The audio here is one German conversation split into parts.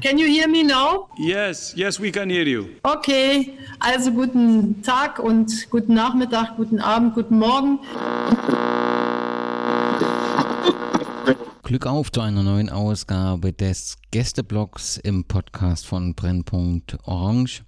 Can you hear me now? Yes, yes, we can hear you. Okay, also guten Tag und guten Nachmittag, guten Abend, guten Morgen. Glück auf zu einer neuen Ausgabe des Gästeblogs im Podcast von Brennpunkt Orange.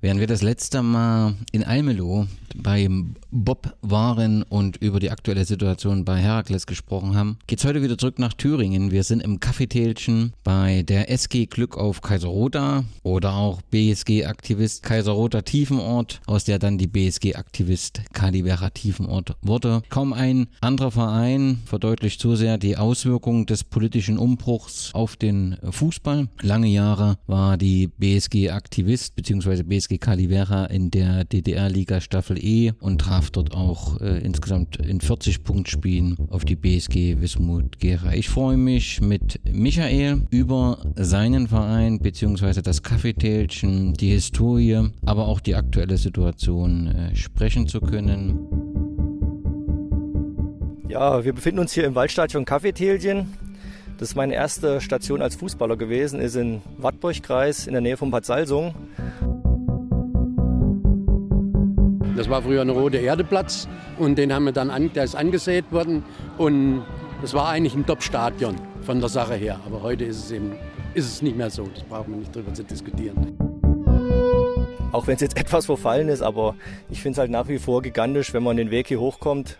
Während wir das letzte Mal in Almelo beim Bob waren und über die aktuelle Situation bei Herakles gesprochen haben, geht's heute wieder zurück nach Thüringen. Wir sind im Kaffeetälchen bei der SG Glück auf Kaiserroda oder auch BSG-Aktivist Kaiserroda Tiefenort, aus der dann die BSG-Aktivist Kalivera Tiefenort wurde. Kaum ein anderer Verein verdeutlicht so sehr die Auswirkungen des politischen Umbruchs auf den Fußball. Lange Jahre war die BSG-Aktivist bzw. BSG Calivera in der DDR-Liga Staffel E und traf dort auch äh, insgesamt in 40 Punktspielen auf die BSG Wismut Gera. Ich freue mich mit Michael über seinen Verein bzw. das Kaffeetälchen, die Historie, aber auch die aktuelle Situation äh, sprechen zu können. Ja, wir befinden uns hier im Waldstadion Kaffeetälchen. Das ist meine erste Station als Fußballer gewesen, ist in Wartburgkreis in der Nähe von Bad Salzung. Das war früher ein roter Erdeplatz und den haben wir dann an, der ist angesät worden und das war eigentlich ein Top-Stadion von der Sache her. Aber heute ist es eben ist es nicht mehr so. Das brauchen wir nicht drüber zu diskutieren. Auch wenn es jetzt etwas verfallen ist, aber ich finde es halt nach wie vor gigantisch, wenn man den Weg hier hochkommt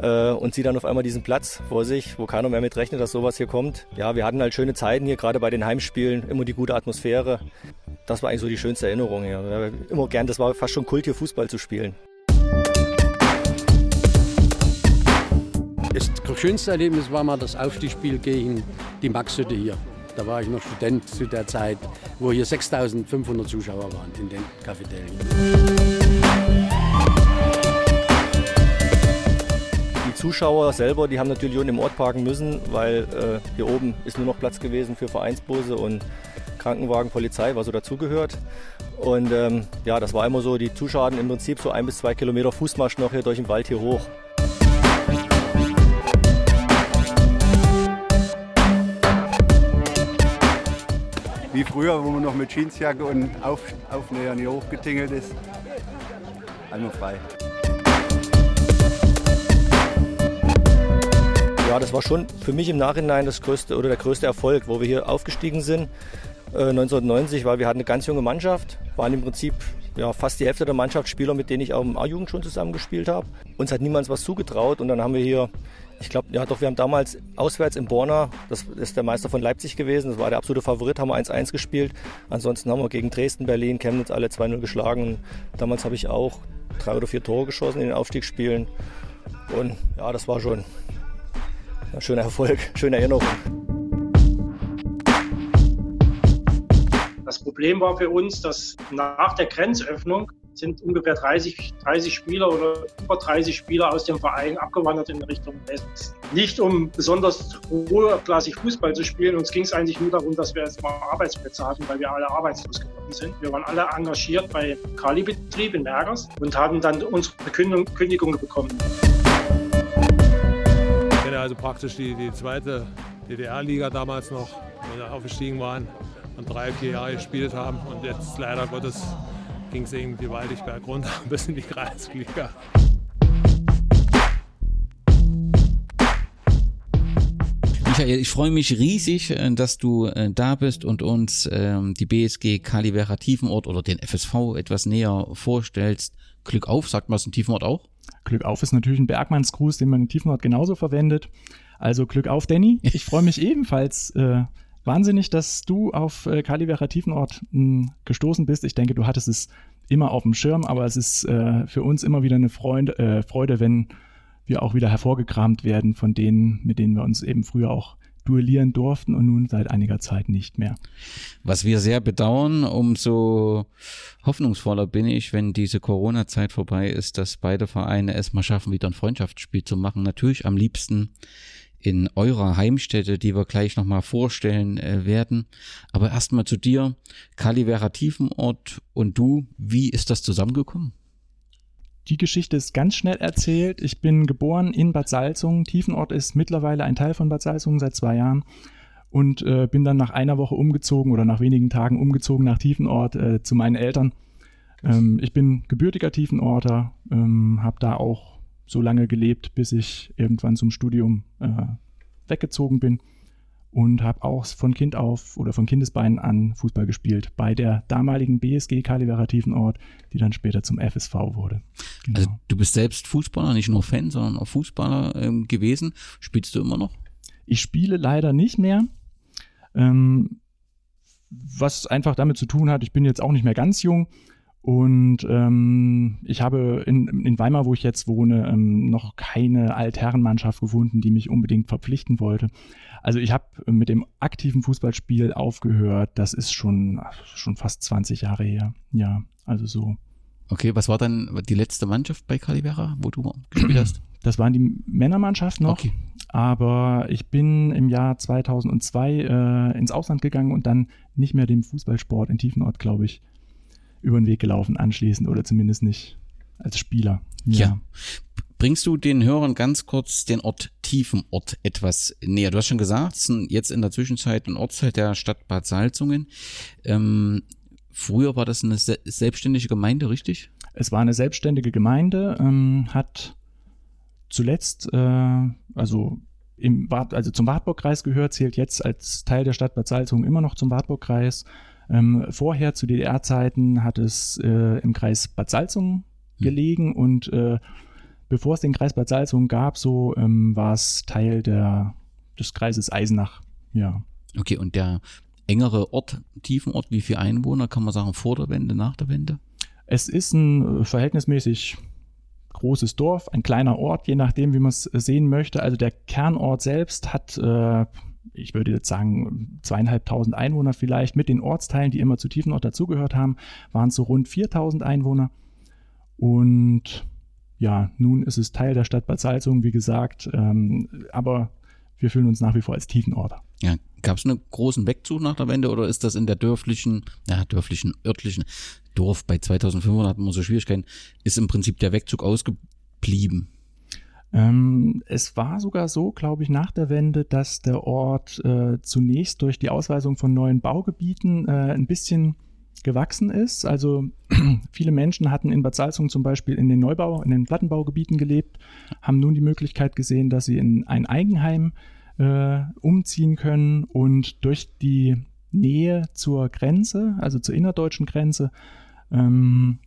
äh, und sieht dann auf einmal diesen Platz vor sich, wo keiner mehr mit rechnet, dass sowas hier kommt. Ja, wir hatten halt schöne Zeiten hier, gerade bei den Heimspielen, immer die gute Atmosphäre. Das war eigentlich so die schönste Erinnerung hier. Immer gern, das war fast schon Kult hier Fußball zu spielen. Das schönste Erlebnis war mal das Aufstiegsspiel gegen die Maxhütte hier. Da war ich noch Student zu der Zeit, wo hier 6500 Zuschauer waren in den Cafeterien. Zuschauer selber, die haben natürlich unten im Ort parken müssen, weil äh, hier oben ist nur noch Platz gewesen für Vereinsbusse und Krankenwagen, Polizei, was so dazugehört. Und ähm, ja, das war immer so, die Zuschauer im Prinzip so ein bis zwei Kilometer Fußmarsch noch hier durch den Wald hier hoch. wie früher, wo man noch mit Jeansjacke und Auf Aufnähern hier hochgetingelt ist. Einmal frei. Ja, das war schon für mich im Nachhinein das größte oder der größte Erfolg, wo wir hier aufgestiegen sind. Äh, 1990, weil wir hatten eine ganz junge Mannschaft, waren im Prinzip ja, fast die Hälfte der Mannschaft Spieler, mit denen ich auch im A-Jugend schon zusammengespielt habe. Uns hat niemand was zugetraut und dann haben wir hier ich glaube, ja doch, wir haben damals auswärts in Borna, das ist der Meister von Leipzig gewesen, das war der absolute Favorit, haben wir 1-1 gespielt. Ansonsten haben wir gegen Dresden, Berlin, Chemnitz alle 2-0 geschlagen. damals habe ich auch drei oder vier Tore geschossen in den Aufstiegsspielen. Und ja, das war schon schöner Erfolg, schöne Erinnerung. Das Problem war für uns, dass nach der Grenzöffnung sind ungefähr 30, 30 Spieler oder über 30 Spieler aus dem Verein abgewandert in Richtung Westen. Nicht um besonders hochklassig Fußball zu spielen, uns ging es eigentlich nur darum, dass wir jetzt mal Arbeitsplätze hatten, weil wir alle arbeitslos geworden sind. Wir waren alle engagiert bei Kali-Betrieb in Mergers und haben dann unsere Kündigung bekommen. Kenne also praktisch die, die zweite DDR-Liga damals noch, wir aufgestiegen waren und drei, vier Jahre gespielt haben und jetzt leider Gottes ging es irgendwie gewaltig bergunter bis in die Kreisliga. Michael, ich freue mich riesig, äh, dass du äh, da bist und uns ähm, die BSG Kalivera Tiefenort oder den FSV etwas näher vorstellst. Glück auf, sagt man es in Tiefenort auch? Glück auf ist natürlich ein Bergmannsgruß, den man in Tiefenort genauso verwendet. Also Glück auf, Danny. Ich freue mich ebenfalls äh, wahnsinnig, dass du auf äh, Kalivera Tiefenort mh, hm, gestoßen bist. Ich denke, du hattest es immer auf dem Schirm, aber es ist äh, für uns immer wieder eine Freund, äh, Freude, wenn wir auch wieder hervorgekramt werden von denen, mit denen wir uns eben früher auch duellieren durften und nun seit einiger Zeit nicht mehr. Was wir sehr bedauern, umso hoffnungsvoller bin ich, wenn diese Corona-Zeit vorbei ist, dass beide Vereine es mal schaffen, wieder ein Freundschaftsspiel zu machen. Natürlich am liebsten in eurer Heimstätte, die wir gleich nochmal vorstellen äh, werden. Aber erstmal zu dir, Kalivera Tiefenort und du, wie ist das zusammengekommen? Die Geschichte ist ganz schnell erzählt. Ich bin geboren in Bad Salzungen. Tiefenort ist mittlerweile ein Teil von Bad Salzungen seit zwei Jahren. und äh, bin dann nach einer Woche umgezogen oder nach wenigen Tagen umgezogen nach Tiefenort äh, zu meinen Eltern. Ähm, ich bin gebürtiger Tiefenorter, ähm, habe da auch so lange gelebt, bis ich irgendwann zum Studium äh, weggezogen bin und habe auch von Kind auf oder von Kindesbeinen an Fußball gespielt bei der damaligen BSG Kalivera Tiefenort, die dann später zum FSV wurde. Genau. Also du bist selbst Fußballer, nicht nur Fan, sondern auch Fußballer ähm, gewesen. Spielst du immer noch? Ich spiele leider nicht mehr. Ähm, was einfach damit zu tun hat, ich bin jetzt auch nicht mehr ganz jung und ähm, ich habe in, in, Weimar, wo ich jetzt wohne, ähm, noch keine Altherrenmannschaft gefunden, die mich unbedingt verpflichten wollte. Also ich habe mit dem aktiven Fußballspiel aufgehört. Das ist schon, schon fast 20 Jahre her. Ja, also so. Okay, was war dann die letzte Mannschaft bei Calivera, wo du gespielt hast? Das waren die Männermannschaft noch. Okay. Aber ich bin im Jahr 2002 äh, ins Ausland gegangen und dann nicht mehr dem Fußballsport in Tiefenort, glaube ich, über den Weg gelaufen anschließend oder zumindest nicht als Spieler. Ja. ja. Bringst du den Hörern ganz kurz den Ort Tiefenort etwas näher? Du hast schon gesagt, es ist jetzt in der Zwischenzeit ein Ortsteil der Stadt Bad Salzungen. Ähm, früher war das eine selbstständige Gemeinde, richtig? Es war eine selbstständige Gemeinde, ähm, hat zuletzt, äh, also im also zum Wartburgkreis gehört, zählt jetzt als Teil der Stadt Bad Salzungen immer noch zum Wartburgkreis. Ähm, vorher zu DDR-Zeiten hat es äh, im Kreis Bad Salzungen hm. gelegen und äh, bevor es den Kreis Bad Salzungen gab, so ähm, war es Teil der, des Kreises Eisenach. Ja. Okay, und der engere Ort, Tiefenort, wie viele Einwohner, kann man sagen, vor der Wende, nach der Wende? Es ist ein äh, verhältnismäßig großes Dorf, ein kleiner Ort, je nachdem, wie man es sehen möchte. Also der Kernort selbst hat äh, ich würde jetzt sagen, zweieinhalbtausend Einwohner vielleicht. Mit den Ortsteilen, die immer zu Tiefenort dazugehört haben, waren es so rund 4000 Einwohner. Und ja, nun ist es Teil der Stadt Bad Salzungen, wie gesagt, ähm, aber wir fühlen uns nach wie vor als Tiefenort. Ja, gab es einen großen Wegzug nach der Wende oder ist das in der dörflichen, ja, dörflichen, örtlichen Dorf bei 2500 hatten wir so Schwierigkeiten, ist im Prinzip der Wegzug ausgeblieben? Ähm, es war sogar so, glaube ich, nach der Wende, dass der Ort äh, zunächst durch die Ausweisung von neuen Baugebieten äh, ein bisschen gewachsen ist. Also viele Menschen hatten in Bad Salzung zum Beispiel in den Neubau, in den Plattenbaugebieten gelebt, haben nun die Möglichkeit gesehen, dass sie in ein Eigenheim äh, umziehen können und durch die Nähe zur Grenze, also zur innerdeutschen Grenze, ähm,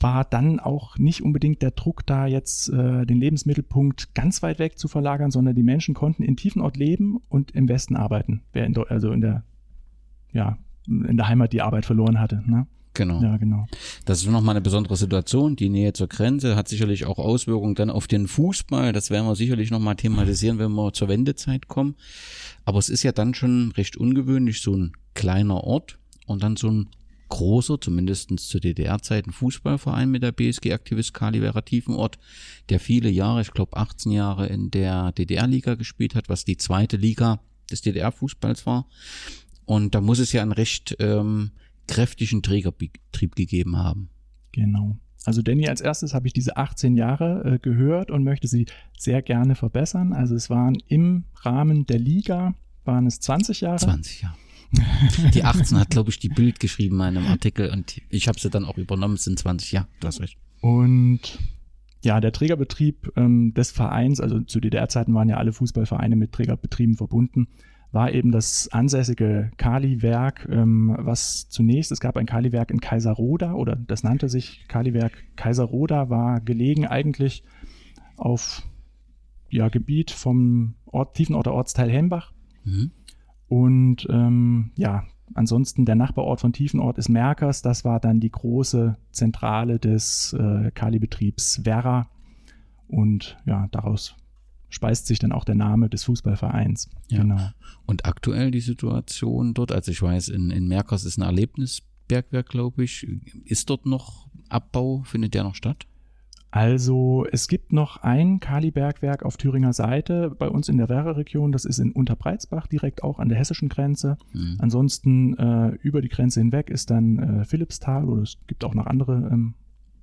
war dann auch nicht unbedingt der Druck da, jetzt äh, den Lebensmittelpunkt ganz weit weg zu verlagern, sondern die Menschen konnten in Tiefenort leben und im Westen arbeiten, wer in, also in der, ja, in der Heimat die Arbeit verloren hatte. Ne? Genau. Ja, genau. Das ist nochmal eine besondere Situation. Die Nähe zur Grenze hat sicherlich auch Auswirkungen dann auf den Fußball. Das werden wir sicherlich nochmal thematisieren, wenn wir zur Wendezeit kommen. Aber es ist ja dann schon recht ungewöhnlich, so ein kleiner Ort und dann so ein großer, zumindest zu DDR-Zeiten, Fußballverein mit der BSG Aktivist Kali Vera Tiefenort, der viele Jahre, ich glaube 18 Jahre in der DDR-Liga gespielt hat, was die zweite Liga des DDR-Fußballs war. Und da muss es ja einen recht ähm, kräftigen Trägerbetrieb gegeben haben. Genau. Also Danny, als erstes habe ich diese 18 Jahre äh, gehört und möchte sie sehr gerne verbessern. Also es waren im Rahmen der Liga, waren es 20 Jahre. 20 Jahre. Die 18 hat, glaube ich, die Bild geschrieben in einem Artikel und ich habe sie dann auch übernommen, es sind 20, ja, du hast recht. Und ja, der Trägerbetrieb ähm, des Vereins, also zu DDR-Zeiten waren ja alle Fußballvereine mit Trägerbetrieben verbunden, war eben das ansässige Kali-Werk, ähm, was zunächst, es gab ein Kali-Werk in Kaiserroda oder das nannte sich Kali-Werk Kaiserroda, war gelegen eigentlich auf ja, Gebiet vom Ort, Tiefenorter Ortsteil Hembach. Mhm. Und ähm, ja, ansonsten der Nachbarort von Tiefenort ist Merkers. Das war dann die große Zentrale des äh, Kali-Betriebs Werra. Und ja, daraus speist sich dann auch der Name des Fußballvereins. Ja. Genau. Und aktuell die Situation dort, also ich weiß, in, in Merkers ist ein Erlebnisbergwerk, glaube ich. Ist dort noch Abbau? Findet der noch statt? Also es gibt noch ein Kalibergwerk auf Thüringer Seite bei uns in der Werra-Region. Das ist in Unterbreitsbach, direkt auch an der hessischen Grenze. Mhm. Ansonsten äh, über die Grenze hinweg ist dann äh, Philippsthal oder es gibt auch noch andere ähm,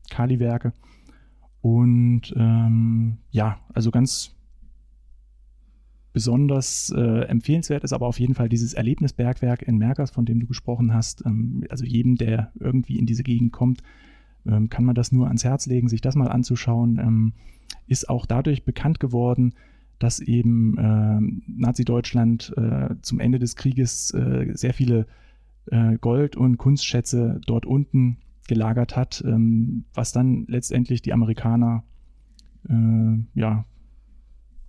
Kaliwerke. Und ähm, ja, also ganz besonders äh, empfehlenswert ist aber auf jeden Fall dieses Erlebnisbergwerk in Merkers, von dem du gesprochen hast. Ähm, also jedem, der irgendwie in diese Gegend kommt, ähm, kann man das nur ans Herz legen, sich das mal anzuschauen. Ähm, ist auch dadurch bekannt geworden, dass eben äh, Nazi-Deutschland äh, zum Ende des Krieges äh, sehr viele äh, Gold- und Kunstschätze dort unten gelagert hat, ähm, was dann letztendlich die Amerikaner äh, ja,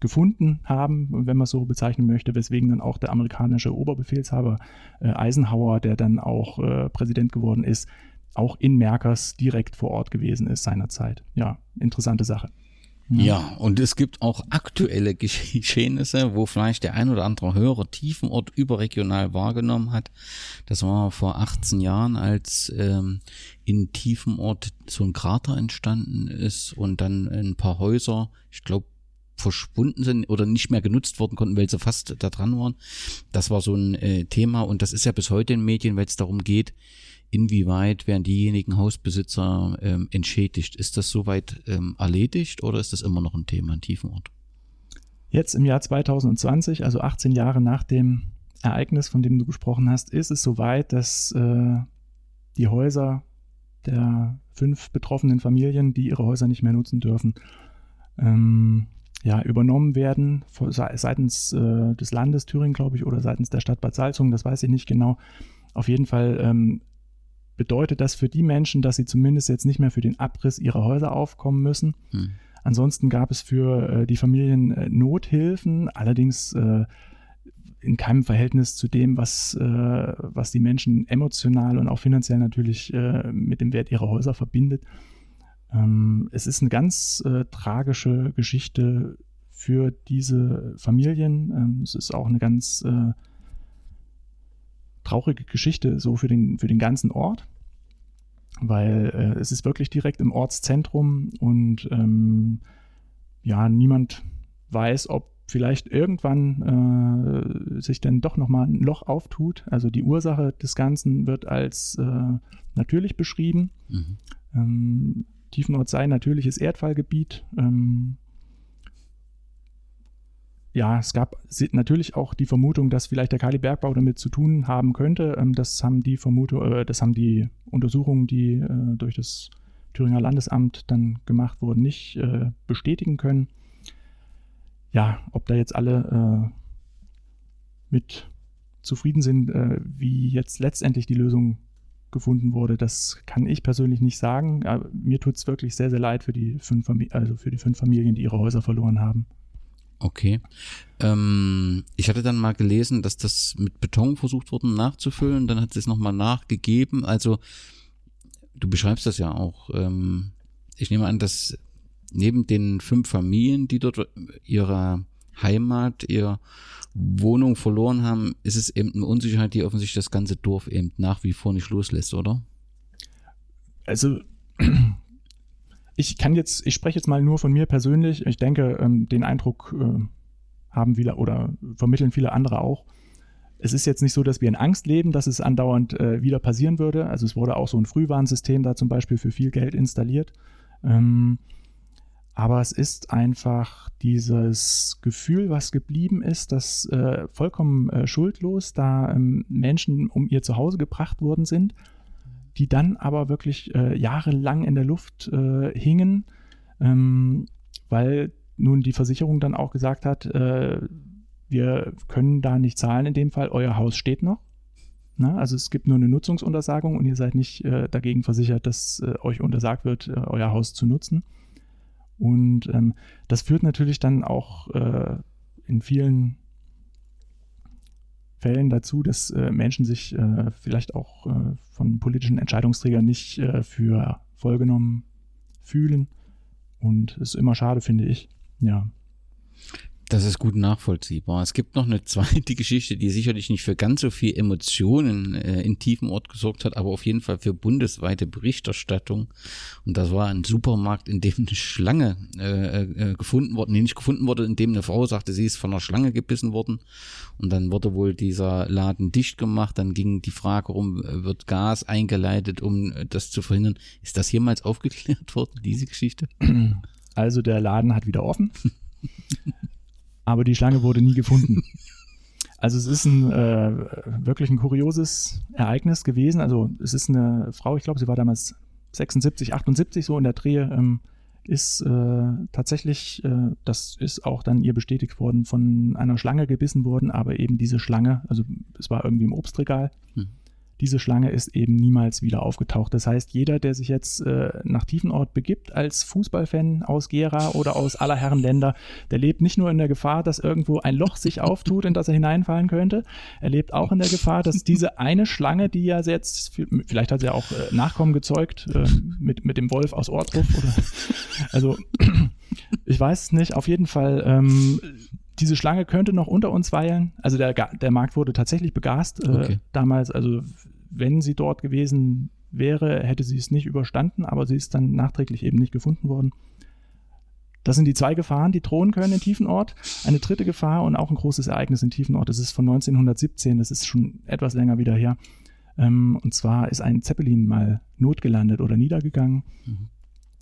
gefunden haben, wenn man es so bezeichnen möchte, weswegen dann auch der amerikanische Oberbefehlshaber äh, Eisenhower, der dann auch Präsident geworden ist, auch in Merkers direkt vor Ort gewesen ist seinerzeit. Ja, interessante Sache. Ja. ja, und es gibt auch aktuelle Geschehnisse, wo vielleicht der ein oder andere Hörer Tiefenort überregional wahrgenommen hat. Das war vor 18 Jahren, als ähm, in Tiefenort so ein Krater entstanden ist und dann ein paar Häuser, ich glaube verschwunden sind oder nicht mehr genutzt worden konnten, weil sie fast da dran waren. Das war so ein äh, Thema und das ist ja bis heute in Medien, weil es darum geht, inwieweit werden diejenigen Hausbesitzer ähm, entschädigt. Ist das soweit ähm, erledigt oder ist das immer noch ein Thema in Tiefenort? Jetzt im Jahr 2020, also 18 Jahre nach dem Ereignis, von dem du gesprochen hast, ist es soweit, dass äh, die Häuser der fünf betroffenen Familien, die ihre Häuser nicht mehr nutzen dürfen, ähm, ja, übernommen werden seitens äh, des Landes Thüringen, glaube ich, oder seitens der Stadt Bad Salzungen, das weiß ich nicht genau. Auf jeden Fall ähm, bedeutet das für die Menschen, dass sie zumindest jetzt nicht mehr für den Abriss ihrer Häuser aufkommen müssen. Hm. Ansonsten gab es für äh, die Familien äh, Nothilfen, allerdings äh, in keinem Verhältnis zu dem, was, äh, was die Menschen emotional und auch finanziell natürlich äh, mit dem Wert ihrer Häuser verbindet. Ähm, es ist eine ganz äh, tragische Geschichte für diese Familien. Ähm, es ist auch eine ganz traurige Geschichte so für den, für den ganzen Ort, weil äh, es ist wirklich direkt im Ortszentrum und ähm, ja, niemand weiß, ob vielleicht irgendwann äh, sich dann doch nochmal ein Loch auftut. Also die Ursache des Ganzen wird als äh, natürlich beschrieben. Mhm. Ähm, Tiefenort sei natürliches Erdfallgebiet. Ähm, ja, es gab natürlich auch die Vermutung, dass vielleicht der Kali-Bergbau damit zu tun haben könnte. Ähm, das haben die Vermutung, äh, das haben die Untersuchungen, die äh, durch das Thüringer Landesamt dann gemacht wurden, nicht äh, bestätigen können. Ja, ob da jetzt alle mit zufrieden sind, wie jetzt letztendlich die Lösung gefunden wurde, das kann ich persönlich nicht sagen. Aber mir tut es wirklich sehr, sehr leid für die fünf, also für die fünf Familien, die ihre Häuser verloren haben. Okay. Ähm, ich hatte dann mal gelesen, dass das mit Beton versucht wurde nachzufüllen, dann hat es nochmal nachgegeben. Also, du beschreibst das ja auch. Ähm, ich nehme an, dass neben den fünf Familien, die dort ihre Heimat, ihre Wohnung verloren haben, ist es eben eine Unsicherheit, die offensichtlich das ganze Dorf eben nach wie vor nicht loslässt, oder? Also ich kann jetzt, ich spreche jetzt mal nur von mir persönlich. Ich denke, ähm, den Eindruck äh, haben viele oder vermitteln viele andere auch. Es ist jetzt nicht so, dass wir in Angst leben, dass es andauernd äh, wieder passieren würde. Also es wurde auch so ein Frühwarnsystem da zum Beispiel für viel Geld installiert. Ähm, aber es ist einfach dieses Gefühl, was geblieben ist, dass äh, vollkommen schuldlos da ähm, Menschen um ihr Zuhause gebracht worden sind, die dann aber wirklich äh, jahrelang in der Luft äh, hingen, ähm, weil nun die Versicherung dann auch gesagt hat, äh, wir können da nicht zahlen in dem Fall, euer Haus steht noch. Na, also es gibt nur eine Nutzungsuntersagung und ihr seid nicht äh, dagegen versichert, dass euch untersagt wird, euer Haus zu nutzen. Und ähm, das führt natürlich dann auch äh, in vielen Fällen dazu, dass äh, Menschen sich äh, vielleicht auch äh, von politischen Entscheidungsträgern nicht äh, für vollgenommen fühlen. Und es ist immer schade, finde ich. Ja. Das ist gut nachvollziehbar. Es gibt noch eine zweite Geschichte, die sicherlich nicht für ganz so viel Emotionen äh, in tiefen Ort gesorgt hat, aber auf jeden Fall für bundesweite Berichterstattung. Und das war ein Supermarkt, in dem eine Schlange äh, äh, gefunden wurde, nee, nicht gefunden wurde, in dem eine Frau sagte, sie ist von einer Schlange gebissen worden. Und dann wurde wohl dieser Laden dicht gemacht. Dann ging die Frage um, wird Gas eingeleitet, um äh, das zu verhindern. Ist das jemals aufgeklärt worden, diese Geschichte? Also der Laden hat wieder offen. aber die Schlange wurde nie gefunden. Also es ist ein äh, wirklich ein kurioses Ereignis gewesen. Also es ist eine Frau, ich glaube, sie war damals 76, 78 so in der Drehe, ähm, ist äh, tatsächlich, äh, das ist auch dann ihr bestätigt worden, von einer Schlange gebissen worden, aber eben diese Schlange, also es war irgendwie im Obstregal, hm diese Schlange ist eben niemals wieder aufgetaucht. Das heißt, jeder, der sich jetzt äh, nach Tiefenort begibt als Fußballfan aus Gera oder aus aller Herren Länder, der lebt nicht nur in der Gefahr, dass irgendwo ein Loch sich auftut, in das er hineinfallen könnte. Er lebt auch in der Gefahr, dass diese eine Schlange, die ja jetzt, vielleicht hat sie ja auch äh, Nachkommen gezeugt äh, mit, mit dem Wolf aus Ortruf oder, also ich weiß es nicht. Auf jeden Fall ähm, diese Schlange könnte noch unter uns weilen. Also der, der Markt wurde tatsächlich begast äh, okay. damals. Also wenn sie dort gewesen wäre, hätte sie es nicht überstanden, aber sie ist dann nachträglich eben nicht gefunden worden. Das sind die zwei Gefahren, die drohen können in Tiefenort. Eine dritte Gefahr und auch ein großes Ereignis in Tiefenort, das ist von 1917, das ist schon etwas länger wieder her. Ähm, und zwar ist ein Zeppelin mal notgelandet oder niedergegangen. Mhm.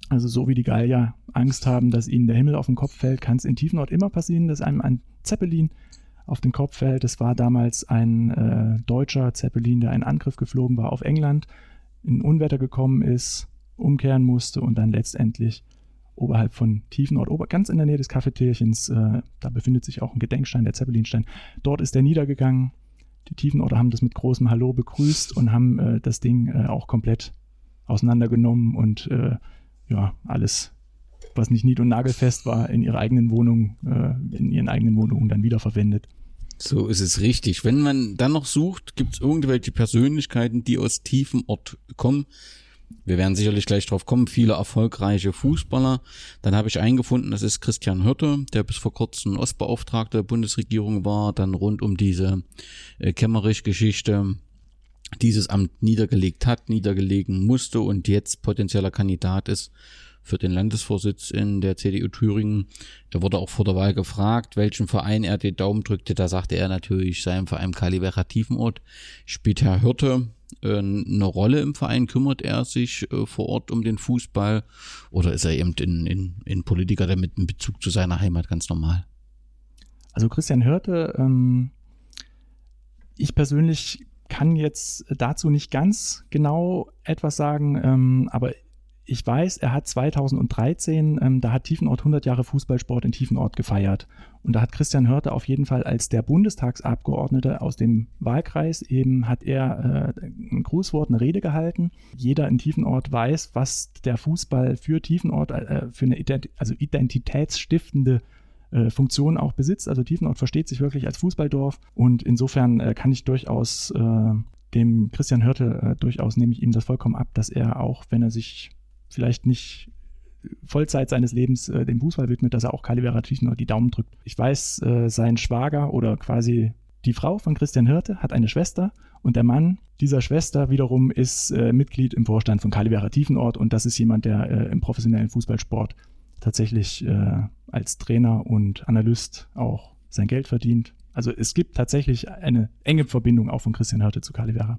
Also so wie die Gallier Angst haben, dass ihnen der Himmel auf den Kopf fällt, kann es in Tiefenort immer passieren, dass einem ein Zeppelin auf den Kopf fällt. Das war damals ein äh, deutscher Zeppelin, der einen Angriff geflogen war auf England, in Unwetter gekommen ist, umkehren musste und dann letztendlich oberhalb von Tiefenort, ober, ganz in der Nähe des Cafetierchens, äh, da befindet sich auch ein Gedenkstein, der Zeppelinstein. Dort ist er niedergegangen. Die Tiefenorter haben das mit großem Hallo begrüßt und haben äh, das Ding äh, auch komplett auseinandergenommen und äh, ja, alles, was nicht nied- und nagelfest war, in ihrer eigenen Wohnung, äh, in ihren eigenen Wohnungen dann wiederverwendet. So ist es richtig. Wenn man dann noch sucht, gibt es irgendwelche Persönlichkeiten, die aus tiefem Ort kommen. Wir werden sicherlich gleich drauf kommen, viele erfolgreiche Fußballer. Dann habe ich eingefunden, das ist Christian Hürte, der bis vor kurzem Ostbeauftragter der Bundesregierung war, dann rund um diese äh, Kemmerich-Geschichte dieses Amt niedergelegt hat, niedergelegen musste und jetzt potenzieller Kandidat ist für den Landesvorsitz in der CDU Thüringen. Er wurde auch vor der Wahl gefragt, welchen Verein er den Daumen drückte. Da sagte er natürlich seinem Verein Kalibera Tiefenort. Spielt Herr Hirte äh, eine Rolle im Verein? Kümmert er sich äh, vor Ort um den Fußball? Oder ist er eben in, in, in Politiker, der mit einem Bezug zu seiner Heimat ganz normal? Also Christian Hirte, ähm, ich persönlich kann jetzt dazu nicht ganz genau etwas sagen, ähm, aber ich weiß, er hat 2013, ähm, da hat Tiefenort 100 Jahre Fußballsport in Tiefenort gefeiert. Und da hat Christian Hörte auf jeden Fall als der Bundestagsabgeordnete aus dem Wahlkreis eben, hat er äh, ein Grußwort, eine Rede gehalten. Jeder in Tiefenort weiß, was der Fußball für Tiefenort, äh, für eine Ident also identitätsstiftende äh, Funktion auch besitzt. Also Tiefenort versteht sich wirklich als Fußballdorf und insofern äh, kann ich durchaus äh, dem Christian Hörte durchaus nehme ich ihm das vollkommen ab, dass er auch, wenn er sich vielleicht nicht Vollzeit seines Lebens äh, dem Fußball widmet, dass er auch Calivera Tiefenort die Daumen drückt. Ich weiß, äh, sein Schwager oder quasi die Frau von Christian Hirte hat eine Schwester und der Mann dieser Schwester wiederum ist äh, Mitglied im Vorstand von Calivera Tiefenort und das ist jemand, der äh, im professionellen Fußballsport tatsächlich äh, als Trainer und Analyst auch sein Geld verdient. Also es gibt tatsächlich eine enge Verbindung auch von Christian Hörte zu Calivera.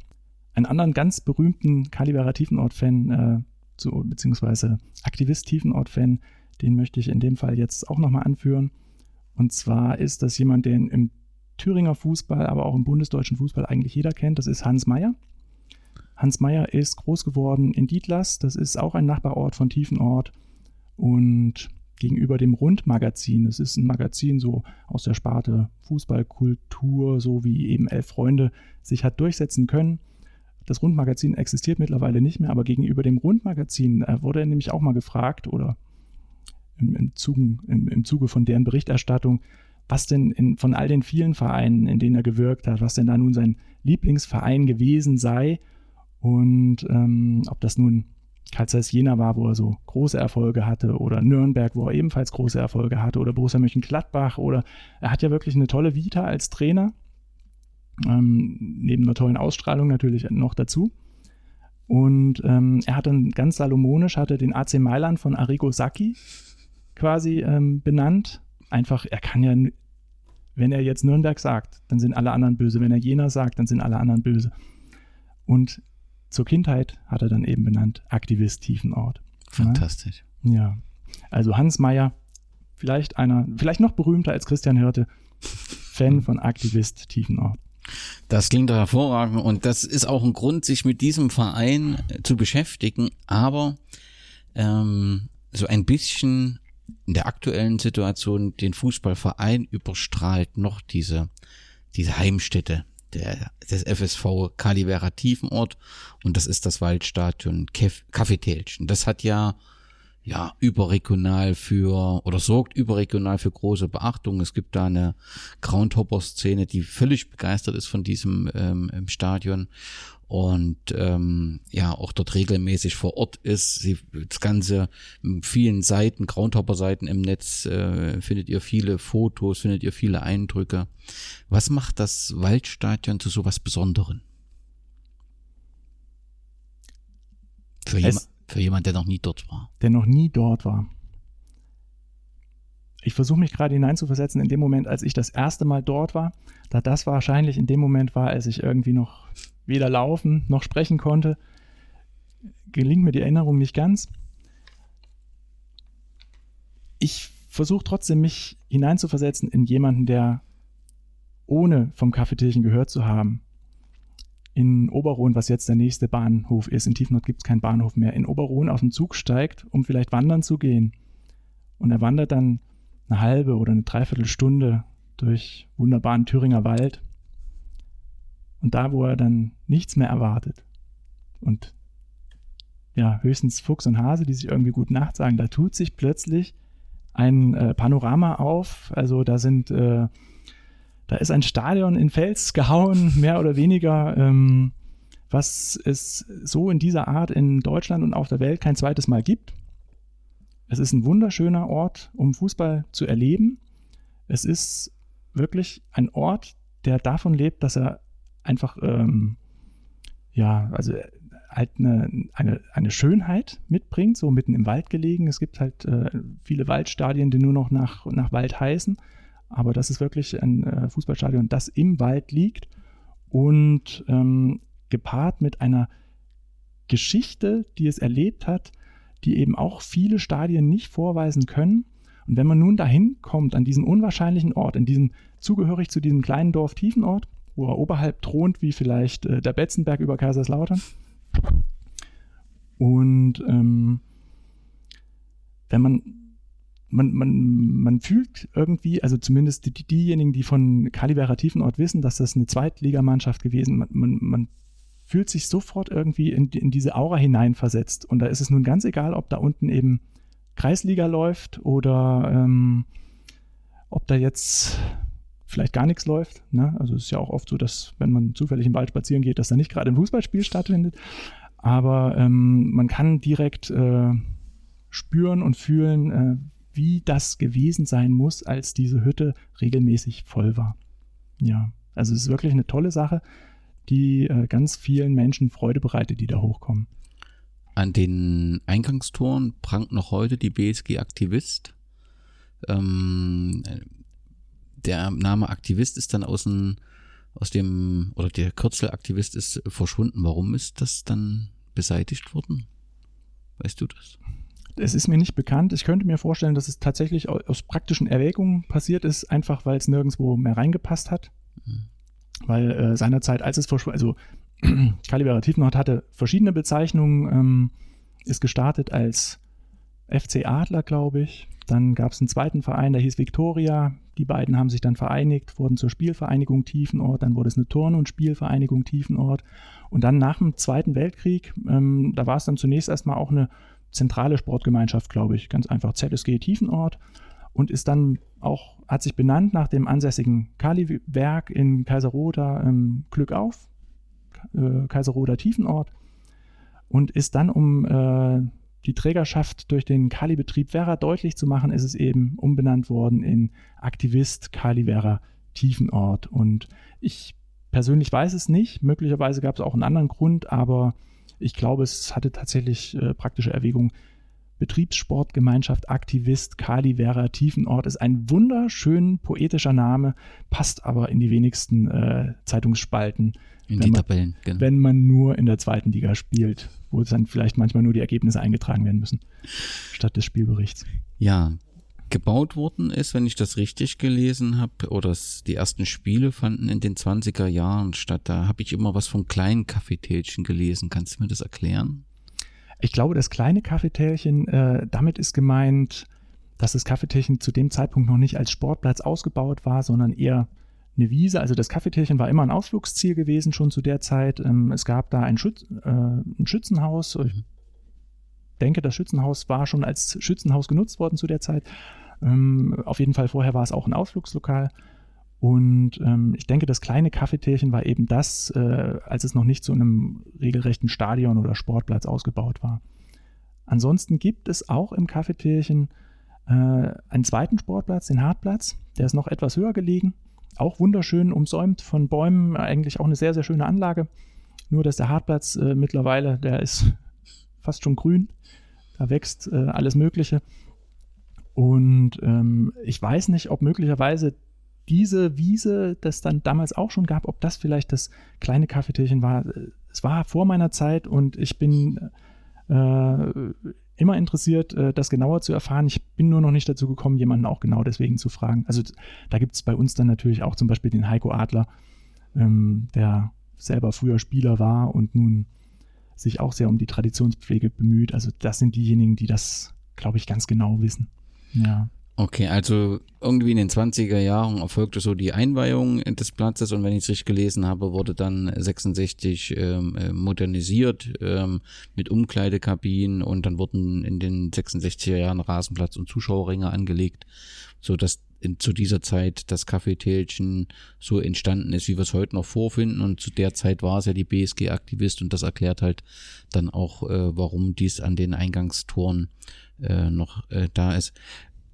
Einen anderen ganz berühmten Calivera Tiefenort-Fan, äh, zu, beziehungsweise Aktivist-Tiefenort-Fan, den möchte ich in dem Fall jetzt auch nochmal anführen. Und zwar ist das jemand, den im Thüringer Fußball, aber auch im bundesdeutschen Fußball eigentlich jeder kennt. Das ist Hans Meyer. Hans Meyer ist groß geworden in Dietlas. Das ist auch ein Nachbarort von Tiefenort. Und gegenüber dem Rundmagazin, das ist ein Magazin so aus der Sparte Fußballkultur, so wie eben Elf Freunde sich hat durchsetzen können. Das Rundmagazin existiert mittlerweile nicht mehr, aber gegenüber dem Rundmagazin äh, wurde er nämlich auch mal gefragt oder im, im, Zuge, im, im Zuge von deren Berichterstattung, was denn in, von all den vielen Vereinen, in denen er gewirkt hat, was denn da nun sein Lieblingsverein gewesen sei und ähm, ob das nun Karl Zeiss Jena war, wo er so große Erfolge hatte, oder Nürnberg, wo er ebenfalls große Erfolge hatte, oder Borussia Mönchengladbach, oder er hat ja wirklich eine tolle Vita als Trainer, ähm, neben einer tollen Ausstrahlung natürlich noch dazu. Und ähm, er hat dann ganz salomonisch, hatte den AC Mailand von Arrigo Sacchi quasi ähm, benannt. Einfach, er kann ja, wenn er jetzt Nürnberg sagt, dann sind alle anderen böse. Wenn er Jena sagt, dann sind alle anderen böse. Und zur Kindheit hat er dann eben benannt Aktivist Tiefenort. Fantastisch. Ja. Also Hans Meyer, vielleicht einer, vielleicht noch berühmter als Christian Hirte, Fan von Aktivist Tiefenort. Das klingt hervorragend und das ist auch ein Grund, sich mit diesem Verein äh, zu beschäftigen, aber ähm, so ein bisschen in der aktuellen Situation den Fußballverein überstrahlt noch diese, diese Heimstätte der, des FSV Kalivera Tiefenort und das ist das Waldstadion Kaffeetälchen. Das hat ja ja, überregional für oder sorgt überregional für große Beachtung. Es gibt da eine Groundhopper-Szene, die völlig begeistert ist von diesem ähm, Stadion und ähm, ja auch dort regelmäßig vor Ort ist. Sie, das Ganze vielen Seiten, Groundhopper-Seiten im Netz äh, findet ihr viele Fotos, findet ihr viele Eindrücke. Was macht das Waldstadion zu sowas Besonderen? Für jemanden für jemand, der noch nie dort war. Der noch nie dort war. Ich versuche mich gerade hineinzuversetzen in dem Moment, als ich das erste Mal dort war, da das wahrscheinlich in dem Moment war, als ich irgendwie noch weder laufen noch sprechen konnte, gelingt mir die Erinnerung nicht ganz. Ich versuche trotzdem, mich hineinzuversetzen in jemanden, der ohne vom Kaffeetierchen gehört zu haben, in Oberrohn, was jetzt der nächste Bahnhof ist, in Tiefnord gibt es keinen Bahnhof mehr, in Oberrohn aus dem Zug steigt, um vielleicht wandern zu gehen. Und er wandert dann eine halbe oder eine Dreiviertelstunde durch wunderbaren Thüringer Wald. Und da, wo er dann nichts mehr erwartet und ja, höchstens Fuchs und Hase, die sich irgendwie gut Nacht sagen, da tut sich plötzlich ein äh, Panorama auf. Also da sind äh, da ist ein Stadion in Fels gehauen, mehr oder weniger, ähm, was es so in dieser Art in Deutschland und auf der Welt kein zweites Mal gibt. Es ist ein wunderschöner Ort, um Fußball zu erleben. Es ist wirklich ein Ort, der davon lebt, dass er einfach, ähm, ja, also halt eine, eine, eine Schönheit mitbringt, so mitten im Wald gelegen. Es gibt halt äh, viele Waldstadien, die nur noch nach, nach Wald heißen. Aber das ist wirklich ein äh, Fußballstadion, das im Wald liegt und ähm, gepaart mit einer Geschichte, die es erlebt hat, die eben auch viele Stadien nicht vorweisen können. Und wenn man nun dahin kommt, an diesen unwahrscheinlichen Ort, in diesem zugehörig zu diesem kleinen Dorf Tiefenort, wo er oberhalb thront, wie vielleicht äh, der Betzenberg über Kaiserslautern. Und ähm, wenn man man, man, man fühlt irgendwie, also zumindest die, diejenigen, die von Kalivera Tiefenort wissen, dass das eine Zweitligamannschaft gewesen, man, man, man fühlt sich sofort irgendwie in, in diese Aura hineinversetzt. Und da ist es nun ganz egal, ob da unten eben Kreisliga läuft oder ähm, ob da jetzt vielleicht gar nichts läuft. Ne? Also es ist ja auch oft so, dass wenn man zufällig im Wald spazieren geht, dass da nicht gerade ein Fußballspiel stattfindet. Aber ähm, man kann direkt äh, spüren und fühlen, äh, wie das gewesen sein muss, als diese Hütte regelmäßig voll war. Ja, also es ist wirklich eine tolle Sache, die äh, ganz vielen Menschen Freude bereitet, die da hochkommen. An den Eingangstoren prangt noch heute die BSG Aktivist. Ähm, der Name Aktivist ist dann aus dem, aus dem, oder der Kürzel Aktivist ist verschwunden. Warum ist das dann beseitigt worden? Weißt du das? Es ist mir nicht bekannt. Ich könnte mir vorstellen, dass es tatsächlich aus praktischen Erwägungen passiert ist, einfach weil es nirgendwo mehr reingepasst hat. Mhm. Weil äh, seinerzeit, als es verschwunden, also Calibera Tiefenort hatte verschiedene Bezeichnungen, ähm, ist gestartet als FC Adler, glaube ich. Dann gab es einen zweiten Verein, der hieß Victoria. Die beiden haben sich dann vereinigt, wurden zur Spielvereinigung Tiefenort. Dann wurde es eine Turn- und Spielvereinigung Tiefenort. Und dann nach dem Zweiten Weltkrieg, ähm, da war es dann zunächst erstmal auch eine zentrale Sportgemeinschaft, glaube ich, ganz einfach ZSG Tiefenort und ist dann auch, hat sich benannt nach dem ansässigen Kali-Werk in Kaiserroda ähm, Glück auf, äh, Kaiserroda Tiefenort und ist dann, um äh, die Trägerschaft durch den Kali-Betrieb Werra deutlich zu machen, ist es eben umbenannt worden in Aktivist Kali Werra Tiefenort. Und ich persönlich weiß es nicht, möglicherweise gab es auch einen anderen Grund, aber ich glaube, es hatte tatsächlich äh, praktische Erwägungen. Betriebssportgemeinschaft Aktivist Kali Vera Tiefenort ist ein wunderschön poetischer Name, passt aber in die wenigsten äh, Zeitungsspalten. In die man, Tabellen, genau. Wenn man nur in der zweiten Liga spielt, wo dann vielleicht manchmal nur die Ergebnisse eingetragen werden müssen, statt des Spielberichts. Ja, gebaut worden ist, wenn ich das richtig gelesen habe, oder die ersten Spiele fanden in den 20er Jahren statt. Da habe ich immer was von kleinen Kaffeetälchen gelesen. Kannst du mir das erklären? Ich glaube, das kleine Kaffeetälchen, äh, damit ist gemeint, dass das Kaffeetälchen zu dem Zeitpunkt noch nicht als Sportplatz ausgebaut war, sondern eher eine Wiese. Also das Kaffeetälchen war immer ein Ausflugsziel gewesen schon zu der Zeit. Ähm, es gab da ein, Schütz, äh, ein Schützenhaus. Ich denke, das Schützenhaus war schon als Schützenhaus genutzt worden zu der Zeit. Ähm, auf jeden Fall vorher war es auch ein Ausflugslokal. Und ähm, ich denke, das kleine Kaffeetälchen war eben das, äh, als es noch nicht zu einem regelrechten Stadion oder Sportplatz ausgebaut war. Ansonsten gibt es auch im Kaffeetälchen äh, einen zweiten Sportplatz, den Hartplatz. Der ist noch etwas höher gelegen auch wunderschön umsäumt von Bäumen, eigentlich auch eine sehr, sehr schöne Anlage. Nur, dass der Hartplatz äh, mittlerweile, der ist fast schon grün. Da wächst äh, alles Mögliche. Und ähm, ich weiß nicht, ob möglicherweise diese Wiese, das dann damals auch schon gab, ob das vielleicht das kleine Kaffeetierchen war. Es war vor meiner Zeit und ich bin äh, immer interessiert, äh, das genauer zu erfahren. Ich bin nur noch nicht dazu gekommen, jemanden auch genau deswegen zu fragen. Also da gibt es bei uns dann natürlich auch zum Beispiel den Heiko Adler, ähm, der selber früher Spieler war und nun sich auch sehr um die Traditionspflege bemüht. Also das sind diejenigen, die das, glaube ich, ganz genau wissen. Ja. Okay, also irgendwie in den 20er Jahren erfolgte so die Einweihung des Platzes und wenn ich es richtig gelesen habe, wurde dann 66 ähm, äh, modernisiert ähm, mit Umkleidekabinen und dann wurden in den 66er Jahren Rasenplatz und Zuschauerringe angelegt, so dass in, zu dieser Zeit das Kaffeetälchen so entstanden ist, wie wir es heute noch vorfinden. Und zu der Zeit war es ja die BSG-Aktivist und das erklärt halt dann auch, äh, warum dies an den Eingangstoren äh, noch äh, da ist.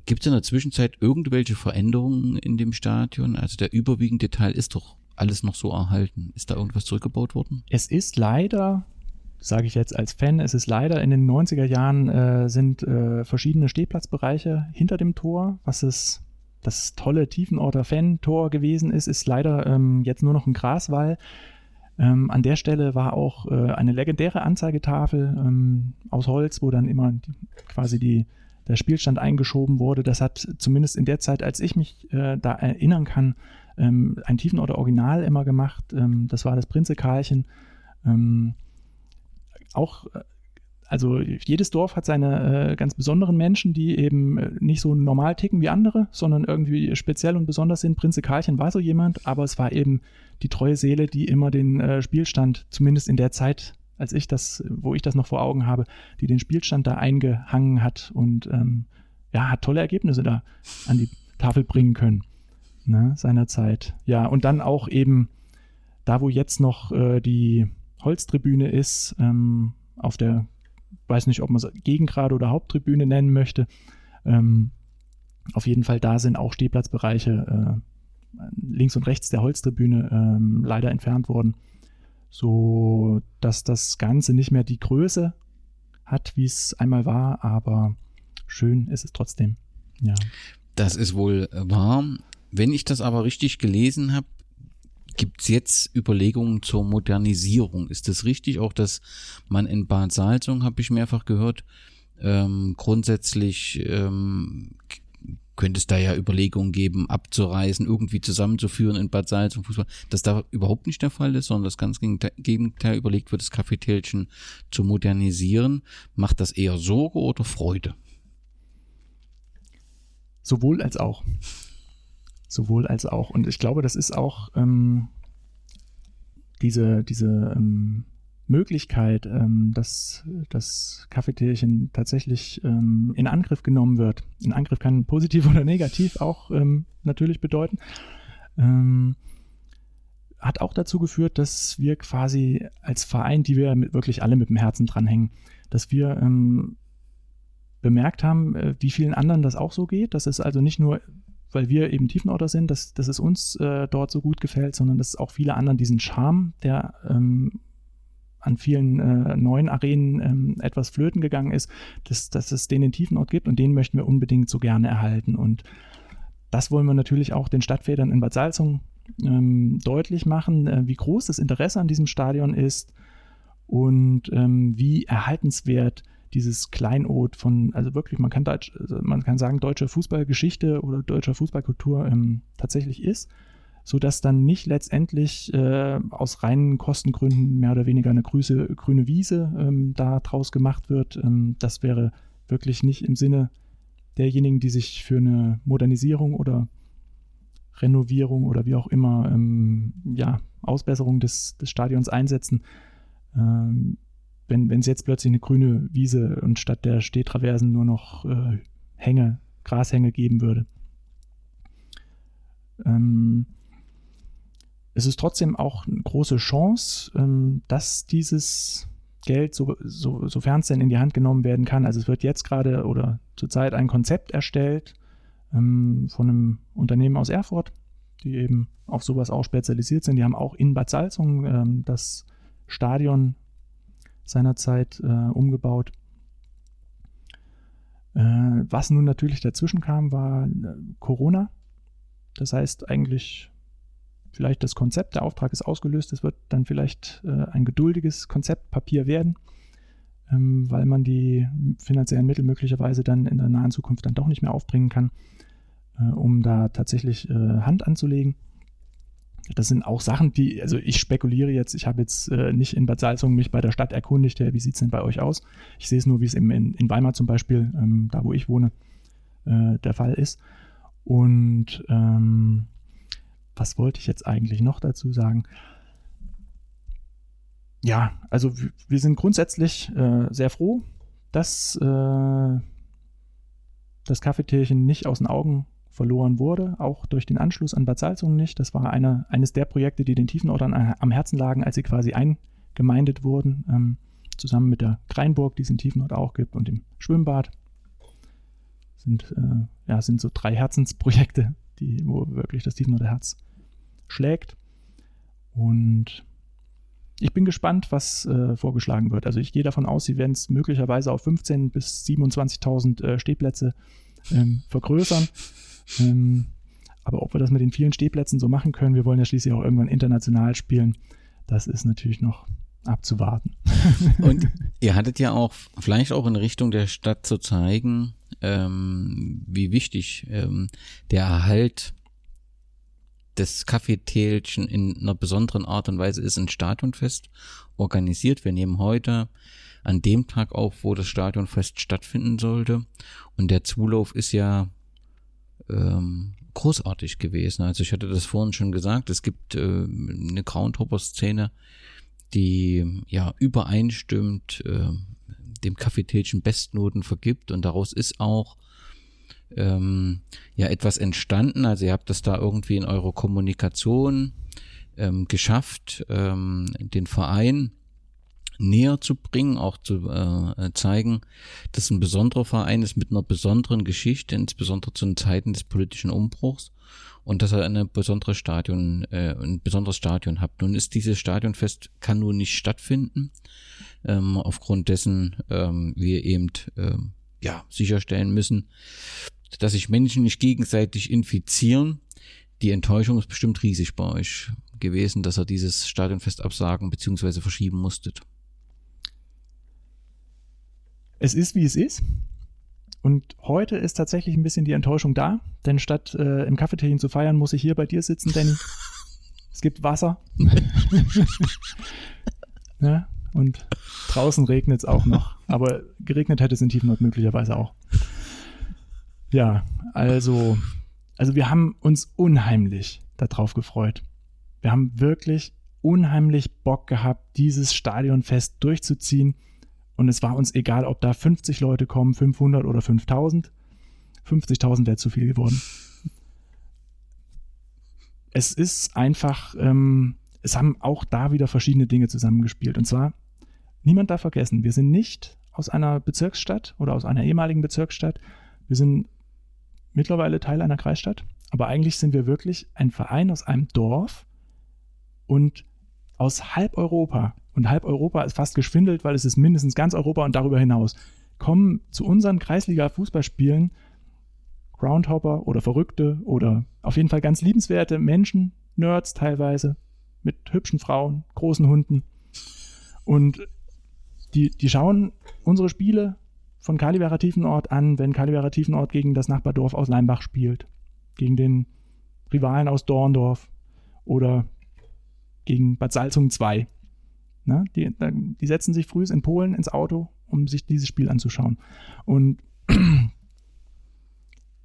Gibt es in der Zwischenzeit irgendwelche Veränderungen in dem Stadion? Also der überwiegende Teil ist doch alles noch so erhalten. Ist da irgendwas zurückgebaut worden? Es ist leider, sage ich jetzt als Fan, es ist leider in den 90er Jahren äh, sind äh, verschiedene Stehplatzbereiche hinter dem Tor, was es das tolle Tiefenorter Fan-Tor gewesen ist, ist leider ähm, jetzt nur noch ein Graswall. Ähm, an der Stelle war auch äh, eine legendäre Anzeigetafel ähm, aus Holz, wo dann immer die, quasi die der Spielstand eingeschoben wurde. Das hat zumindest in der Zeit, als ich mich äh, da erinnern kann, ähm, ein Tiefenorder Original immer gemacht. Ähm, das war das Prinzekarlchen. Ähm, auch, äh, also jedes Dorf hat seine äh, ganz besonderen Menschen, die eben äh, nicht so normal ticken wie andere, sondern irgendwie speziell und besonders sind. Prinze Karlchen war so jemand, aber es war eben die treue Seele, die immer den äh, Spielstand, zumindest in der Zeit, als ich das, wo ich das noch vor Augen habe, die den Spielstand da eingehangen hat und ähm, ja, hat tolle Ergebnisse da an die Tafel bringen können. Ne, seinerzeit. Ja, und dann auch eben da, wo jetzt noch äh, die Holztribüne ist, ähm, auf der, weiß nicht, ob man es Gegengrade oder Haupttribüne nennen möchte. Ähm, auf jeden Fall, da sind auch Stehplatzbereiche äh, links und rechts der Holztribüne ähm, leider entfernt worden so dass das Ganze nicht mehr die Größe hat, wie es einmal war, aber schön ist es trotzdem. Ja. Das ist wohl wahr. Wenn ich das aber richtig gelesen habe, gibt es jetzt Überlegungen zur Modernisierung. Ist das richtig? Auch, dass man in Bad Salzung, habe ich mehrfach gehört, ähm, grundsätzlich ähm, könnte es da ja Überlegungen geben, abzureisen, irgendwie zusammenzuführen in Bad Salz und Fußball, dass da überhaupt nicht der Fall ist, sondern das ganz Gegenteil überlegt wird, das Kaffeetälchen zu modernisieren. Macht das eher Sorge oder Freude? Sowohl als auch. Sowohl als auch. Und ich glaube, das ist auch ähm, diese, diese ähm, Möglichkeit, ähm, dass das Kaffeetierchen tatsächlich ähm, in Angriff genommen wird. In Angriff kann positiv oder negativ auch ähm, natürlich bedeuten. Ähm, hat auch dazu geführt, dass wir quasi als Verein, die wir mit, wirklich alle mit dem Herzen dranhängen, dass wir ähm, bemerkt haben, äh, wie vielen anderen das auch so geht. Das ist also nicht nur weil wir eben Tiefenorder sind, dass, dass es uns äh, dort so gut gefällt, sondern dass auch viele anderen diesen Charme, der ähm, an vielen äh, neuen Arenen ähm, etwas flöten gegangen ist, dass, dass es den in Tiefenort gibt und den möchten wir unbedingt so gerne erhalten. Und das wollen wir natürlich auch den Stadtvätern in Bad Salzung ähm, deutlich machen, äh, wie groß das Interesse an diesem Stadion ist und ähm, wie erhaltenswert dieses Kleinod von, also wirklich, man kann, Deutsch, also man kann sagen, deutsche Fußballgeschichte oder deutscher Fußballkultur ähm, tatsächlich ist, sodass dann nicht letztendlich äh, aus reinen Kostengründen mehr oder weniger eine grüße, grüne Wiese ähm, daraus gemacht wird. Ähm, das wäre wirklich nicht im Sinne derjenigen, die sich für eine Modernisierung oder Renovierung oder wie auch immer, ähm, ja, Ausbesserung des, des Stadions einsetzen. Ähm, wenn es jetzt plötzlich eine grüne Wiese und statt der Stehtraversen nur noch äh, Hänge, Grashänge geben würde. Ähm, es ist trotzdem auch eine große Chance, ähm, dass dieses Geld, so, so, sofern es denn in die Hand genommen werden kann, also es wird jetzt gerade oder zurzeit ein Konzept erstellt ähm, von einem Unternehmen aus Erfurt, die eben auf sowas auch spezialisiert sind. Die haben auch in Bad Salzung ähm, das Stadion seinerzeit äh, umgebaut. Äh, was nun natürlich dazwischen kam, war äh, Corona. Das heißt eigentlich vielleicht das Konzept, der Auftrag ist ausgelöst, es wird dann vielleicht äh, ein geduldiges Konzeptpapier werden, ähm, weil man die finanziellen Mittel möglicherweise dann in der nahen Zukunft dann doch nicht mehr aufbringen kann, äh, um da tatsächlich äh, Hand anzulegen. Das sind auch Sachen, die, also ich spekuliere jetzt, ich habe jetzt äh, nicht in Bad Salzung mich bei der Stadt erkundigt, ja, wie sieht es denn bei euch aus? Ich sehe es nur, wie es in, in Weimar zum Beispiel, ähm, da wo ich wohne, äh, der Fall ist. Und ähm, was wollte ich jetzt eigentlich noch dazu sagen? Ja, also wir sind grundsätzlich äh, sehr froh, dass äh, das Kaffeetierchen nicht aus den Augen verloren wurde, auch durch den Anschluss an Bad Salzungen nicht. Das war eine, eines der Projekte, die den Tiefenortern am Herzen lagen, als sie quasi eingemeindet wurden, ähm, zusammen mit der Kreinburg, die es in Tiefenort auch gibt, und dem Schwimmbad. Sind, äh, ja, sind so drei Herzensprojekte, die, wo wirklich das Tiefenorter Herz schlägt. Und ich bin gespannt, was äh, vorgeschlagen wird. Also ich gehe davon aus, sie werden es möglicherweise auf 15.000 bis 27.000 äh, Stehplätze ähm, vergrößern. Ähm, aber ob wir das mit den vielen Stehplätzen so machen können, wir wollen ja schließlich auch irgendwann international spielen, das ist natürlich noch abzuwarten. Und ihr hattet ja auch vielleicht auch in Richtung der Stadt zu zeigen, ähm, wie wichtig ähm, der Erhalt des Kaffeetälchen in einer besonderen Art und Weise ist ein Stadionfest organisiert. Wir nehmen heute an dem Tag auf, wo das Stadionfest stattfinden sollte. Und der Zulauf ist ja ähm, großartig gewesen. Also ich hatte das vorhin schon gesagt, es gibt äh, eine Groundhopper-Szene, die ja übereinstimmt, äh, dem Kaffeetälchen Bestnoten vergibt und daraus ist auch ähm, ja etwas entstanden. Also ihr habt das da irgendwie in eurer Kommunikation ähm, geschafft, ähm, den Verein näher zu bringen, auch zu äh, zeigen, dass ein besonderer Verein ist mit einer besonderen Geschichte, insbesondere zu den Zeiten des politischen Umbruchs und dass er eine besondere Stadion, äh, ein besonderes Stadion hat. Nun ist dieses Stadionfest kann nun nicht stattfinden, ähm, aufgrund dessen ähm, wir eben ähm, ja sicherstellen müssen, dass sich Menschen nicht gegenseitig infizieren. Die Enttäuschung ist bestimmt riesig bei euch gewesen, dass er dieses Stadionfest absagen bzw. verschieben musstet. Es ist, wie es ist. Und heute ist tatsächlich ein bisschen die Enttäuschung da, denn statt äh, im Cafeterien zu feiern, muss ich hier bei dir sitzen, Danny. es gibt Wasser. ja, und draußen regnet es auch noch. Aber geregnet hätte es in Tiefenort möglicherweise auch. Ja, also, also wir haben uns unheimlich darauf gefreut. Wir haben wirklich unheimlich Bock gehabt, dieses Stadionfest durchzuziehen. Und es war uns egal, ob da 50 Leute kommen, 500 oder 5000. 50.000 wäre zu viel geworden. Es ist einfach, ähm, es haben auch da wieder verschiedene Dinge zusammengespielt. Und zwar, niemand darf vergessen, wir sind nicht aus einer Bezirksstadt oder aus einer ehemaligen Bezirksstadt. Wir sind mittlerweile Teil einer Kreisstadt, aber eigentlich sind wir wirklich ein Verein aus einem Dorf und aus halb Europa, und halb Europa ist fast geschwindelt, weil es ist mindestens ganz Europa und darüber hinaus, kommen zu unseren Kreisliga-Fußballspielen Groundhopper oder Verrückte oder auf jeden Fall ganz liebenswerte Menschen, Nerds teilweise, mit hübschen Frauen, großen Hunden. Und die, die schauen unsere Spiele von Kalibera Tiefenort an, wenn Kalibera Tiefenort gegen das Nachbardorf aus Leimbach spielt, gegen den Rivalen aus Dorndorf oder gegen Bad Salzungen 2. Na, die, die setzen sich früh in Polen ins Auto, um sich dieses Spiel anzuschauen. Und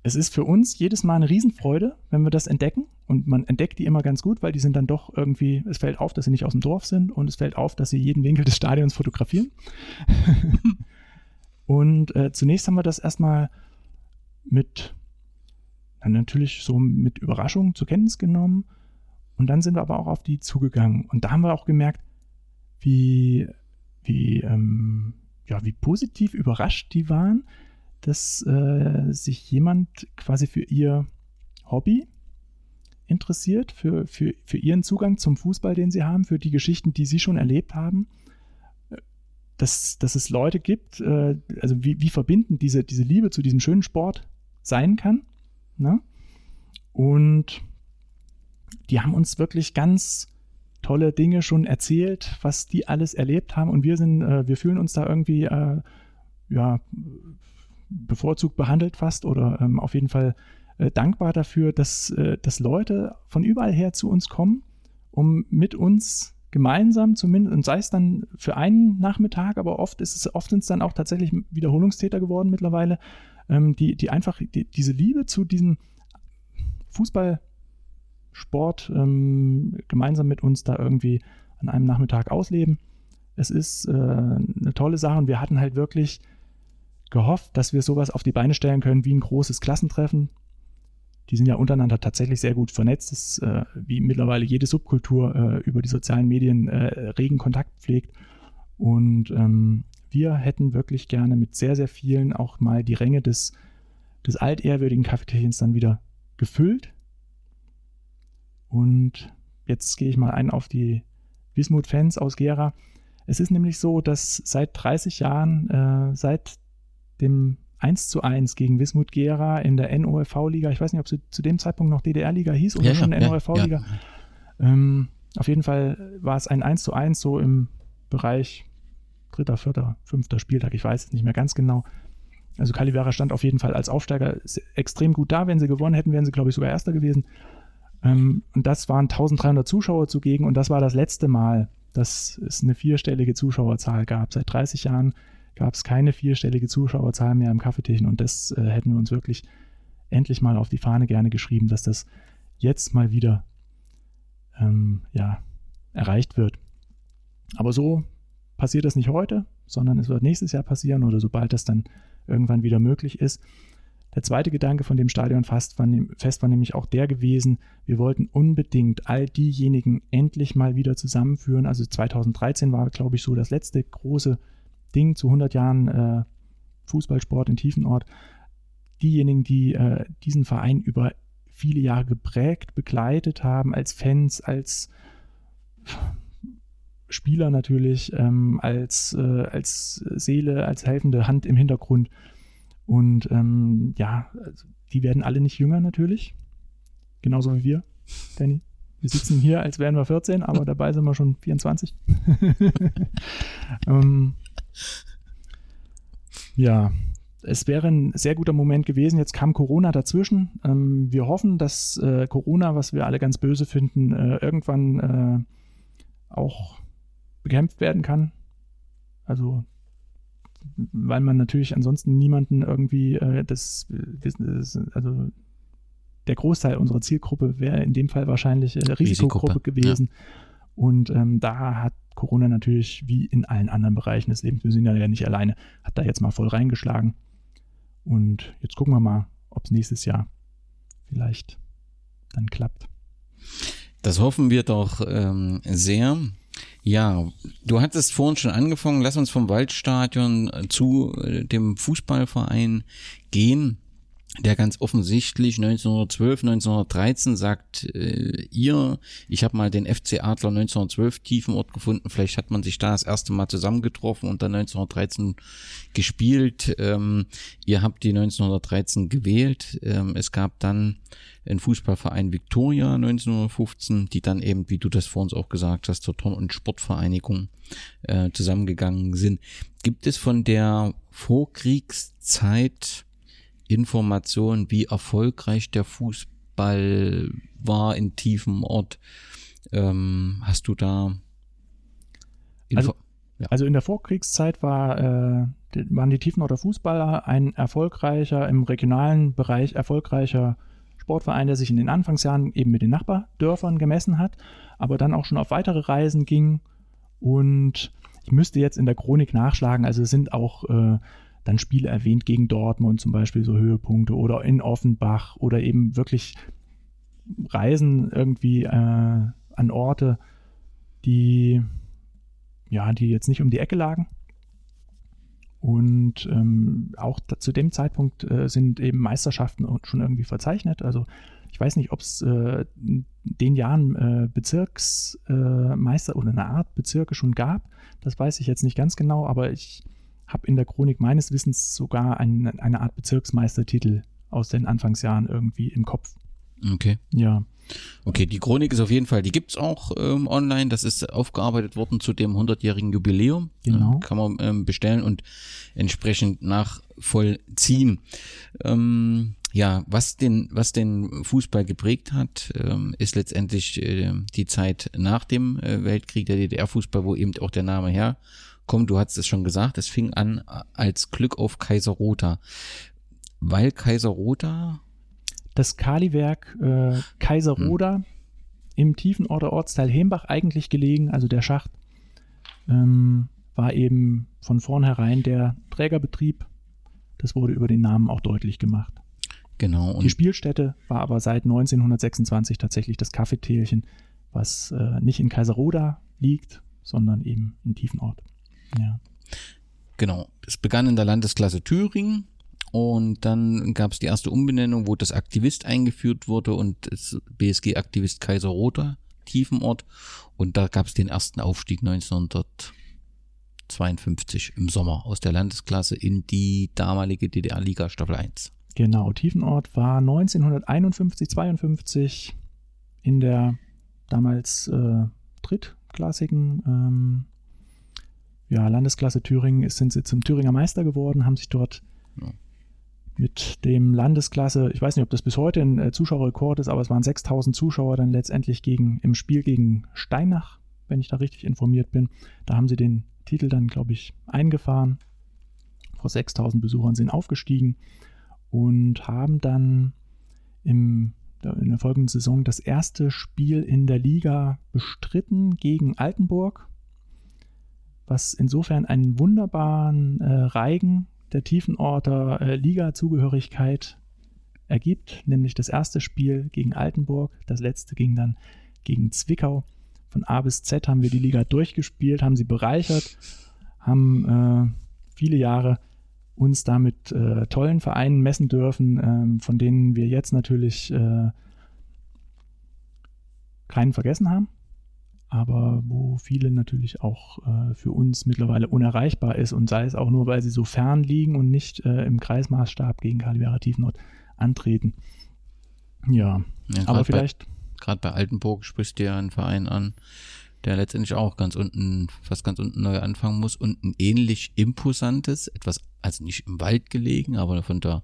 es ist für uns jedes Mal eine Riesenfreude, wenn wir das entdecken. Und man entdeckt die immer ganz gut, weil die sind dann doch irgendwie, es fällt auf, dass sie nicht aus dem Dorf sind und es fällt auf, dass sie jeden Winkel des Stadions fotografieren. und äh, zunächst haben wir das erstmal mit, natürlich so mit Überraschung zur Kenntnis genommen. Und dann sind wir aber auch auf die zugegangen. Und da haben wir auch gemerkt, wie, wie, ähm, ja, wie positiv überrascht die waren, dass äh, sich jemand quasi für ihr Hobby interessiert, für, für, für ihren Zugang zum Fußball, den sie haben, für die Geschichten, die sie schon erlebt haben. Dass, dass es Leute gibt, äh, also wie, wie verbindend diese, diese Liebe zu diesem schönen Sport sein kann. Ne? Und die haben uns wirklich ganz tolle Dinge schon erzählt, was die alles erlebt haben. Und wir sind, äh, wir fühlen uns da irgendwie äh, ja, bevorzugt behandelt fast oder ähm, auf jeden Fall äh, dankbar dafür, dass, äh, dass Leute von überall her zu uns kommen, um mit uns gemeinsam zumindest, und sei es dann für einen Nachmittag, aber oft ist es, oft sind es dann auch tatsächlich Wiederholungstäter geworden mittlerweile, ähm, die, die einfach die, diese Liebe zu diesem Fußballsport ähm, gemeinsam mit uns da irgendwie an einem Nachmittag ausleben. Es ist äh, eine tolle Sache und wir hatten halt wirklich gehofft, dass wir sowas auf die Beine stellen können wie ein großes Klassentreffen. Die sind ja untereinander tatsächlich sehr gut vernetzt, das, äh, wie mittlerweile jede Subkultur äh, über die sozialen Medien äh, regen Kontakt pflegt. Und ähm, wir hätten wirklich gerne mit sehr, sehr vielen auch mal die Ränge des, des altehrwürdigen Kaffeetierchens dann wieder gefüllt. Und jetzt gehe ich mal ein auf die Wismut-Fans aus Gera. Es ist nämlich so, dass seit 30 Jahren, äh, seit dem 1 zu 1 gegen Wismut Gera in der NOFV-Liga. Ich weiß nicht, ob sie zu dem Zeitpunkt noch DDR-Liga hieß oder ja, schon ja, NOFV-Liga. Ja. Ähm, auf jeden Fall war es ein 1 zu 1 so im Bereich dritter, vierter, fünfter Spieltag. Ich weiß es nicht mehr ganz genau. Also Calivera stand auf jeden Fall als Aufsteiger extrem gut da. Wenn sie gewonnen hätten, wären sie, glaube ich, sogar Erster gewesen. Ähm, und das waren 1300 Zuschauer zugegen. Und das war das letzte Mal, dass es eine vierstellige Zuschauerzahl gab. Seit 30 Jahren gab es keine vierstellige Zuschauerzahl mehr im Kaffeetischen und das äh, hätten wir uns wirklich endlich mal auf die Fahne gerne geschrieben, dass das jetzt mal wieder ähm, ja, erreicht wird. Aber so passiert das nicht heute, sondern es wird nächstes Jahr passieren oder sobald das dann irgendwann wieder möglich ist. Der zweite Gedanke von dem Stadion fest war, fest war nämlich auch der gewesen, wir wollten unbedingt all diejenigen endlich mal wieder zusammenführen. Also 2013 war, glaube ich, so das letzte große Ding zu 100 Jahren äh, Fußballsport in Tiefenort. Diejenigen, die äh, diesen Verein über viele Jahre geprägt, begleitet haben, als Fans, als Spieler natürlich, ähm, als, äh, als Seele, als helfende Hand im Hintergrund. Und ähm, ja, also die werden alle nicht jünger natürlich. Genauso wie wir, Danny. Wir sitzen hier, als wären wir 14, aber dabei sind wir schon 24. ähm, ja, es wäre ein sehr guter Moment gewesen. Jetzt kam Corona dazwischen. Ähm, wir hoffen, dass äh, Corona, was wir alle ganz böse finden, äh, irgendwann äh, auch bekämpft werden kann. Also, weil man natürlich ansonsten niemanden irgendwie äh, das, das, also der Großteil unserer Zielgruppe wäre in dem Fall wahrscheinlich äh, Risikogruppe, Risikogruppe gewesen. Ja. Und ähm, da hat Corona natürlich wie in allen anderen Bereichen des Lebens, wir sind ja nicht alleine, hat da jetzt mal voll reingeschlagen. Und jetzt gucken wir mal, ob es nächstes Jahr vielleicht dann klappt. Das hoffen wir doch ähm, sehr. Ja, du hattest vorhin schon angefangen. Lass uns vom Waldstadion zu äh, dem Fußballverein gehen. Der ganz offensichtlich 1912, 1913 sagt äh, ihr, ich habe mal den FC Adler 1912 Tiefenort gefunden, vielleicht hat man sich da das erste Mal zusammengetroffen und dann 1913 gespielt. Ähm, ihr habt die 1913 gewählt. Ähm, es gab dann einen Fußballverein Victoria 1915, die dann eben, wie du das vor uns auch gesagt hast, zur Turn- und Sportvereinigung äh, zusammengegangen sind. Gibt es von der Vorkriegszeit Informationen, wie erfolgreich der Fußball war in tiefem Ort. Ähm, hast du da Info also, ja. also, in der Vorkriegszeit war, äh, waren die Tiefenorter Fußballer ein erfolgreicher, im regionalen Bereich erfolgreicher Sportverein, der sich in den Anfangsjahren eben mit den Nachbardörfern gemessen hat, aber dann auch schon auf weitere Reisen ging. Und ich müsste jetzt in der Chronik nachschlagen, also es sind auch äh, dann Spiele erwähnt gegen Dortmund zum Beispiel, so Höhepunkte oder in Offenbach oder eben wirklich Reisen irgendwie äh, an Orte, die ja, die jetzt nicht um die Ecke lagen. Und ähm, auch da, zu dem Zeitpunkt äh, sind eben Meisterschaften schon irgendwie verzeichnet. Also ich weiß nicht, ob es äh, in den Jahren äh, Bezirksmeister oder eine Art Bezirke schon gab. Das weiß ich jetzt nicht ganz genau, aber ich habe in der Chronik meines Wissens sogar ein, eine Art Bezirksmeistertitel aus den Anfangsjahren irgendwie im Kopf. Okay. Ja. Okay, die Chronik ist auf jeden Fall, die gibt es auch ähm, online. Das ist aufgearbeitet worden zu dem 100-jährigen Jubiläum. Genau. Ähm, kann man ähm, bestellen und entsprechend nachvollziehen. Ähm, ja, was den, was den Fußball geprägt hat, ähm, ist letztendlich äh, die Zeit nach dem äh, Weltkrieg, der DDR-Fußball, wo eben auch der Name her komm, du hast es schon gesagt, es fing an als Glück auf Kaiserrotha. Weil Kaiserrotha? Das Kaliwerk äh, Kaiserroda hm. im tiefen Order Ortsteil Hembach eigentlich gelegen, also der Schacht, ähm, war eben von vornherein der Trägerbetrieb. Das wurde über den Namen auch deutlich gemacht. Genau. Die Spielstätte war aber seit 1926 tatsächlich das Kaffeetälchen, was äh, nicht in Kaiserroda liegt, sondern eben in Tiefenort. Ja. Genau. Es begann in der Landesklasse Thüringen und dann gab es die erste Umbenennung, wo das Aktivist eingeführt wurde und das BSG-Aktivist Kaiser Rother, Tiefenort. Und da gab es den ersten Aufstieg 1952 im Sommer aus der Landesklasse in die damalige DDR-Liga Staffel 1. Genau, Tiefenort war 1951, 52 in der damals äh, drittklassigen ähm, ja, Landesklasse Thüringen sind sie zum Thüringer Meister geworden, haben sich dort ja. mit dem Landesklasse, ich weiß nicht, ob das bis heute ein äh, Zuschauerrekord ist, aber es waren 6000 Zuschauer dann letztendlich gegen, im Spiel gegen Steinach, wenn ich da richtig informiert bin. Da haben sie den Titel dann, glaube ich, eingefahren. Vor 6000 Besuchern sind aufgestiegen und haben dann im, in der folgenden Saison das erste Spiel in der Liga bestritten gegen Altenburg was insofern einen wunderbaren äh, Reigen der Tiefenorter äh, Liga-Zugehörigkeit ergibt, nämlich das erste Spiel gegen Altenburg, das letzte ging dann gegen Zwickau. Von A bis Z haben wir die Liga durchgespielt, haben sie bereichert, haben äh, viele Jahre uns damit äh, tollen Vereinen messen dürfen, ähm, von denen wir jetzt natürlich äh, keinen vergessen haben aber wo viele natürlich auch äh, für uns mittlerweile unerreichbar ist und sei es auch nur, weil sie so fern liegen und nicht äh, im Kreismaßstab gegen Kalibera Tiefnord antreten. Ja, ja aber vielleicht. Gerade bei Altenburg sprichst du ja einen Verein an, der letztendlich auch ganz unten, fast ganz unten neu anfangen muss und ein ähnlich imposantes, etwas, also nicht im Wald gelegen, aber von der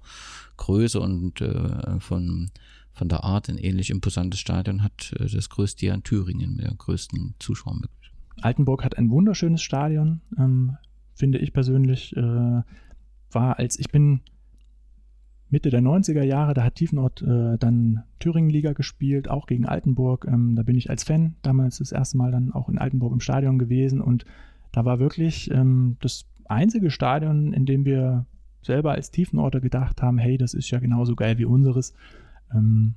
Größe und äh, von von der Art ein ähnlich imposantes Stadion hat äh, das größte Jahr in Thüringen mit der größten Zuschauermöglichkeit. Altenburg hat ein wunderschönes Stadion, ähm, finde ich persönlich. Äh, war als ich bin Mitte der 90er Jahre, da hat Tiefenort äh, dann Thüringen-Liga gespielt, auch gegen Altenburg. Ähm, da bin ich als Fan damals das erste Mal dann auch in Altenburg im Stadion gewesen und da war wirklich ähm, das einzige Stadion, in dem wir selber als Tiefenorter gedacht haben, hey, das ist ja genauso geil wie unseres. Ähm,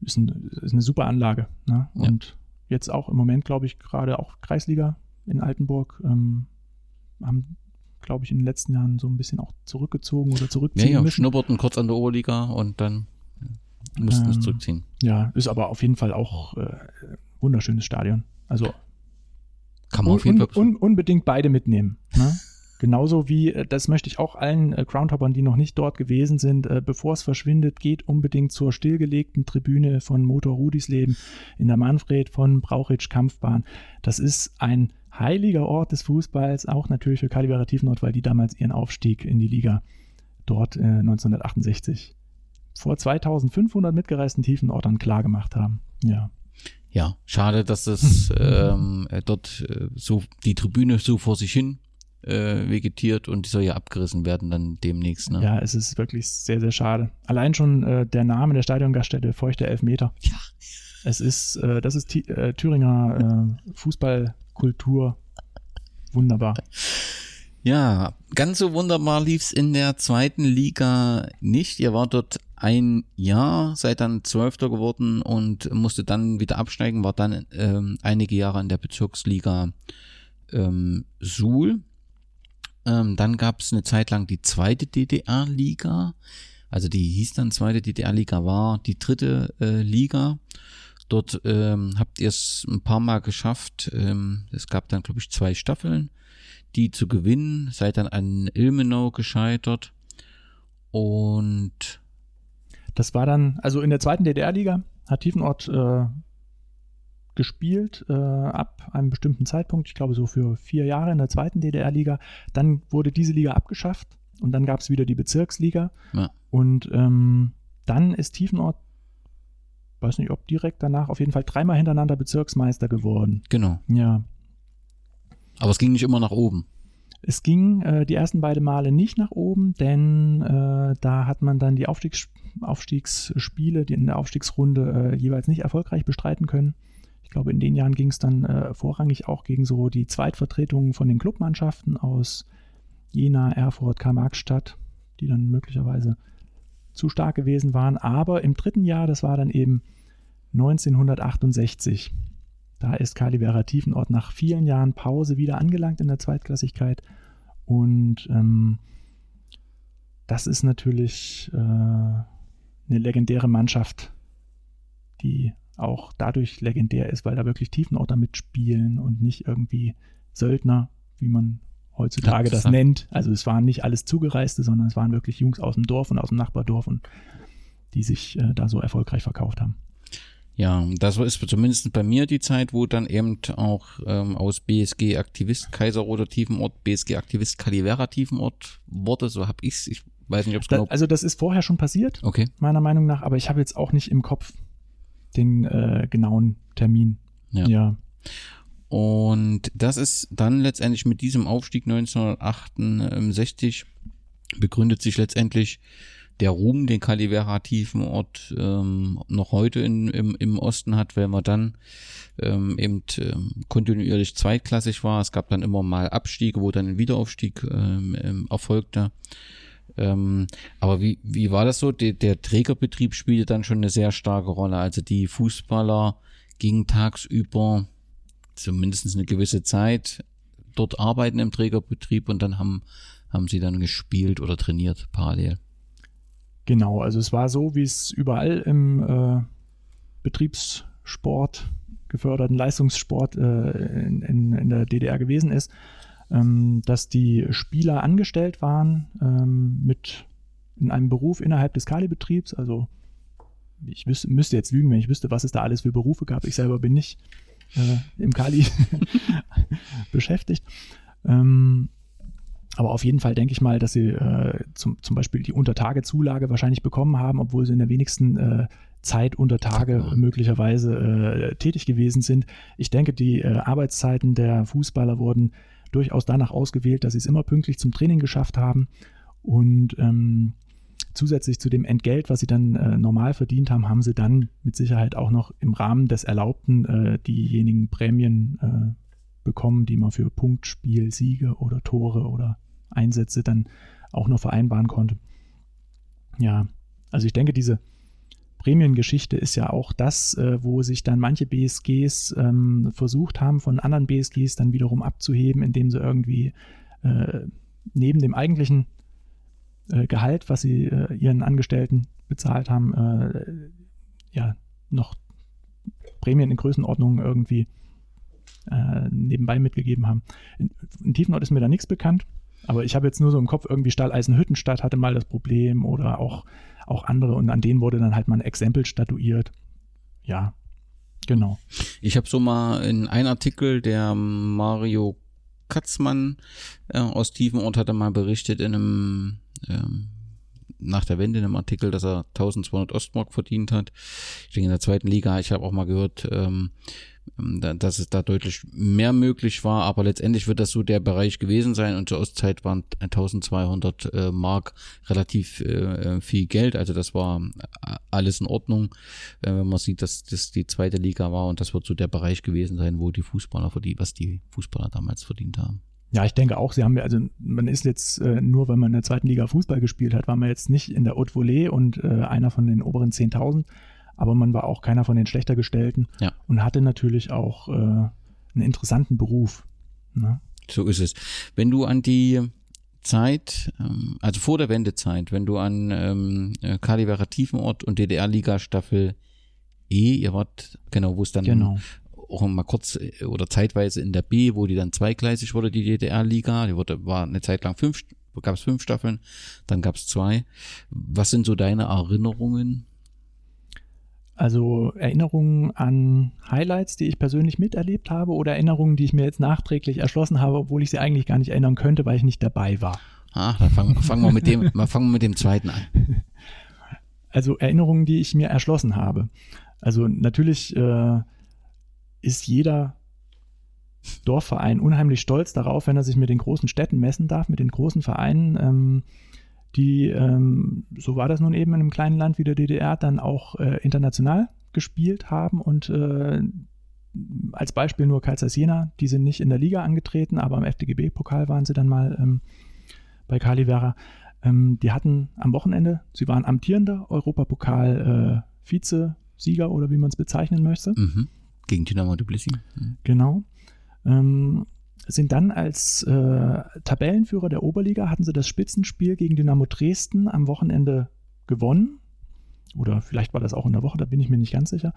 ist, ein, ist, eine super Anlage. Ne? Ja. Und jetzt auch im Moment, glaube ich, gerade auch Kreisliga in Altenburg ähm, haben glaube ich, in den letzten Jahren so ein bisschen auch zurückgezogen oder zurückziehen Ja, ja, müssen. schnupperten kurz an der Oberliga und dann mussten es Ähm, zurückziehen. Ja, ist aber auf jeden Fall auch äh, wunderschönes Stadion. Also Kann man un, auf jeden Fall. un, unbedingt beide mitnehmen. Genauso wie, äh, das möchte ich auch allen äh, Groundhoppern, die noch nicht dort gewesen sind, äh, bevor es verschwindet, geht unbedingt zur stillgelegten Tribüne von Motor Rudisleben in der Manfred von Brauchitsch Kampfbahn. Das ist ein heiliger Ort des Fußballs, auch natürlich für Kalibera Tiefenort, weil die damals ihren Aufstieg in die Liga dort äh, 1968 vor 2500 mitgereisten Tiefenortern klargemacht haben. Ja. Ja, schade, dass es ähm, äh, dort so die Tribüne so vor sich hin äh, vegetiert und die soll ja abgerissen werden dann demnächst. Ne? Ja, es ist wirklich sehr, sehr schade. Allein schon äh, der Name der Stadiongaststätte, Feuchte Elfmeter. Ja. Es ist, äh, das ist Ti- äh, Thüringer äh, Fußballkultur. Wunderbar. Ja, ganz so wunderbar lief's in der zweiten Liga nicht. Ihr wart dort ein Jahr, seid dann Zwölfter geworden und musste dann wieder absteigen, war dann ähm, einige Jahre in der Bezirksliga ähm, Suhl. Ähm, dann gab's eine Zeit lang die zweite DDR-Liga. Also die hieß dann zweite DDR-Liga, war die dritte äh, Liga. Dort ähm, habt ihr es ein paar Mal geschafft. Ähm, es gab dann, glaube ich, zwei Staffeln die zu gewinnen, seid dann an Ilmenau gescheitert und Das war dann, also in der zweiten DDR-Liga hat Tiefenort äh, gespielt äh, ab einem bestimmten Zeitpunkt, ich glaube so für vier Jahre in der zweiten DDR-Liga. Dann wurde diese Liga abgeschafft und dann gab es wieder die Bezirksliga. Ja. Und ähm, dann ist Tiefenort, weiß nicht ob direkt danach, auf jeden Fall dreimal hintereinander Bezirksmeister geworden. genau. Ja, Aber es ging nicht immer nach oben. Es ging äh, die ersten beiden Male nicht nach oben, denn äh, da hat man dann die Aufstiegs Aufstiegsspiele, die in der Aufstiegsrunde äh, jeweils nicht erfolgreich bestreiten können. Glaube, in den Jahren ging es dann äh, vorrangig auch gegen so die Zweitvertretungen von den Clubmannschaften aus Jena, Erfurt, Karl-Marx-Stadt, die dann möglicherweise zu stark gewesen waren. Aber im dritten Jahr, das war dann eben 1968, da ist Kalivera Tiefenort nach vielen Jahren Pause wieder angelangt in der Zweitklassigkeit. Und ähm, das ist natürlich äh, eine legendäre Mannschaft, die auch dadurch legendär ist, weil da wirklich Tiefenorter mitspielen und nicht irgendwie Söldner, wie man heutzutage das nennt. Also es waren nicht alles Zugereiste, sondern es waren wirklich Jungs aus dem Dorf und aus dem Nachbardorf und die sich äh, da so erfolgreich verkauft haben. Ja, das ist zumindest bei mir die Zeit, wo dann eben auch ähm, aus BSG Aktivist Kaiserroder Tiefenort BSG Aktivist Calivera Tiefenort wurde. So hab ich's. Ich weiß nicht, ob es Da, genau. also das ist vorher schon passiert, Okay. meiner Meinung nach, aber ich habe jetzt auch nicht im Kopf den äh, genauen Termin. Ja. ja. Und das ist dann letztendlich mit diesem Aufstieg 1968 begründet sich letztendlich der Ruhm, den Calivera Tiefenort ähm, noch heute in, im, im Osten hat, weil man dann ähm, eben ähm, kontinuierlich zweitklassig war. Es gab dann immer mal Abstiege, wo dann ein Wiederaufstieg ähm, ähm, erfolgte. Ähm, aber wie, wie war das so? Der, der Trägerbetrieb spielte dann schon eine sehr starke Rolle. Also die Fußballer gingen tagsüber zumindest eine gewisse Zeit dort arbeiten im Trägerbetrieb und dann haben, haben sie dann gespielt oder trainiert parallel. Genau, also es war so, wie es überall im äh, Betriebssport, geförderten Leistungssport äh, in, in, in der DDR gewesen ist, dass die Spieler angestellt waren ähm, mit in einem Beruf innerhalb des Kali-Betriebs. Also ich wüsste, müsste jetzt lügen, wenn ich wüsste, was es da alles für Berufe gab. Ich selber bin nicht äh, im Kali beschäftigt. Ähm, aber auf jeden Fall denke ich mal, dass sie äh, zum, zum Beispiel die Untertagezulage wahrscheinlich bekommen haben, obwohl sie in der wenigsten äh, Zeit unter Tage möglicherweise äh, tätig gewesen sind. Ich denke, die äh, Arbeitszeiten der Fußballer wurden durchaus danach ausgewählt, dass sie es immer pünktlich zum Training geschafft haben und ähm, zusätzlich zu dem Entgelt, was sie dann äh, normal verdient haben, haben sie dann mit Sicherheit auch noch im Rahmen des Erlaubten äh, diejenigen Prämien äh, bekommen, die man für Punktspiel, Siege oder Tore oder Einsätze dann auch noch vereinbaren konnte. Ja, also ich denke, diese Prämiengeschichte ist ja auch das, äh, wo sich dann manche BSGs ähm, versucht haben, von anderen BSGs dann wiederum abzuheben, indem sie irgendwie äh, neben dem eigentlichen äh, Gehalt, was sie äh, ihren Angestellten bezahlt haben, äh, ja, noch Prämien in Größenordnungen irgendwie äh, nebenbei mitgegeben haben. In, in Tiefenort ist mir da nichts bekannt, aber ich habe jetzt nur so im Kopf irgendwie Stalleisenhüttenstadt hatte mal das Problem oder auch, auch andere und an denen wurde dann halt mal ein Exempel statuiert. Ja, genau. Ich habe so mal in einem Artikel, der Mario Katzmann äh, aus Tiefenort hatte mal berichtet in einem ähm, nach der Wende in einem Artikel, dass er 1200 Ostmark verdient hat. Ich denke in der zweiten Liga, ich habe auch mal gehört, ähm dass es da deutlich mehr möglich war, aber letztendlich wird das so der Bereich gewesen sein. Und zur Ostzeit waren 1200 äh, Mark relativ äh, viel Geld, also das war äh, alles in Ordnung, äh, wenn man sieht, dass das die zweite Liga war und das wird so der Bereich gewesen sein, wo die Fußballer verdient, was die Fußballer damals verdient haben. Ja, ich denke auch, sie haben, also man ist jetzt äh, nur, wenn man in der zweiten Liga Fußball gespielt hat, war man jetzt nicht in der Haute Volée und äh, einer von den oberen 10.000, aber man war auch keiner von den schlechter gestellten ja. und hatte natürlich auch äh, einen interessanten Beruf. Ne? So ist es. Wenn du an die Zeit, ähm, also vor der Wendezeit, wenn du an ähm, äh, Kalivera Tiefenort und DDR-Liga Staffel E, ihr wart, genau, wo es dann genau auch mal kurz äh, oder zeitweise in der B, wo die dann zweigleisig wurde, die DDR-Liga. Die wurde, war eine Zeit lang fünf, gab es fünf Staffeln, dann gab es zwei. Was sind so deine Erinnerungen? Also Erinnerungen an Highlights, die ich persönlich miterlebt habe oder Erinnerungen, die ich mir jetzt nachträglich erschlossen habe, obwohl ich sie eigentlich gar nicht erinnern könnte, weil ich nicht dabei war. Ah, dann fangen, fangen wir mit dem, mal fangen wir mit dem zweiten an. Also Erinnerungen, die ich mir erschlossen habe. Also natürlich äh, ist jeder Dorfverein unheimlich stolz darauf, wenn er sich mit den großen Städten messen darf, mit den großen Vereinen, ähm, die, ähm, so war das nun eben in einem kleinen Land wie der DDR, dann auch äh, international gespielt haben und äh, als Beispiel nur Kaisers Jena, die sind nicht in der Liga angetreten, aber im FDGB-Pokal waren sie dann mal ähm, bei Calivera. Ähm, die hatten am Wochenende, sie waren amtierender Europapokal-Vize-Sieger äh, oder wie man es bezeichnen möchte. Mhm. Gegen Dynamo Tbilisi. Mhm. Genau. Ähm, sind dann als äh, Tabellenführer der Oberliga, hatten sie das Spitzenspiel gegen Dynamo Dresden am Wochenende gewonnen. Oder vielleicht war das auch in der Woche, da bin ich mir nicht ganz sicher.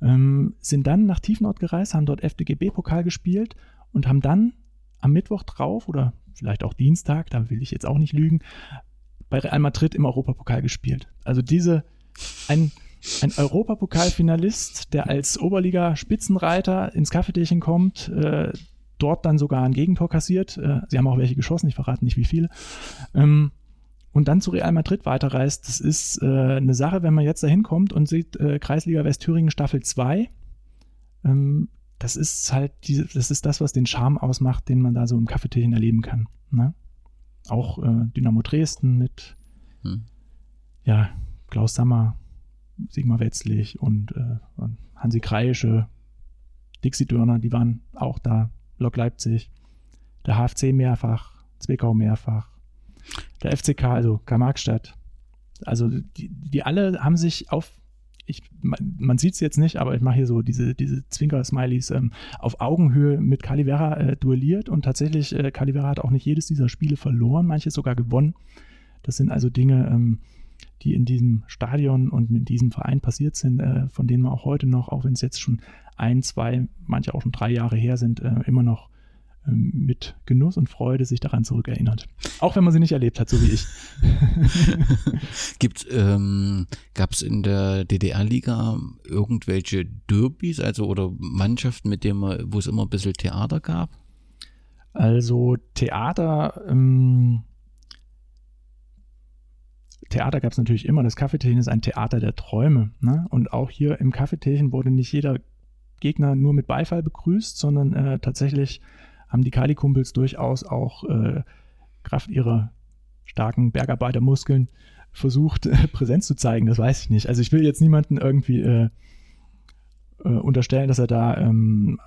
Ähm, sind dann nach Tiefenort gereist, haben dort FDGB-Pokal gespielt und haben dann am Mittwoch drauf oder vielleicht auch Dienstag, da will ich jetzt auch nicht lügen, bei Real Madrid im Europapokal gespielt. Also diese, ein ein Europapokalfinalist, der als Oberliga-Spitzenreiter ins Kaffeetierchen kommt, äh, dort dann sogar ein Gegentor kassiert. Äh, sie haben auch welche geschossen, ich verrate nicht wie viele. Ähm, und dann zu Real Madrid weiterreist. Das ist äh, eine Sache, wenn man jetzt da hinkommt und sieht äh, Kreisliga Westthüringen Staffel 2. Ähm, das ist halt, das ist das, was den Charme ausmacht, den man da so im Kaffeetierchen erleben kann. Ne? Auch Dynamo Dresden mit hm. ja, Klaus Sammer, Sigmar Wetzlich und Hansi Kreische, Dixie Dörner, die waren auch da, Lok Leipzig, der HFC mehrfach, Zwickau mehrfach, der FCK, also Karl-Marx-Stadt. Also die, die alle haben sich auf, ich, man, sieht es jetzt nicht, aber ich mache hier so diese, diese Zwinker-Smileys ähm, auf Augenhöhe mit Calivera äh, duelliert und tatsächlich, äh, Calivera hat auch nicht jedes dieser Spiele verloren, manches sogar gewonnen. Das sind also Dinge, ähm, die in diesem Stadion und mit diesem Verein passiert sind, äh, von denen man auch heute noch, auch wenn es jetzt schon ein, zwei, manche auch schon drei Jahre her sind, äh, immer noch ähm, mit Genuss und Freude sich daran zurückerinnert. Auch wenn man sie nicht erlebt hat, so wie ich. Gibt, ähm, gab es in der DDR-Liga irgendwelche Derbys, also oder Mannschaften, mit denen man, wo es immer ein bisschen Theater gab? Also Theater, ähm, Theater gab es natürlich immer. Das Kaffeetierchen ist ein Theater der Träume. Ne? Und auch hier im Kaffeetierchen wurde nicht jeder Gegner nur mit Beifall begrüßt, sondern äh, tatsächlich haben die Kali-Kumpels durchaus auch äh, Kraft ihrer starken Bergarbeitermuskeln versucht, äh, Präsenz zu zeigen. Das weiß ich nicht. Also ich will jetzt niemanden irgendwie äh, äh, unterstellen, dass er da ähm,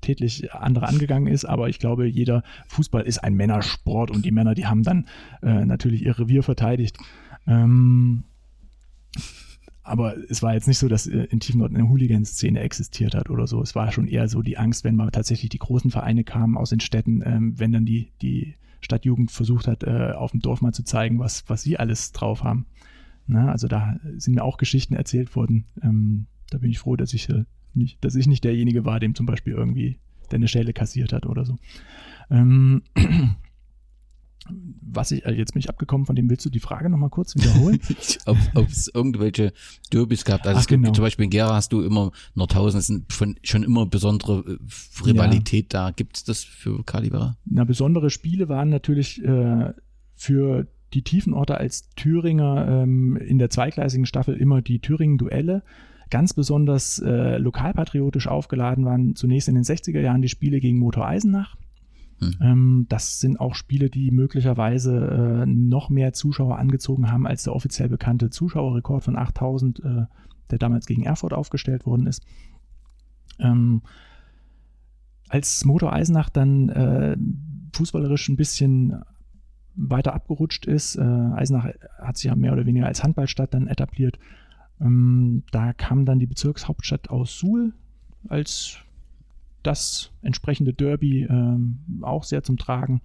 tätlich andere angegangen ist, aber ich glaube, jeder Fußball ist ein Männersport und die Männer, die haben dann natürlich ihr Revier verteidigt. Ähm, aber es war jetzt nicht so, dass äh, in Tiefenort eine Hooligan-Szene existiert hat oder so. Es war schon eher so die Angst, wenn mal tatsächlich die großen Vereine kamen aus den Städten, ähm, wenn dann die, die Stadtjugend versucht hat, äh, auf dem Dorf mal zu zeigen, was, was sie alles drauf haben. Na, also da sind mir auch Geschichten erzählt worden. Ähm, da bin ich froh, dass ich, äh, nicht, dass ich nicht derjenige war, dem zum Beispiel irgendwie der eine Schelle kassiert hat oder so. Ähm, was ich, also jetzt bin ich abgekommen, von dem willst du die Frage nochmal kurz wiederholen? ob, ob es irgendwelche Derbys gab. Also Ach, es gibt, genau. zum Beispiel in Gera hast du immer Nordhausen, es sind schon, schon immer besondere äh, Rivalität da. Gibt es das für Calibera? Na, besondere Spiele waren natürlich äh, für die Tiefenorte als Thüringer ähm, in der zweigleisigen Staffel immer die Thüringen-Duelle. Ganz besonders äh, lokalpatriotisch aufgeladen waren zunächst in den 60er Jahren die Spiele gegen Motor Eisenach. Hm. Ähm, das sind auch Spiele, die möglicherweise äh, noch mehr Zuschauer angezogen haben als der offiziell bekannte Zuschauerrekord von 8000, äh, der damals gegen Erfurt aufgestellt worden ist. Ähm, als Motor Eisenach dann äh, fußballerisch ein bisschen weiter abgerutscht ist, Eisenach hat sich ja mehr oder weniger als Handballstadt dann etabliert. Ähm, da kam dann die Bezirkshauptstadt aus Suhl als das entsprechende Derby ähm, auch sehr zum Tragen.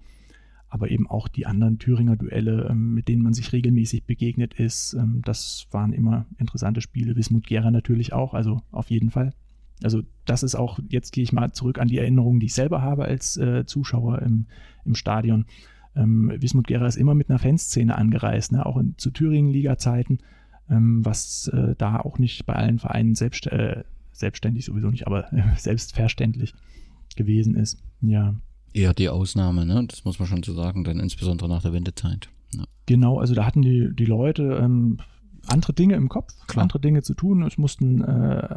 Aber eben auch die anderen Thüringer Duelle, ähm, mit denen man sich regelmäßig begegnet ist. Ähm, das waren immer interessante Spiele. Wismut Gera natürlich auch, also auf jeden Fall. Also das ist auch, jetzt gehe ich mal zurück an die Erinnerungen, die ich selber habe als äh, Zuschauer im, im Stadion. Ähm, Wismut Gera ist immer mit einer Fanszene angereist, ne? auch in, zu Thüringen-Liga-Zeiten, ähm, was äh, da auch nicht bei allen Vereinen selbst, äh, selbstständig sowieso nicht, aber äh, selbstverständlich gewesen ist. Ja. Eher die Ausnahme, ne? Das muss man schon so sagen, dann insbesondere nach der Wendezeit. Ja. Genau, also da hatten die, die Leute ähm, andere Dinge im Kopf, Klar. andere Dinge zu tun. Es mussten äh,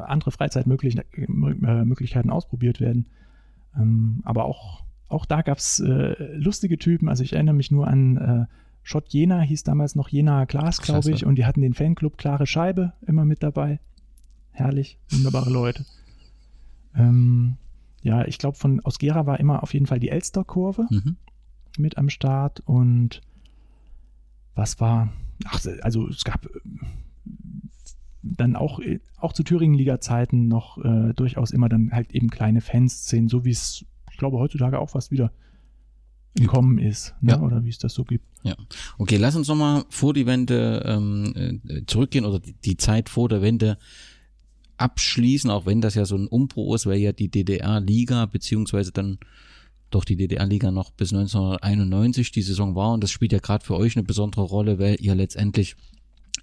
andere Freizeitmöglichkeiten ausprobiert werden. Ähm, aber auch, auch da gab es äh, lustige Typen. Also ich erinnere mich nur an äh, Schott Jena, hieß damals noch Jena Glas, glaube ich. Und die hatten den Fanclub Klare Scheibe immer mit dabei. Herrlich, wunderbare Leute. Ähm, ja, ich glaube, von aus Gera war immer auf jeden Fall die Elster-Kurve Mhm. mit am Start und was war, ach, also es gab äh, dann auch, äh, auch zu Thüringen-Liga-Zeiten noch äh, durchaus immer dann halt eben kleine Fanszenen, so wie es, ich glaube, heutzutage auch fast wieder im Kommen ist, ne? Ja. oder wie es das so gibt. Ja. Okay, lass uns nochmal vor die Wende ähm, äh, zurückgehen oder die, die Zeit vor der Wende abschließen, auch wenn das ja so ein Umbruch ist, weil ja die DDR-Liga beziehungsweise dann doch die DDR-Liga noch bis 1991 die Saison war und das spielt ja gerade für euch eine besondere Rolle, weil ihr letztendlich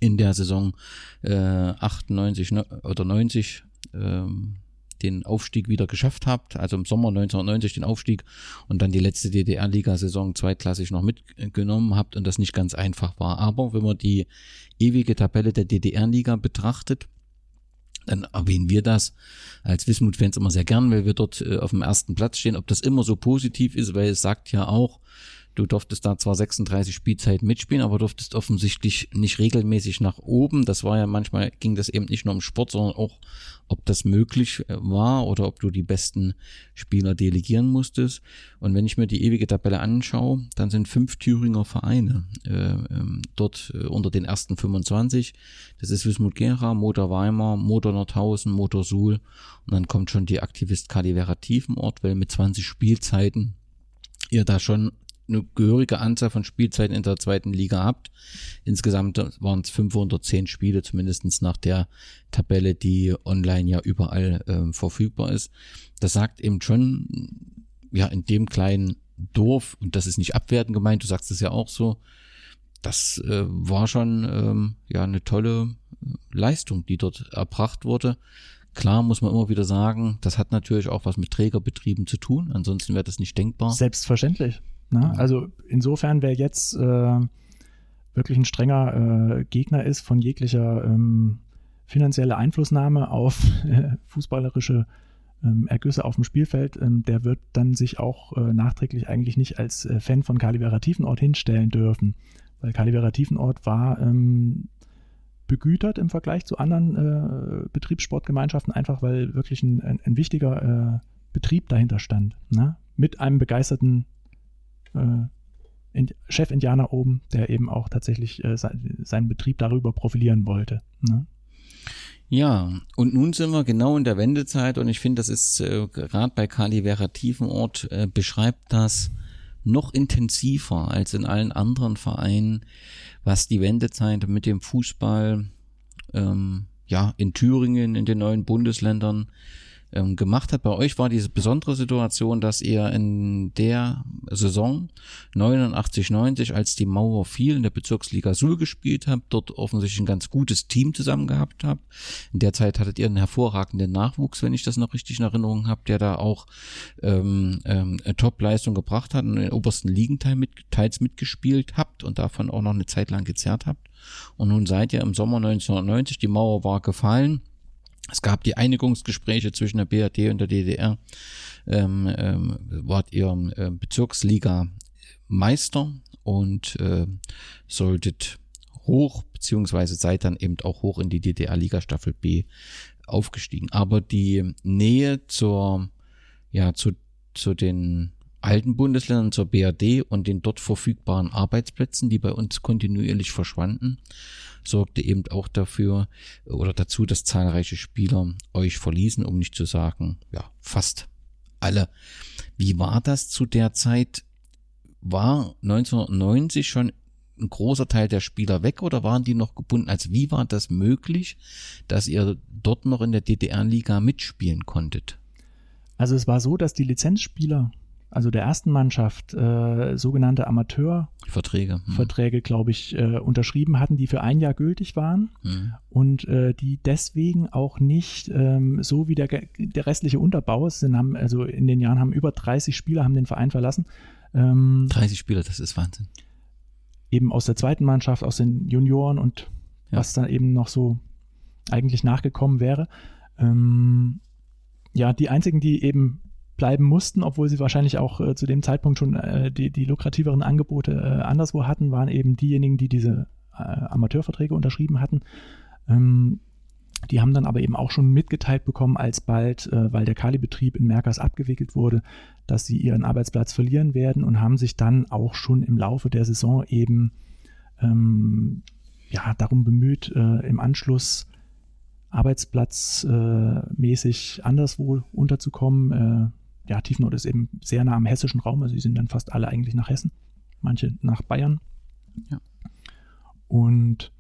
in der Saison äh, 98 ne, oder 90 ähm, den Aufstieg wieder geschafft habt, also im Sommer 1990 den Aufstieg und dann die letzte DDR-Liga-Saison zweitklassig noch mitgenommen habt und das nicht ganz einfach war. Aber wenn man die ewige Tabelle der DDR-Liga betrachtet, dann erwähnen wir das als Wismut-Fans immer sehr gern, weil wir dort äh, auf dem ersten Platz stehen. Ob das immer so positiv ist, weil es sagt ja auch, du durftest da zwar 36 Spielzeiten mitspielen, aber durftest offensichtlich nicht regelmäßig nach oben. Das war ja manchmal, ging das eben nicht nur um Sport, sondern auch, ob das möglich äh, war oder ob du die besten Spieler delegieren musstest. Und wenn ich mir die ewige Tabelle anschaue, dann sind fünf Thüringer Vereine äh, ähm, dort äh, unter den ersten 25. Das ist Wismut Gera, Motor Weimar, Motor Nordhausen, Motor Suhl und dann kommt schon die Aktivist Calivera Tiefenort, weil mit 20 Spielzeiten ihr da schon eine gehörige Anzahl von Spielzeiten in der zweiten Liga habt. Insgesamt waren es 510 Spiele, zumindestens nach der Tabelle, die online ja überall ähm, verfügbar ist. Das sagt eben schon, ja, in dem kleinen Dorf, und das ist nicht abwertend gemeint, du sagst es ja auch so, das äh, war schon ähm, ja eine tolle äh, Leistung, die dort erbracht wurde. Klar muss man immer wieder sagen, das hat natürlich auch was mit Trägerbetrieben zu tun, ansonsten wäre das nicht denkbar. Selbstverständlich. Ne? Also insofern, wer jetzt äh, wirklich ein strenger äh, Gegner ist von jeglicher ähm, finanzielle Einflussnahme auf äh, fußballerische ähm, Ergüsse auf dem Spielfeld, ähm, der wird dann sich auch äh, nachträglich eigentlich nicht als äh, Fan von Calivera Tiefenort hinstellen dürfen. Weil Calivera Tiefenort war ähm, begütert im Vergleich zu anderen äh, Betriebssportgemeinschaften, einfach weil wirklich ein, ein, ein wichtiger Betrieb dahinter stand. Ne? Mit einem begeisterten äh, Ind Chef-Indianer oben, der eben auch tatsächlich äh, se seinen Betrieb darüber profilieren wollte. Ne? Ja, und nun sind wir genau in der Wendezeit und ich finde, das ist äh, gerade bei Kali Vera Tiefenort äh, beschreibt das noch intensiver als in allen anderen Vereinen, was die Wendezeit mit dem Fußball ähm, ja in Thüringen, in den neuen Bundesländern ähm, gemacht hat. Bei euch war diese besondere Situation, dass ihr in der Saison 89, 90, als die Mauer fiel, in der Bezirksliga Sul gespielt habt, dort offensichtlich ein ganz gutes Team zusammen gehabt habt. In der Zeit hattet ihr einen hervorragenden Nachwuchs, wenn ich das noch richtig in Erinnerung habe, der da auch ähm, ähm, Top-Leistung gebracht hat und in den obersten Ligenteil mit, teils mitgespielt habt und davon auch noch eine Zeit lang gezerrt habt. Und nun seid ihr im Sommer 1990, die Mauer war gefallen es gab die Einigungsgespräche zwischen der BRD und der DDR. Ähm, ähm, wart ihr äh, Bezirksliga Meister und äh, solltet hoch, beziehungsweise seid dann eben auch hoch in die DDR-Liga Staffel B aufgestiegen. Aber die Nähe zur, ja, zu, zu den alten Bundesländern, zur BRD und den dort verfügbaren Arbeitsplätzen, die bei uns kontinuierlich verschwanden, sorgte eben auch dafür oder dazu, dass zahlreiche Spieler euch verließen, um nicht zu sagen, ja, fast alle. Wie war das zu der Zeit? War 1990 schon ein großer Teil der Spieler weg oder waren die noch gebunden? Also wie war das möglich, dass ihr dort noch in der DDR-Liga mitspielen konntet? Also es war so, dass die Lizenzspieler also der ersten Mannschaft, äh, sogenannte Amateurverträge, hm. Verträge, glaube ich, äh, unterschrieben hatten, die für ein Jahr gültig waren hm. und äh, die deswegen auch nicht ähm, so wie der, der restliche Unterbau sind, haben, also in den Jahren haben über 30 Spieler haben den Verein verlassen. Ähm, 30 Spieler, das ist Wahnsinn. Eben aus der zweiten Mannschaft, aus den Junioren und ja. was dann eben noch so eigentlich nachgekommen wäre. Ähm, ja, die einzigen, die eben bleiben mussten, obwohl sie wahrscheinlich auch äh, zu dem Zeitpunkt schon äh, die, die lukrativeren Angebote äh, anderswo hatten, waren eben diejenigen, die diese äh, Amateurverträge unterschrieben hatten. Ähm, die haben dann aber eben auch schon mitgeteilt bekommen, alsbald, äh, weil der Kali-Betrieb in Merkers abgewickelt wurde, dass sie ihren Arbeitsplatz verlieren werden und haben sich dann auch schon im Laufe der Saison eben ähm, ja, darum bemüht, äh, im Anschluss arbeitsplatzmäßig äh, anderswo unterzukommen ja, Tiefnord ist eben sehr nah am hessischen Raum, also sie sind dann fast alle eigentlich nach Hessen, manche nach Bayern. Ja. Und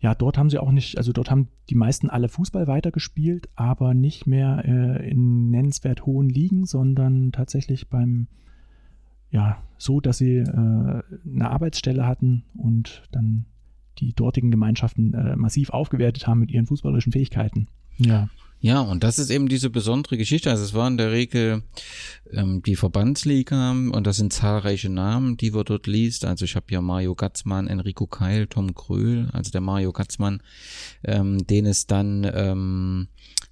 ja, dort haben sie auch nicht, also dort haben die meisten alle Fußball weitergespielt, aber nicht mehr äh, in nennenswert hohen Ligen, sondern tatsächlich beim, ja, so, dass sie äh, eine Arbeitsstelle hatten und dann die dortigen Gemeinschaften äh, massiv aufgewertet haben mit ihren fußballerischen Fähigkeiten. Ja. Ja, und das ist eben diese besondere Geschichte. Also es war in der Regel ähm, die Verbandsliga und das sind zahlreiche Namen, die wir dort liest. Also ich habe hier Mario Gatzmann, Enrico Keil, Tom Kröhl, also der Mario Gatzmann, ähm, den es dann ähm,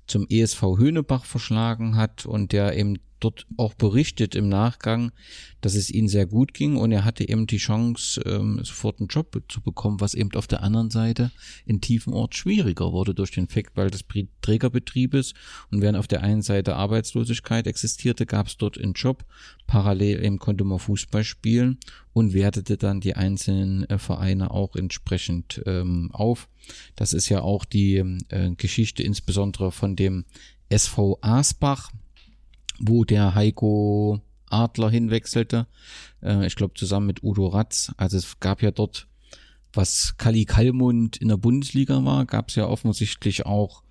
zum ESV Höhnebach verschlagen hat und der eben dort auch berichtet im Nachgang, dass es ihm sehr gut ging und er hatte eben die Chance, ähm, sofort einen Job zu bekommen, was eben auf der anderen Seite in tiefen Ort schwieriger wurde durch den Faktball des Trägerbetriebes und während auf der einen Seite Arbeitslosigkeit existierte, gab es dort einen Job, parallel eben konnte man Fußball spielen und wertete dann die einzelnen äh, Vereine auch entsprechend ähm, auf. Das ist ja auch die äh, Geschichte insbesondere von dem SV Asbach, wo der Heiko Adler hinwechselte. Äh, ich glaube zusammen mit Udo Ratz. Also es gab ja dort, was Kali Kalmund in der Bundesliga war, gab es ja offensichtlich auch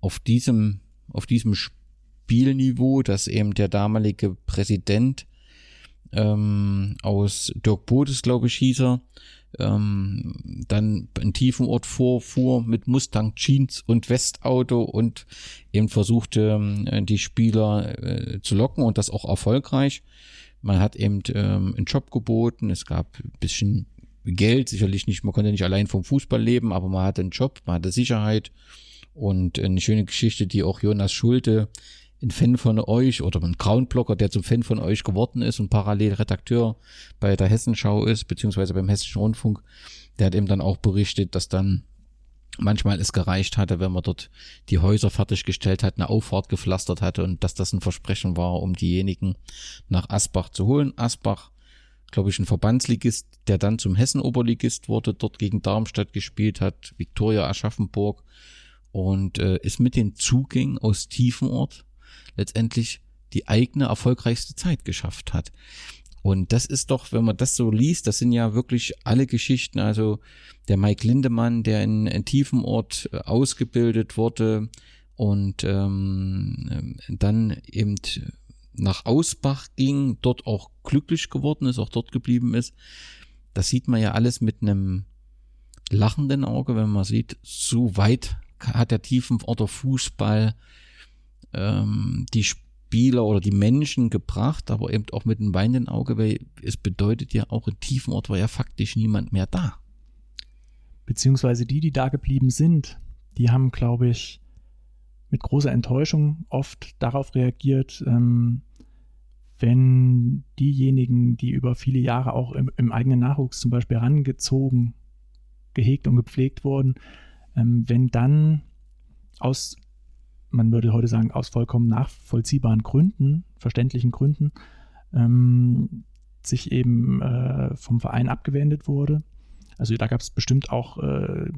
auf diesem, auf diesem Spielniveau, dass eben der damalige Präsident ähm, aus Dirk Bodes, glaube ich, hieß er, ähm, dann in tiefen Ort vorfuhr mit Mustang Jeans und Westauto und eben versuchte, äh, die Spieler äh, zu locken und das auch erfolgreich. Man hat eben ähm, einen Job geboten, es gab ein bisschen Geld, sicherlich nicht, man konnte nicht allein vom Fußball leben, aber man hatte einen Job, man hatte Sicherheit. Und eine schöne Geschichte, die auch Jonas Schulte ein Fan von euch oder ein Groundblocker, der zum Fan von euch geworden ist und parallel Redakteur bei der Hessenschau ist, beziehungsweise beim Hessischen Rundfunk, der hat eben dann auch berichtet, dass dann manchmal es gereicht hatte, wenn man dort die Häuser fertiggestellt hat, eine Auffahrt gepflastert hatte und dass das ein Versprechen war, um diejenigen nach Asbach zu holen. Asbach, glaube ich, ein Verbandsligist, der dann zum Hessen-Oberligist wurde, dort gegen Darmstadt gespielt hat, Viktoria Aschaffenburg und äh, ist mit den Zugängen aus Tiefenort letztendlich die eigene erfolgreichste Zeit geschafft hat. Und das ist doch, wenn man das so liest, das sind ja wirklich alle Geschichten. Also der Mike Lindemann, der in, in Tiefenort äh, ausgebildet wurde und ähm, dann eben nach Ausbach ging, dort auch glücklich geworden ist, auch dort geblieben ist. Das sieht man ja alles mit einem lachenden Auge, wenn man sieht, so weit hat der Tiefenorter Fußball ähm, die Spieler oder die Menschen gebracht, aber eben auch mit einem weinenden Auge, weil es bedeutet ja auch in Tiefenort war ja faktisch niemand mehr da. Beziehungsweise die, die da geblieben sind, die haben, glaube ich, mit großer Enttäuschung oft darauf reagiert, ähm, wenn diejenigen, die über viele Jahre auch im, im, eigenen Nachwuchs zum Beispiel herangezogen, gehegt und gepflegt wurden, ähm, wenn dann aus, man würde heute sagen, aus vollkommen nachvollziehbaren Gründen, verständlichen Gründen, ähm, sich eben äh, vom Verein abgewendet wurde. Also da gab es bestimmt auch äh,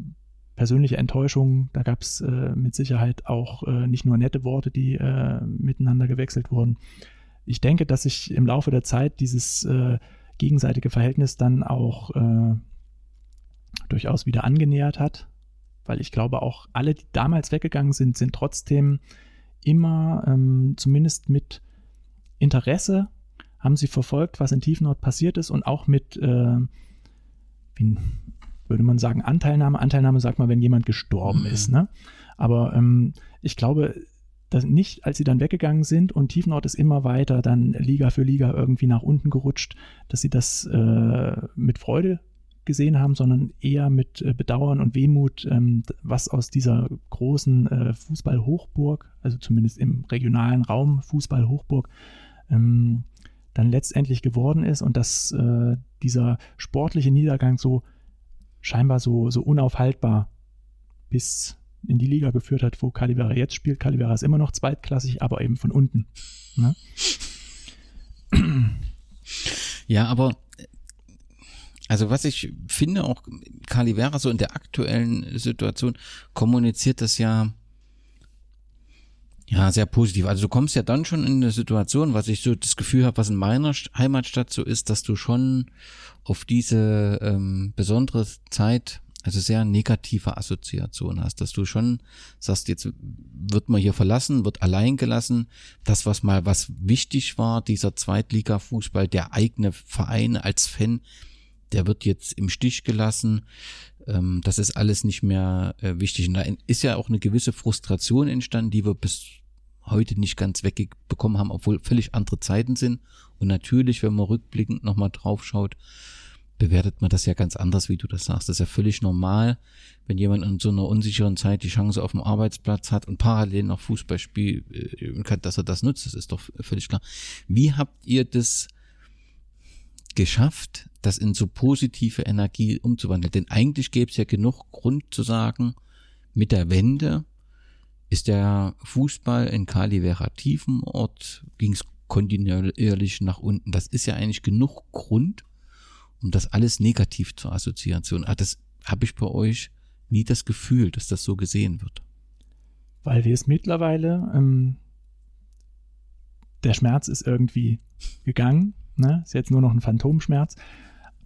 persönliche Enttäuschungen, da gab es äh, mit Sicherheit auch äh, nicht nur nette Worte, die äh, miteinander gewechselt wurden. Ich denke, dass sich im Laufe der Zeit dieses äh, gegenseitige Verhältnis dann auch durchaus wieder angenähert hat weil ich glaube, auch alle, die damals weggegangen sind, sind trotzdem immer ähm, zumindest mit Interesse haben sie verfolgt, was in Tiefenort passiert ist und auch mit, äh, wie würde man sagen, Anteilnahme. Anteilnahme sagt man, wenn jemand gestorben mhm. ist. Ne? Aber ähm, ich glaube, dass nicht, als sie dann weggegangen sind und Tiefenort ist immer weiter dann Liga für Liga irgendwie nach unten gerutscht, dass sie das äh, mit Freude gesehen haben, sondern eher mit äh, Bedauern und Wehmut, ähm, was aus dieser großen äh, Fußball-Hochburg, also zumindest im regionalen Raum Fußball-Hochburg, ähm, dann letztendlich geworden ist und dass äh, dieser sportliche Niedergang so scheinbar so, so unaufhaltbar bis in die Liga geführt hat, wo Calivera jetzt spielt. Calivera ist immer noch zweitklassig, aber eben von unten. Ne? Ja, aber also was ich finde, auch Calivera so in der aktuellen Situation kommuniziert das ja ja, sehr positiv. Also du kommst ja dann schon in eine Situation, was ich so das Gefühl habe, was in meiner Heimatstadt so ist, dass du schon auf diese ähm, besondere Zeit, also sehr negative Assoziation hast, dass du schon sagst, jetzt wird man hier verlassen, wird allein gelassen. Das, was mal was wichtig war, dieser Zweitliga-Fußball, der eigene Verein als Fan, der wird jetzt im Stich gelassen. Ähm, das ist alles nicht mehr äh, wichtig. Und da ist ja auch eine gewisse Frustration entstanden, die wir bis heute nicht ganz wegbekommen haben, obwohl völlig andere Zeiten sind. Und natürlich, wenn man rückblickend nochmal drauf schaut, bewertet man das ja ganz anders, wie du das sagst. Das ist ja völlig normal, wenn jemand in so einer unsicheren Zeit die Chance auf dem Arbeitsplatz hat und parallel noch Fußball spielt, äh, dass er das nutzt. Das ist doch völlig klar. Wie habt ihr das geschafft, das in so positive Energie umzuwandeln. Denn eigentlich gäbe es ja genug Grund zu sagen, mit der Wende ist der Fußball in Calivera Tiefenort, ging es kontinuierlich nach unten. Das ist ja eigentlich genug Grund, um das alles negativ zu assoziieren. Ah, das habe ich bei euch nie das Gefühl, dass das so gesehen wird. Weil wir es mittlerweile, ähm, der Schmerz ist irgendwie gegangen, ne? ist jetzt nur noch ein Phantomschmerz.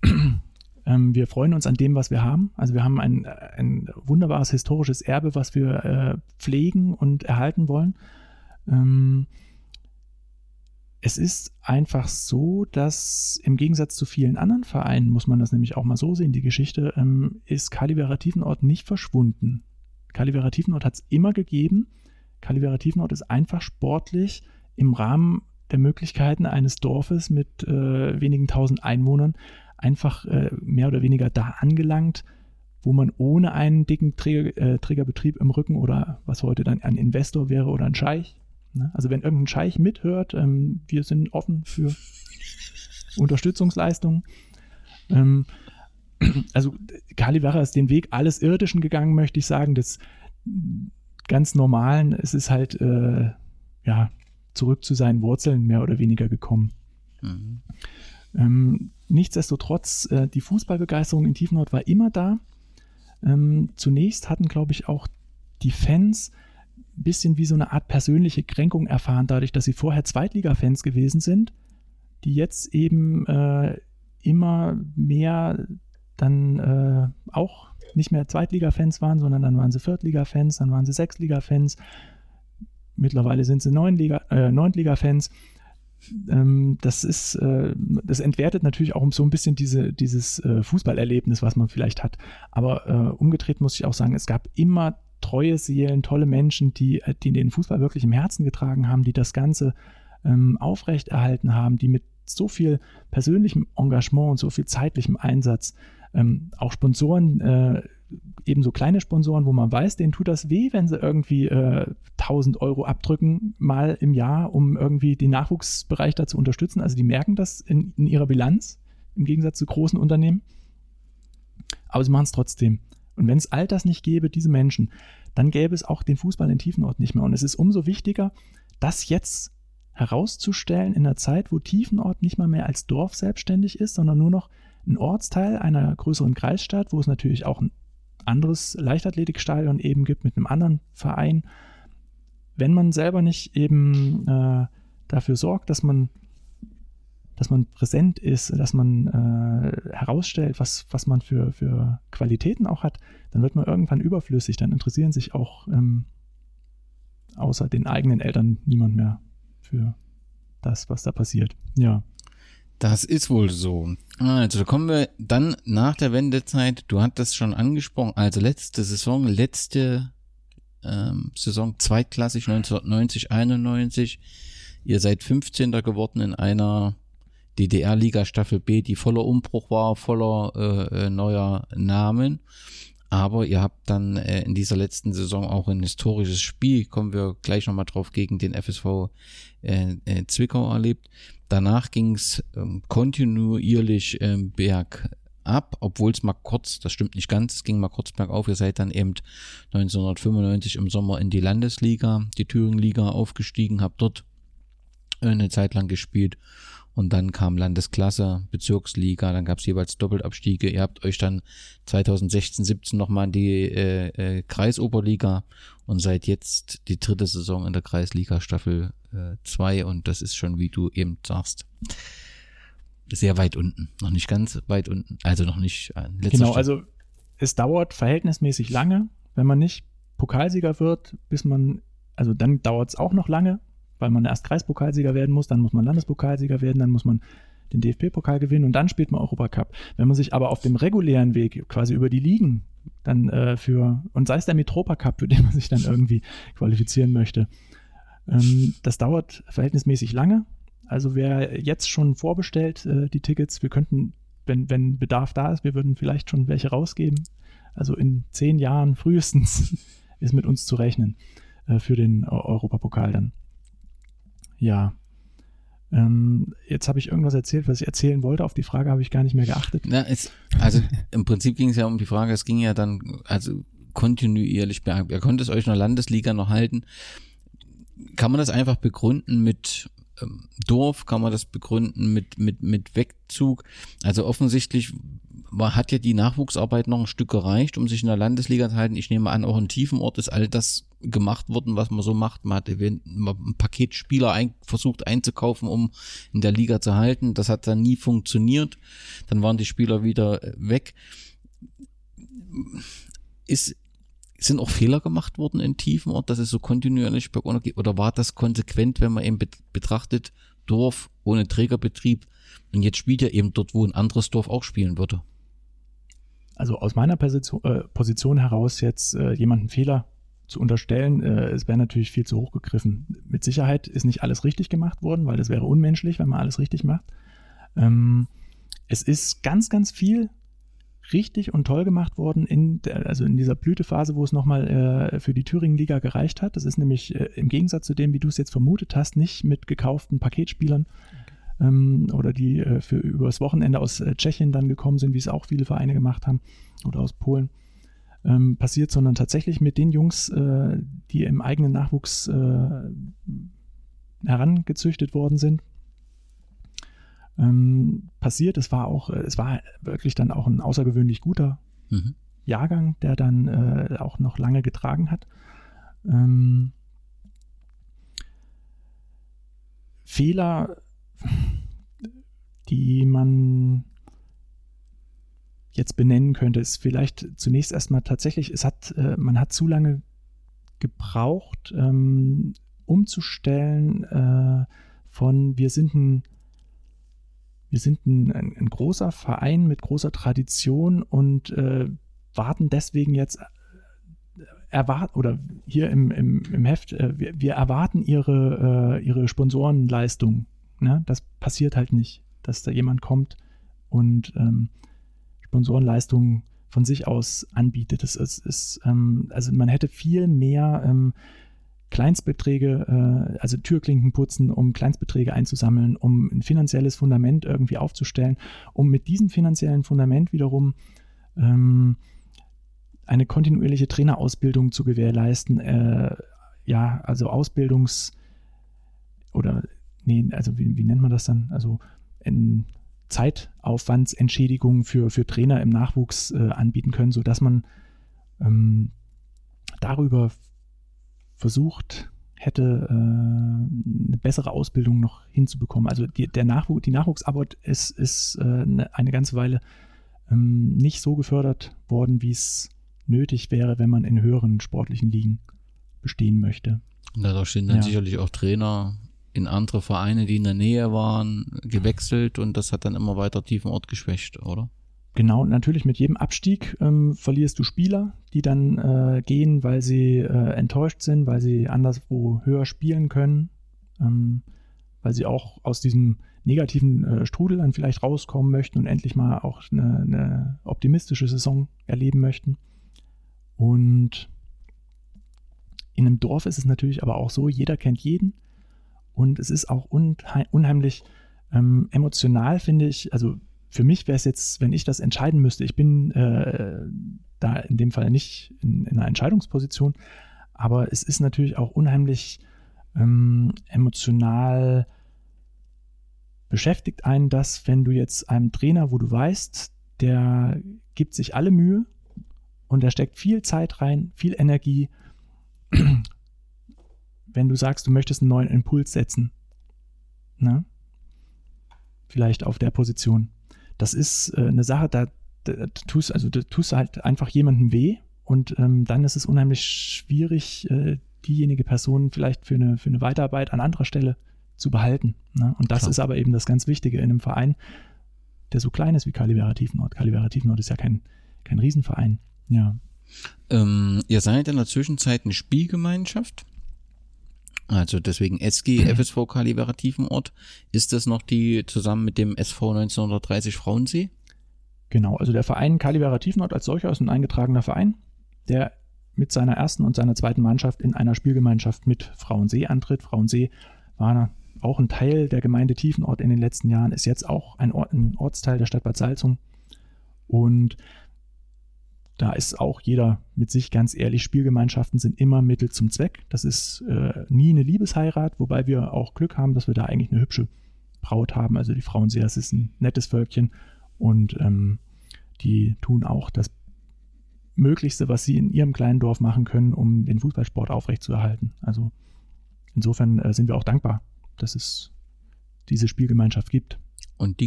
ähm, wir freuen uns an dem, was wir haben. Also wir haben ein, ein wunderbares historisches Erbe, was wir äh, pflegen und erhalten wollen. Ähm, es ist einfach so, dass im Gegensatz zu vielen anderen Vereinen, muss man das nämlich auch mal so sehen, die Geschichte, ähm, ist Calivera Tiefenort nicht verschwunden. Calivera Tiefenort hat es immer gegeben. Calivera Tiefenort ist einfach sportlich im Rahmen der Möglichkeiten eines Dorfes mit äh, wenigen tausend Einwohnern einfach äh, mehr oder weniger da angelangt, wo man ohne einen dicken Träger, äh, Trägerbetrieb im Rücken oder was heute dann ein Investor wäre oder ein Scheich. Ne? Also wenn irgendein Scheich mithört, ähm, wir sind offen für Unterstützungsleistungen. Ähm, also Kalivara ist den Weg alles Irdischen gegangen, möchte ich sagen, des ganz Normalen. Es ist halt, äh, ja, zurück zu seinen Wurzeln mehr oder weniger gekommen. Mhm. Ähm, nichtsdestotrotz, äh, die Fußballbegeisterung in Tiefenort war immer da. Ähm, zunächst hatten, glaube ich, auch die Fans ein bisschen wie so eine Art persönliche Kränkung erfahren, dadurch, dass sie vorher Zweitliga-Fans gewesen sind, die jetzt eben äh, immer mehr dann äh, auch nicht mehr Zweitliga-Fans waren, sondern dann waren sie Viertliga-Fans, dann waren sie Sechstliga-Fans. Mittlerweile sind sie Neunliga, äh, Neuntliga-Fans. Ähm, das ist, äh, das entwertet natürlich auch so ein bisschen diese, dieses äh, Fußballerlebnis, was man vielleicht hat. Aber äh, umgedreht muss ich auch sagen, es gab immer treue Seelen, tolle Menschen, die, äh, die den Fußball wirklich im Herzen getragen haben, die das Ganze ähm, aufrechterhalten haben, die mit so viel persönlichem Engagement und so viel zeitlichem Einsatz ähm, auch Sponsoren, äh, ebenso kleine Sponsoren, wo man weiß, denen tut das weh, wenn sie irgendwie äh, 1000 Euro abdrücken, mal im Jahr, um irgendwie den Nachwuchsbereich da zu unterstützen. Also die merken das in, in ihrer Bilanz, im Gegensatz zu großen Unternehmen. Aber sie machen es trotzdem. Und wenn es all das nicht gäbe, diese Menschen, dann gäbe es auch den Fußball in Tiefenort nicht mehr. Und es ist umso wichtiger, das jetzt herauszustellen in einer Zeit, wo Tiefenort nicht mal mehr als Dorf selbstständig ist, sondern nur noch ein Ortsteil einer größeren Kreisstadt, wo es natürlich auch ein anderes Leichtathletikstadion eben gibt mit einem anderen Verein. Wenn man selber nicht eben äh, dafür sorgt, dass man, dass man präsent ist, dass man äh, herausstellt, was, was man für, für Qualitäten auch hat, dann wird man irgendwann überflüssig. Dann interessieren sich auch ähm, außer den eigenen Eltern niemand mehr für das, was da passiert. Ja. Das ist wohl so. Also, da kommen wir dann nach der Wendezeit. Du hattest schon angesprochen. Also, letzte Saison, letzte ähm, Saison, zweitklassig 1990, 91. Ihr seid 15. geworden in einer DDR-Liga Staffel B, die voller Umbruch war, voller äh, äh, neuer Namen. Aber ihr habt dann äh, in dieser letzten Saison auch ein historisches Spiel, kommen wir gleich nochmal drauf, gegen den FSV äh, äh, Zwickau erlebt. Danach ging es ähm, kontinuierlich ähm, bergab, obwohl es mal kurz, das stimmt nicht ganz, es ging mal kurz bergauf. Ihr seid dann eben 1995 im Sommer in die Landesliga, die Thüringenliga aufgestiegen, habt dort eine Zeit lang gespielt und dann kam Landesklasse, Bezirksliga, dann gab es jeweils Doppelabstiege. Ihr habt euch dann 2016, 17 nochmal in die äh, äh, Kreisoberliga und seid jetzt die dritte Saison in der Kreisliga Staffel 2 äh, und das ist schon, wie du eben sagst, sehr weit unten. Noch nicht ganz weit unten, also noch nicht. Äh, genau, Stadt. also es dauert verhältnismäßig lange, wenn man nicht Pokalsieger wird, bis man, also dann dauert es auch noch lange, weil man erst Kreispokalsieger werden muss, dann muss man Landespokalsieger werden, dann muss man den DFB-Pokal gewinnen und dann spielt man Europacup. Wenn man sich aber auf dem regulären Weg quasi über die Ligen dann äh, für, und sei es der Metropa Cup, für den man sich dann irgendwie qualifizieren möchte, ähm, das dauert verhältnismäßig lange. Also wer jetzt schon vorbestellt äh, die Tickets, wir könnten, wenn, wenn Bedarf da ist, wir würden vielleicht schon welche rausgeben. Also in zehn Jahren frühestens ist mit uns zu rechnen äh, für den Europapokal dann. Ja. Ähm, jetzt habe ich irgendwas erzählt, was ich erzählen wollte. Auf die Frage habe ich gar nicht mehr geachtet. Na, es, also im Prinzip ging es ja um die Frage, es ging ja dann, also kontinuierlich, ihr konntet es euch in der Landesliga noch halten. Kann man das einfach begründen mit ähm, Dorf? Kann man das begründen mit, mit, mit Wegzug? Also offensichtlich hat ja die Nachwuchsarbeit noch ein Stück gereicht, um sich in der Landesliga zu halten. Ich nehme an, auch in tiefen Ort ist all das gemacht worden, was man so macht. Man hat ein Paketspieler ein, versucht einzukaufen, um in der Liga zu halten. Das hat dann nie funktioniert. Dann waren die Spieler wieder äh, weg. Ist, sind auch Fehler gemacht worden in tiefen Ort, dass es so kontinuierlich geht? Oder war das konsequent, wenn man eben betrachtet, Dorf ohne Trägerbetrieb und jetzt spielt er eben dort, wo ein anderes Dorf auch spielen würde? Also aus meiner Position, äh, Position heraus jetzt äh, jemanden Fehler zu unterstellen, äh, es wäre natürlich viel zu hoch gegriffen. Mit Sicherheit ist nicht alles richtig gemacht worden, weil das wäre unmenschlich, wenn man alles richtig macht. Ähm, es ist ganz, ganz viel richtig und toll gemacht worden in der, also in dieser Blütephase, wo es nochmal äh, für die Thüringen-Liga gereicht hat. Das ist nämlich äh, im Gegensatz zu dem, wie du es jetzt vermutet hast, nicht mit gekauften Paketspielern. Ähm, oder die äh, für übers Wochenende aus äh, Tschechien dann gekommen sind, wie es auch viele Vereine gemacht haben oder aus Polen ähm, passiert, sondern tatsächlich mit den Jungs, äh, die im eigenen Nachwuchs äh, herangezüchtet worden sind. Ähm, passiert. Es war auch, es war wirklich dann auch ein außergewöhnlich guter mhm. Jahrgang, der dann äh, auch noch lange getragen hat. Ähm, Fehler die man jetzt benennen könnte, ist vielleicht zunächst erstmal tatsächlich, es hat, äh, man hat zu lange gebraucht, ähm, umzustellen äh, von wir sind ein wir sind ein, ein, ein, großer Verein mit großer Tradition und äh, warten deswegen jetzt äh, erwarten oder hier im, im, im Heft, äh, wir, wir, erwarten ihre, äh, ihre Sponsorenleistung. Ne? Das passiert halt nicht, dass da jemand kommt und ähm, Sponsorenleistungen von sich aus anbietet. Das ist, ist ähm, also man hätte viel mehr ähm, Kleinstbeträge, äh, also Türklinken putzen, um Kleinstbeträge einzusammeln, um ein finanzielles Fundament irgendwie aufzustellen, um mit diesem finanziellen Fundament wiederum ähm, eine kontinuierliche Trainerausbildung zu gewährleisten. Äh, ja, also Ausbildungs- oder, nee, also wie, wie nennt man das dann? Also in Zeitaufwandsentschädigungen für, für Trainer im Nachwuchs äh, anbieten können, sodass man ähm, darüber versucht hätte, äh, eine bessere Ausbildung noch hinzubekommen. Also die, der Nachwuch, die Nachwuchsarbeit ist, ist äh, eine, eine ganze Weile ähm, nicht so gefördert worden, wie es nötig wäre, wenn man in höheren sportlichen Ligen bestehen möchte. Und dadurch sind dann ja. sicherlich auch Trainer in andere Vereine, die in der Nähe waren, gewechselt und das hat dann immer weiter tiefen Ort geschwächt, oder? Genau, natürlich mit jedem Abstieg ähm, verlierst du Spieler, die dann äh, gehen, weil sie äh, enttäuscht sind, weil sie anderswo höher spielen können, ähm, weil sie auch aus diesem negativen äh, Strudel dann vielleicht rauskommen möchten und endlich mal auch eine, eine optimistische Saison erleben möchten. Und in einem Dorf ist es natürlich aber auch so, jeder kennt jeden und es ist auch unheimlich ähm, emotional, finde ich. Also für mich wäre es jetzt, wenn ich das entscheiden müsste, ich bin äh, da in dem Fall nicht in, in, einer Entscheidungsposition, aber es ist natürlich auch unheimlich ähm, emotional beschäftigt einen das, wenn du jetzt einem Trainer, wo du weißt, der gibt sich alle Mühe und der steckt viel Zeit rein, viel Energie, wenn du sagst, du möchtest einen neuen Impuls setzen. Ne? Vielleicht auf der Position das ist äh, eine Sache, da, da, tust, also, da tust du halt einfach jemandem weh und ähm, dann ist es unheimlich schwierig, äh, diejenige Person vielleicht für eine, für eine Weiterarbeit an anderer Stelle zu behalten. Ne? Und das Klar. ist aber eben das ganz Wichtige in einem Verein, der so klein ist wie. Calivera Tiefenort ist ja kein, kein Riesenverein. Ja. Ähm, ihr seid in der Zwischenzeit eine Spielgemeinschaft. Also deswegen SG FSV Kalibera Tiefenort. Ist das noch die zusammen mit dem SV 1930 Frauensee? Genau, also der Verein Kalibera Tiefenort als solcher ist ein eingetragener Verein, der mit seiner ersten und seiner zweiten Mannschaft in einer Spielgemeinschaft mit Frauensee antritt. Frauensee war auch ein Teil der Gemeinde Tiefenort in den letzten Jahren, ist jetzt auch ein, Ort, ein Ortsteil der Stadt Bad Salzung. Und da ist auch jeder mit sich ganz ehrlich, Spielgemeinschaften sind immer Mittel zum Zweck. Das ist äh, nie eine Liebesheirat, wobei wir auch Glück haben, dass wir da eigentlich eine hübsche Braut haben. Also die Frauen sehr, es ist ein nettes Völkchen und ähm, die tun auch das Möglichste, was sie in ihrem kleinen Dorf machen können, um den Fußballsport aufrechtzuerhalten. Also insofern äh, sind wir auch dankbar, dass es diese Spielgemeinschaft gibt.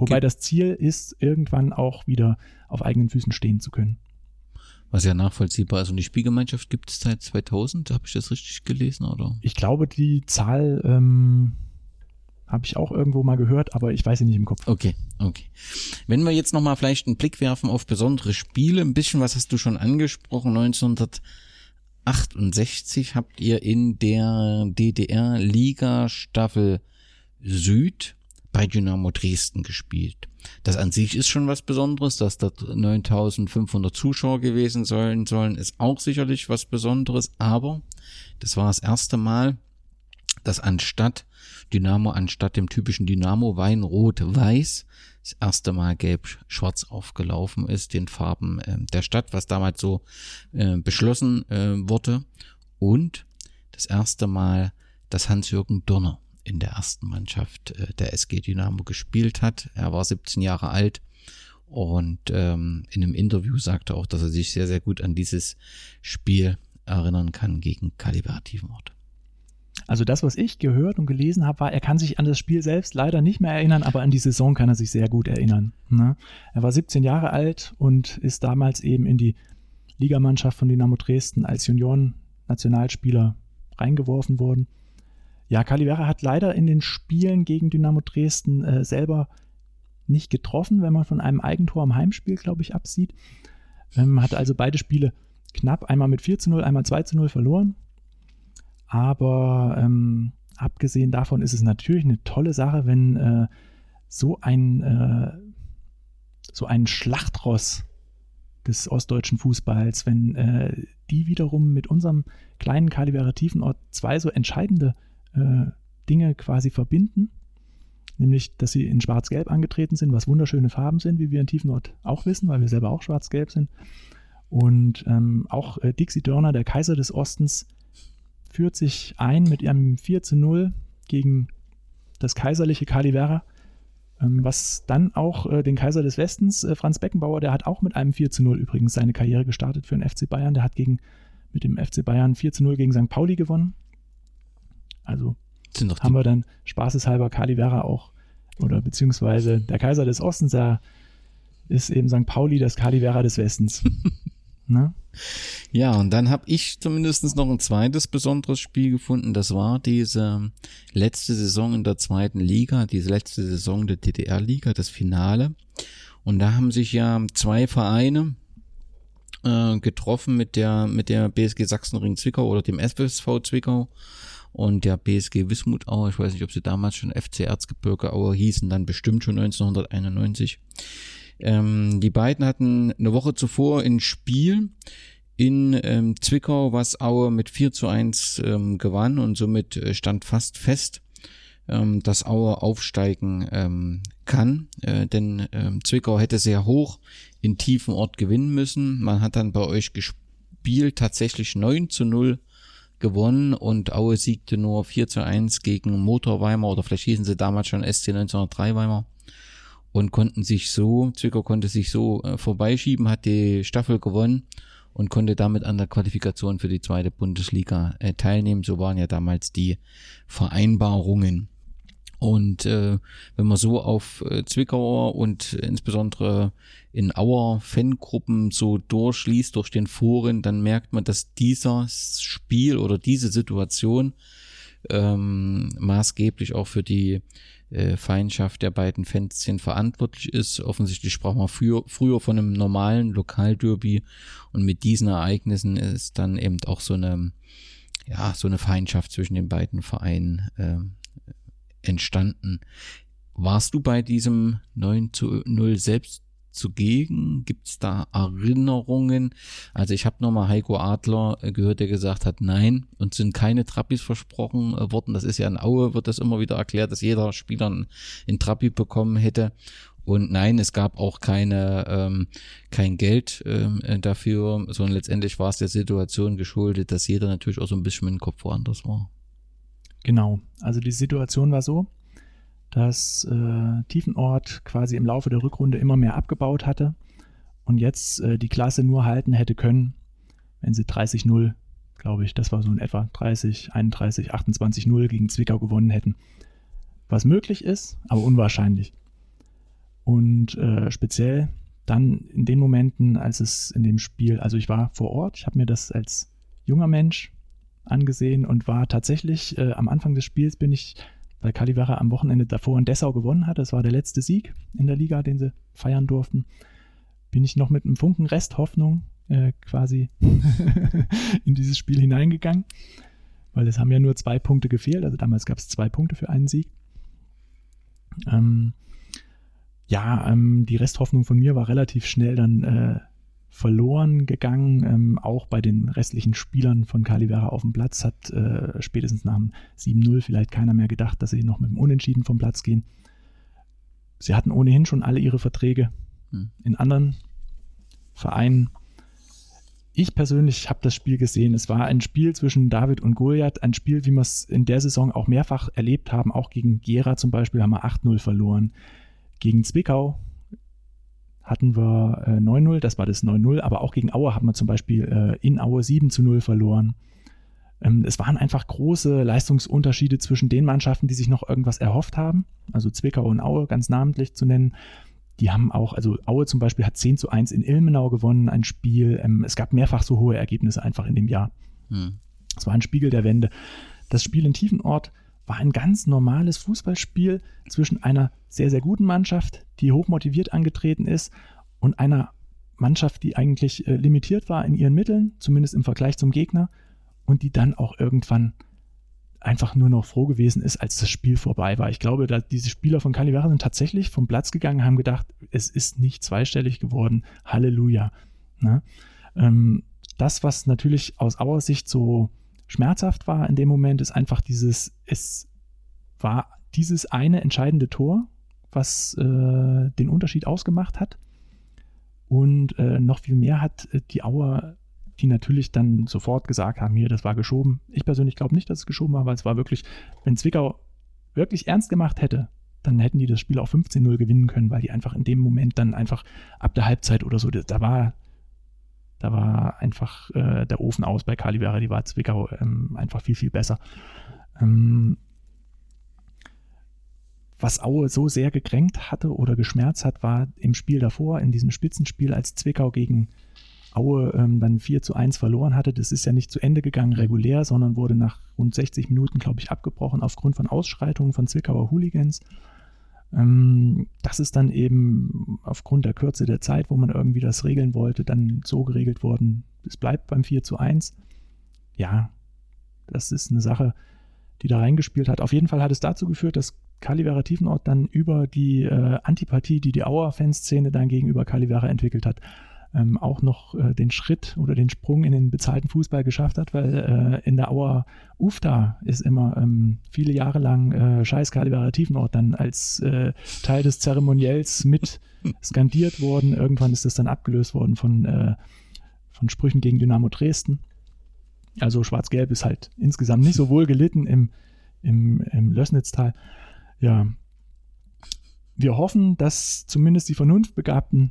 Wobei das Ziel ist, irgendwann auch wieder auf eigenen Füßen stehen zu können. Was ja nachvollziehbar ist. Und die Spielgemeinschaft gibt es seit 2000, habe ich das richtig gelesen, oder? Ich glaube, die Zahl ähm, habe ich auch irgendwo mal gehört, aber ich weiß sie nicht im Kopf. Okay, okay. Wenn wir jetzt nochmal vielleicht einen Blick werfen auf besondere Spiele, ein bisschen was hast du schon angesprochen, 1968 habt ihr in der DDR-Liga Staffel Süd bei Dynamo Dresden gespielt. Das an sich ist schon was Besonderes, dass da 9500 Zuschauer gewesen sollen, sollen, ist auch sicherlich was Besonderes, aber das war das erste Mal, dass anstatt Dynamo, anstatt dem typischen Dynamo Wein rot-weiß, das erste Mal gelb-schwarz aufgelaufen ist, den Farben äh, der Stadt, was damals so äh, beschlossen äh, wurde. Und das erste Mal, dass Hans-Jürgen Donner in der ersten Mannschaft äh, der SG Dynamo gespielt hat. Er war 17 Jahre alt und ähm, in einem Interview sagte auch, dass er sich sehr, sehr gut an dieses Spiel erinnern kann gegen Kalibativenort. Also das, was ich gehört und gelesen habe, war, er kann sich an das Spiel selbst leider nicht mehr erinnern, aber an die Saison kann er sich sehr gut erinnern. Ne? Er war 17 Jahre alt und ist damals eben in die Ligamannschaft von Dynamo Dresden als Junioren-Nationalspieler reingeworfen worden. Ja, Calivera hat leider in den Spielen gegen Dynamo Dresden äh, selber nicht getroffen, wenn man von einem Eigentor am Heimspiel, glaube ich, absieht. Ähm, hat also beide Spiele knapp, einmal mit 4 zu 0, einmal 2 zu 0 verloren. Aber ähm, abgesehen davon ist es natürlich eine tolle Sache, wenn äh, so ein äh, so ein Schlachtross des ostdeutschen Fußballs, wenn äh, die wiederum mit unserem kleinen Kalibera Tiefenort zwei so entscheidende äh, Dinge quasi verbinden, nämlich, dass sie in Schwarz-Gelb angetreten sind, was wunderschöne Farben sind, wie wir in Tiefenort auch wissen, weil wir selber auch Schwarz-Gelb sind. Und ähm, auch äh, Dixie Dörner, der Kaiser des Ostens, führt sich ein mit ihrem 4 zu 0 gegen das kaiserliche Calivera, ähm, was dann auch äh, den Kaiser des Westens, äh, Franz Beckenbauer, der hat auch mit einem 4 zu 0 übrigens seine Karriere gestartet für den FC Bayern. Der hat gegen, mit dem FC Bayern 4 zu 0 gegen St. Pauli gewonnen. Also haben wir dann spaßeshalber Calivera auch, oder beziehungsweise der Kaiser des Ostens, der ist eben St. Pauli, das Calivera des Westens. Ne? Ja, und dann habe ich zumindest noch ein zweites besonderes Spiel gefunden. Das war diese letzte Saison in der zweiten Liga, diese letzte Saison der DDR-Liga, das Finale. Und da haben sich ja zwei Vereine äh, getroffen mit der, mit der BSG Sachsenring Zwickau oder dem FSV Zwickau und der BSG Wismut Aue. Ich weiß nicht, ob sie damals schon FC Erzgebirge Aue hießen, dann bestimmt schon 1991. Ähm, die beiden hatten eine Woche zuvor ein Spiel in ähm, Zwickau, was Aue mit 4 zu 1 ähm, gewann und somit äh, stand fast fest, ähm, dass Aue aufsteigen ähm, kann, äh, denn ähm, Zwickau hätte sehr hoch in tiefen Ort gewinnen müssen. Man hat dann bei euch gespielt, tatsächlich 9 zu 0 gewonnen und Aue siegte nur 4 zu 1 gegen Motor Weimar oder vielleicht hießen sie damals schon SC 1903 Weimar und konnten sich so, Zwickau konnte sich so äh, vorbeischieben, hat die Staffel gewonnen und konnte damit an der Qualifikation für die zweite Bundesliga äh, teilnehmen. So waren ja damals die Vereinbarungen. Und äh, wenn man so auf äh, Zwickauer und insbesondere in Auer Fangruppen so durchliest durch den Foren, dann merkt man, dass dieser Spiel oder diese Situation ähm, maßgeblich auch für die äh, Feindschaft der beiden Fanszenen verantwortlich ist. Offensichtlich sprach man früher, früher von einem normalen Lokalderby und mit diesen Ereignissen ist dann eben auch so eine, ja, so eine Feindschaft zwischen den beiden Vereinen äh, entstanden. Warst du bei diesem 9 zu 0 selbst zugegen? Gibt es da Erinnerungen? Also ich habe nochmal Heiko Adler äh, gehört, der gesagt hat, nein, und sind keine Trappis versprochen äh, worden. Das ist ja in Aue, wird das immer wieder erklärt, dass jeder Spieler ein Trappi bekommen hätte. Und nein, es gab auch keine, ähm, kein Geld ähm, äh, dafür, sondern letztendlich war es der Situation geschuldet, dass jeder natürlich auch so ein bisschen mit dem Kopf woanders war. Genau, also die Situation war so, dass äh, Tiefenort quasi im Laufe der Rückrunde immer mehr abgebaut hatte und jetzt äh, die Klasse nur halten hätte können, wenn sie 30-0, glaube ich, das war so in etwa 30, 31, 28-0 gegen Zwickau gewonnen hätten. Was möglich ist, aber unwahrscheinlich. Und äh, speziell dann in den Momenten, als es in dem Spiel, also ich war vor Ort, ich habe mir das als junger Mensch angesehen und war tatsächlich äh, am Anfang des Spiels bin ich weil Calivera am Wochenende davor in Dessau gewonnen hat. Das war der letzte Sieg in der Liga, den sie feiern durften. Bin ich noch mit einem Funken Resthoffnung äh, quasi in dieses Spiel hineingegangen, weil es haben ja nur zwei Punkte gefehlt. Also damals gab es zwei Punkte für einen Sieg. Ähm, ja, ähm, die Resthoffnung von mir war relativ schnell dann äh, verloren gegangen. Ähm, auch bei den restlichen Spielern von Calivera auf dem Platz hat äh, spätestens nach dem 7-0 vielleicht keiner mehr gedacht, dass sie noch mit dem Unentschieden vom Platz gehen. Sie hatten ohnehin schon alle ihre Verträge hm. in anderen Vereinen. Ich persönlich habe das Spiel gesehen. Es war ein Spiel zwischen David und Goliath, ein Spiel, wie wir es in der Saison auch mehrfach erlebt haben. Auch gegen Gera zum Beispiel haben wir 8-0 verloren. Gegen Zwickau hatten wir äh, 9-0, das war das 9-0, aber auch gegen Aue haben wir zum Beispiel äh, in Aue 7 0 verloren. Ähm, es waren einfach große Leistungsunterschiede zwischen den Mannschaften, die sich noch irgendwas erhofft haben, also Zwickau und Aue ganz namentlich zu nennen. Die haben auch, also Aue zum Beispiel hat 10 zu 1 in Ilmenau gewonnen, ein Spiel. Ähm, es gab mehrfach so hohe Ergebnisse einfach in dem Jahr. Hm. Es war ein Spiegel der Wende. Das Spiel in Tiefenort war ein ganz normales Fußballspiel zwischen einer sehr, sehr guten Mannschaft, die hochmotiviert angetreten ist, und einer Mannschaft, die eigentlich äh, limitiert war in ihren Mitteln, zumindest im Vergleich zum Gegner, und die dann auch irgendwann einfach nur noch froh gewesen ist, als das Spiel vorbei war. Ich glaube, dass diese Spieler von Calivera sind tatsächlich vom Platz gegangen, haben gedacht, es ist nicht zweistellig geworden. Halleluja. Ne? Ähm, das, was natürlich aus Auer Sicht so schmerzhaft war in dem Moment, ist einfach dieses, es war dieses eine entscheidende Tor, was äh, den Unterschied ausgemacht hat. Und äh, noch viel mehr hat äh, die Auer die natürlich dann sofort gesagt haben, hier, das war geschoben. Ich persönlich glaube nicht, dass es geschoben war, weil es war wirklich, wenn Zwickau wirklich ernst gemacht hätte, dann hätten die das Spiel auch 15-0 gewinnen können, weil die einfach in dem Moment dann einfach ab der Halbzeit oder so, da war, da war einfach äh, der Ofen aus bei Calivera, die war Zwickau ähm, einfach viel, viel besser. Ähm, was Aue so sehr gekränkt hatte oder geschmerzt hat, war im Spiel davor, in diesem Spitzenspiel, als Zwickau gegen Aue ähm, dann 4 zu 1 verloren hatte. Das ist ja nicht zu Ende gegangen regulär, sondern wurde nach rund 60 Minuten, glaube ich, abgebrochen aufgrund von Ausschreitungen von Zwickauer Hooligans. Ähm, das ist dann eben aufgrund der Kürze der Zeit, wo man irgendwie das regeln wollte, dann so geregelt worden, es bleibt beim 4 zu 1. Ja, das ist eine Sache, die da reingespielt hat. Auf jeden Fall hat es dazu geführt, dass Calivera Tiefenort dann über die äh, Antipathie, die die Auer-Fanszene dann gegenüber Calivera entwickelt hat, ähm, auch noch äh, den Schritt oder den Sprung in den bezahlten Fußball geschafft hat, weil äh, in der Auer UFTA ist immer ähm, viele Jahre lang äh, Scheiß Kalibera Tiefenort dann als äh, Teil des Zeremoniells mit skandiert worden. Irgendwann ist das dann abgelöst worden von, äh, von Sprüchen gegen Dynamo Dresden. Also Schwarz-Gelb ist halt insgesamt nicht so wohl gelitten im, im, im Lößnitztal. Ja, wir hoffen, dass zumindest die vernunftbegabten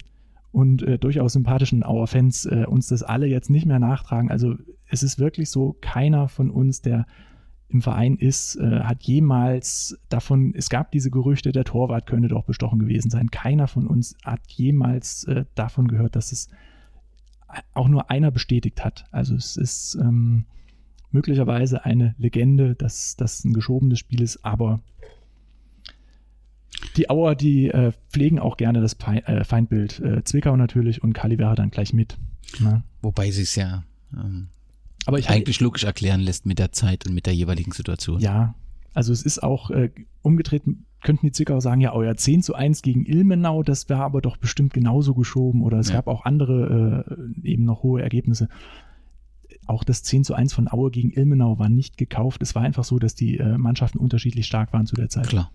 und äh, durchaus sympathischen Auer-Fans äh, uns das alle jetzt nicht mehr nachtragen. Also es ist wirklich so, keiner von uns, der im Verein ist, äh, hat jemals davon, es gab diese Gerüchte, der Torwart könnte doch bestochen gewesen sein. Keiner von uns hat jemals äh, davon gehört, dass es auch nur einer bestätigt hat. Also es ist ähm, möglicherweise eine Legende, dass das ein geschobenes Spiel ist, aber die Auer, die äh, pflegen auch gerne das Pe äh, Feindbild. Äh, Zwickau natürlich und Calivera dann gleich mit. Ne? Wobei sie es ja ähm, Aber ich eigentlich logisch erklären lässt mit der Zeit und mit der jeweiligen Situation. Ja, also es ist auch äh, umgedreht, könnten die Zwickau sagen, ja, euer 10 zu 1 gegen Ilmenau, das wäre aber doch bestimmt genauso geschoben oder es ja. gab auch andere äh, eben noch hohe Ergebnisse. Auch das 10 zu 1 von Aue gegen Ilmenau war nicht gekauft. Es war einfach so, dass die äh, Mannschaften unterschiedlich stark waren zu der Zeit. Klar.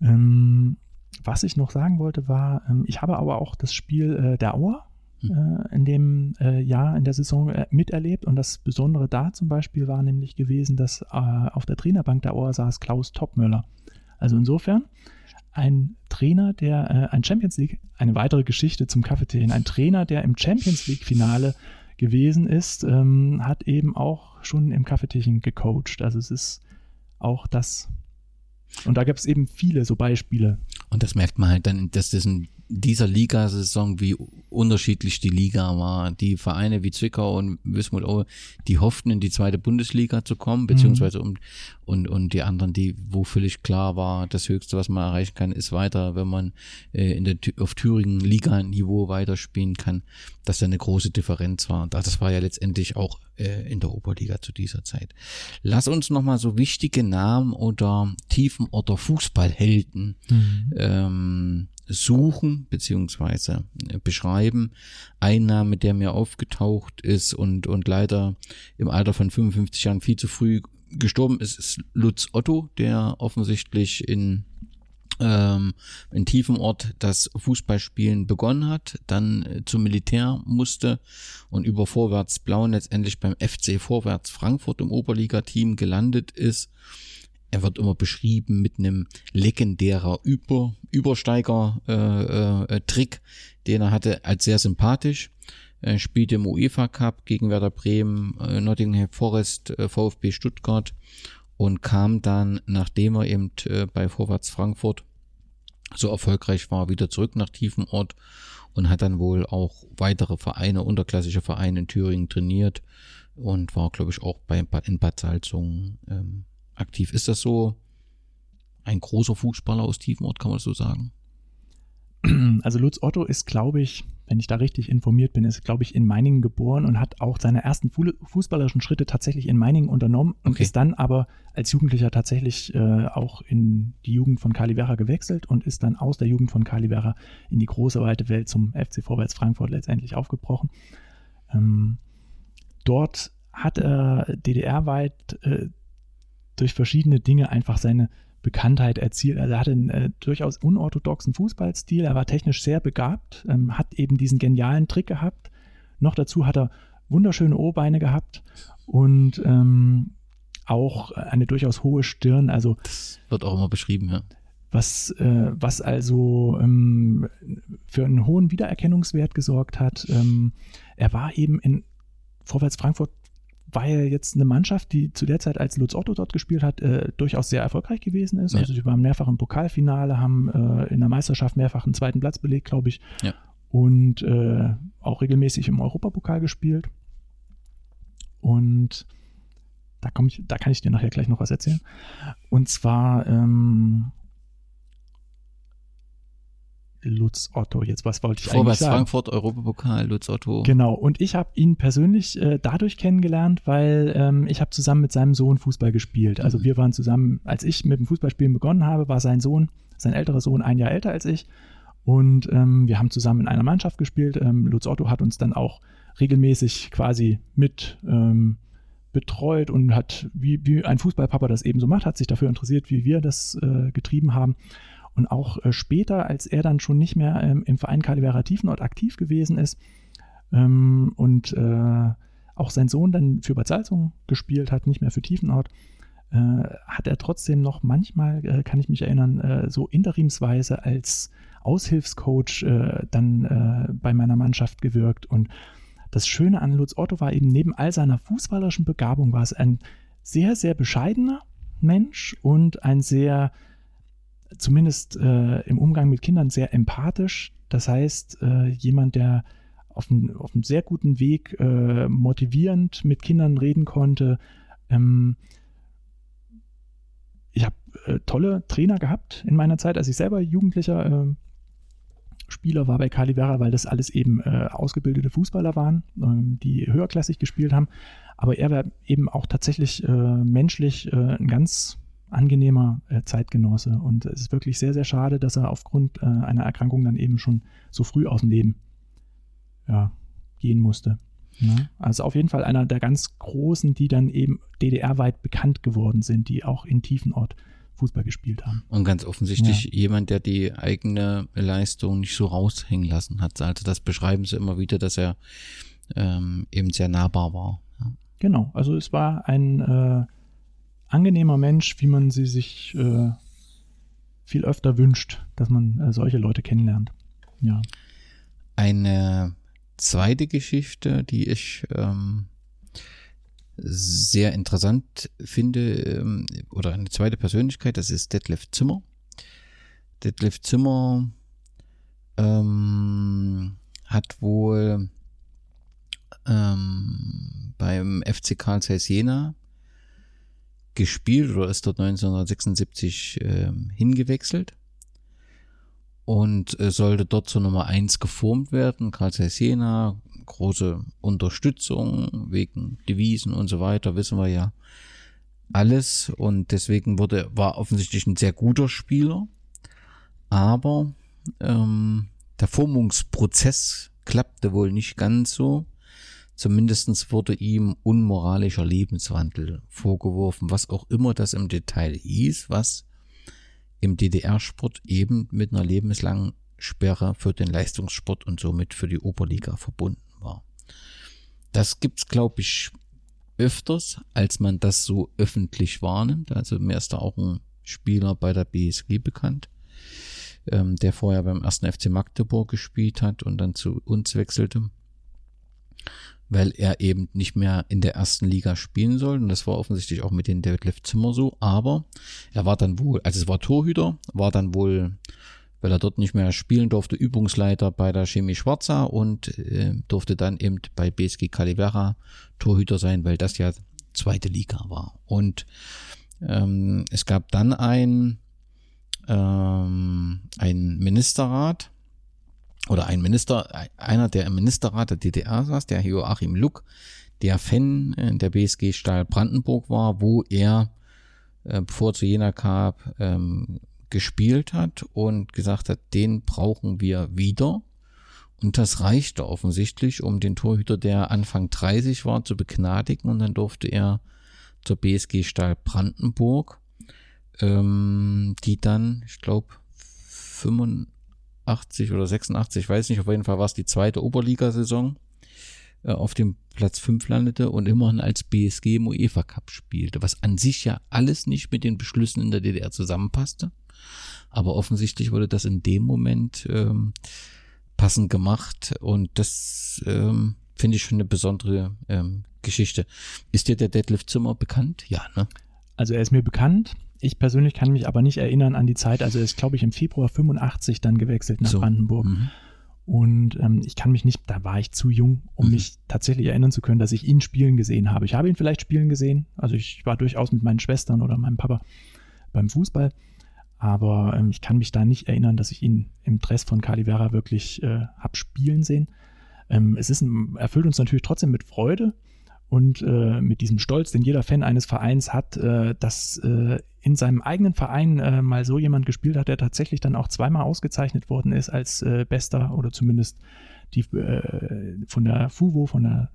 Ähm, was ich noch sagen wollte, war, ähm, ich habe aber auch das Spiel äh, der Auer hm. äh, in dem äh, Jahr, in der Saison äh, miterlebt. Und das Besondere da zum Beispiel war nämlich gewesen, dass äh, auf der Trainerbank der Auer saß Klaus Topmöller. Also insofern ein Trainer, der ein Champions League, eine weitere Geschichte zum Kaffeetee, ein Trainer, der im Champions League-Finale gewesen ist, ähm, hat eben auch schon im Kaffeetierchen gecoacht. Also es ist auch das und da gab es eben viele so Beispiele. Und das merkt man halt dann, dass das in dieser Ligasaison, wie unterschiedlich die Liga war. Die Vereine wie Zwickau und Wismut Aue, die hofften in die zweite Bundesliga zu kommen, beziehungsweise um, und, und die anderen, die, wo völlig klar war, das Höchste, was man erreichen kann, ist weiter, wenn man äh, in der, auf Thüringen Liga-Niveau weiterspielen kann, dass da eine große Differenz war. Das war ja letztendlich auch äh, in der Oberliga zu dieser Zeit. Lass uns nochmal so wichtige Namen oder Tiefen oder Fußballhelden mhm. Ähm, suchen beziehungsweise äh, beschreiben. Ein Name, der mir aufgetaucht ist und, und leider im Alter von 55 Jahren viel zu früh gestorben ist, ist Lutz Otto, der offensichtlich in ähm, in tiefem Ort das Fußballspielen begonnen hat, dann äh, zum Militär musste und über Vorwärts Blauen letztendlich beim FC Vorwärts Frankfurt im Oberligateam gelandet ist er wird immer beschrieben mit einem legendärer Über, Übersteiger-Trick, äh, äh, den er hatte, als sehr sympathisch. äh, spielte im UEFA Cup gegen Werder Bremen, äh, Nottingham Forest, äh, VfB Stuttgart und kam dann, nachdem er eben äh, bei Vorwärts Frankfurt so erfolgreich war, wieder zurück nach Tiefenort und hat dann wohl auch weitere Vereine, unterklassische Vereine in Thüringen trainiert und war, glaube ich, auch bei, in Bad Salzung ähm, aktiv. Ist das so ein großer Fußballer aus Tiefenort, kann man das so sagen? Also Lutz Otto ist, glaube ich, wenn ich da richtig informiert bin, ist, glaube ich, in Meiningen geboren und hat auch seine ersten fußballerischen Schritte tatsächlich in Meiningen unternommen und okay. ist dann aber als Jugendlicher tatsächlich äh, auch in die Jugend von Kali Werra gewechselt und ist dann aus der Jugend von Kali Werra in die große weite Welt zum FC Vorwärts Frankfurt letztendlich aufgebrochen. Ähm, dort hat er DDR-weit äh, durch verschiedene Dinge einfach seine Bekanntheit erzielt. Also er hatte einen äh, durchaus unorthodoxen Fußballstil, er war technisch sehr begabt, ähm, hat eben diesen genialen Trick gehabt. Noch dazu hat er wunderschöne O-Beine gehabt und ähm, auch eine durchaus hohe Stirn. Also das wird auch immer beschrieben, ja. Was, äh, was also ähm, für einen hohen Wiedererkennungswert gesorgt hat. Ähm, er war eben in Vorwärts Frankfurt war ja jetzt eine Mannschaft, die zu der Zeit, als Lutz Otto dort gespielt hat, äh, durchaus sehr erfolgreich gewesen ist. Ja. Also sie waren mehrfach im Pokalfinale, haben äh, in der Meisterschaft mehrfach einen zweiten Platz belegt, glaube ich. Ja. Und äh, auch regelmäßig im Europapokal gespielt. Und da, ich, da kann ich dir nachher gleich noch was erzählen. Und zwar ähm, Lutz Otto. Jetzt, was wollte ich Vorwärts eigentlich sagen? Frankfurt, Europapokal, Lutz Otto. Genau, und ich habe ihn persönlich äh, dadurch kennengelernt, weil ähm, ich habe zusammen mit seinem Sohn Fußball gespielt. Also mhm. wir waren zusammen, als ich mit dem Fußballspielen begonnen habe, war sein Sohn, sein älterer Sohn, ein Jahr älter als ich. Und ähm, wir haben zusammen in einer Mannschaft gespielt. Ähm, Lutz Otto hat uns dann auch regelmäßig quasi mit ähm, betreut und hat, wie, wie ein Fußballpapa das eben so macht, hat sich dafür interessiert, wie wir das äh, getrieben haben. Und auch äh, später, als er dann schon nicht mehr ähm, im Verein Calivera Tiefenort aktiv gewesen ist ähm, und äh, auch sein Sohn dann für Bad Salzung gespielt hat, nicht mehr für Tiefenort, äh, hat er trotzdem noch manchmal, äh, kann ich mich erinnern, äh, so interimsweise als Aushilfscoach äh, dann bei meiner Mannschaft gewirkt. Und das Schöne an Lutz Otto war eben, neben all seiner fußballerischen Begabung war es ein sehr, sehr bescheidener Mensch und ein sehr zumindest äh, im Umgang mit Kindern sehr empathisch. Das heißt, äh, jemand, der auf, ein, auf einem sehr guten Weg äh, motivierend mit Kindern reden konnte. Ähm, ich habe äh, tolle Trainer gehabt in meiner Zeit, als ich selber Jugendlicher äh, Spieler war bei Calivera, weil das alles eben äh, ausgebildete Fußballer waren, ähm, die höherklassig gespielt haben. Aber er war eben auch tatsächlich menschlich ein ganz angenehmer äh, Zeitgenosse. Und es ist wirklich sehr, sehr schade, dass er aufgrund äh, einer Erkrankung dann eben schon so früh aus dem Leben ja, gehen musste. Ne? also auf jeden Fall einer der ganz Großen, die dann eben DDR-weit bekannt geworden sind, die auch in Tiefenort Fußball gespielt haben. Und ganz offensichtlich ja. jemand, der die eigene Leistung nicht so raushängen lassen hat. Also das beschreiben sie immer wieder, dass er ähm, eben sehr nahbar war. Ja. Genau, also es war ein äh, angenehmer Mensch, wie man sie sich äh, viel öfter wünscht, dass man äh, solche Leute kennenlernt. Ja. Eine zweite Geschichte, die ich ähm, sehr interessant finde, ähm, oder eine zweite Persönlichkeit, das ist Detlef Zimmer. Detlef Zimmer ähm, hat wohl ähm, beim FC Karl Zeiss Jena gespielt oder ist dort 1976 äh, hingewechselt und äh, sollte dort zur Nummer 1 geformt werden. Karl Zeiss Jena, große Unterstützung wegen Devisen und so weiter, wissen wir ja alles. Und deswegen wurde, war offensichtlich ein sehr guter Spieler, aber ähm, der Formungsprozess klappte wohl nicht ganz so Zumindest wurde ihm unmoralischer Lebenswandel vorgeworfen, was auch immer das im Detail hieß, was im DDR-Sport eben mit einer lebenslangen Sperre für den Leistungssport und somit für die Oberliga verbunden war. Das gibt's, glaube ich, öfters, als man das so öffentlich wahrnimmt. Also mir ist da auch ein Spieler bei der BSG bekannt, ähm, der vorher beim ersten FC Magdeburg gespielt hat und dann zu uns wechselte weil er eben nicht mehr in der ersten Liga spielen soll. Und das war offensichtlich auch mit den Detlef Zimmer so. Aber er war dann wohl, also es war Torhüter, war dann wohl, weil er dort nicht mehr spielen durfte, Übungsleiter bei der Chemie Schwarza und äh, durfte dann eben bei BSG Calivera Torhüter sein, weil das ja zweite Liga war. Und ähm, es gab dann ein, ähm, ein Ministerrat, oder ein Minister, einer, der im Ministerrat der DDR saß, der Joachim Luck, der Fan äh, der BSG Stahl Brandenburg war, wo er, äh, bevor zu Jena kam, ähm, gespielt hat und gesagt hat, den brauchen wir wieder. Und das reichte offensichtlich, um den Torhüter, der Anfang 30 war, zu begnadigen. Und dann durfte er zur BSG Stahl Brandenburg, ähm, die dann, ich glaube, 80 oder 86, weiß nicht, auf jeden Fall war es die zweite Oberligasaison, äh, auf dem Platz 5 landete und immerhin als BSG im UEFA Cup spielte, was an sich ja alles nicht mit den Beschlüssen in der DDR zusammenpasste. Aber offensichtlich wurde das in dem Moment ähm, passend gemacht und das ähm, finde ich schon eine besondere ähm, Geschichte. Ist dir der Deadlift Zimmer bekannt? Ja, ne? Also er ist mir bekannt. Ich persönlich kann mich aber nicht erinnern an die Zeit. Also er ist, glaube ich, im Februar 85 dann gewechselt nach so. Brandenburg. Mhm. Und ähm, ich kann mich nicht, da war ich zu jung, um mhm. mich tatsächlich erinnern zu können, dass ich ihn spielen gesehen habe. Ich habe ihn vielleicht spielen gesehen. Also ich war durchaus mit meinen Schwestern oder meinem Papa beim Fußball. Aber ähm, ich kann mich da nicht erinnern, dass ich ihn im Dress von Calivera wirklich äh, habe spielen sehen. Ähm, es ist ein, erfüllt uns natürlich trotzdem mit Freude, und äh, mit diesem Stolz, den jeder Fan eines Vereins hat, äh, dass äh, in seinem eigenen Verein äh, mal so jemand gespielt hat, der tatsächlich dann auch zweimal ausgezeichnet worden ist als äh, bester oder zumindest die, äh, von der FUVO, von der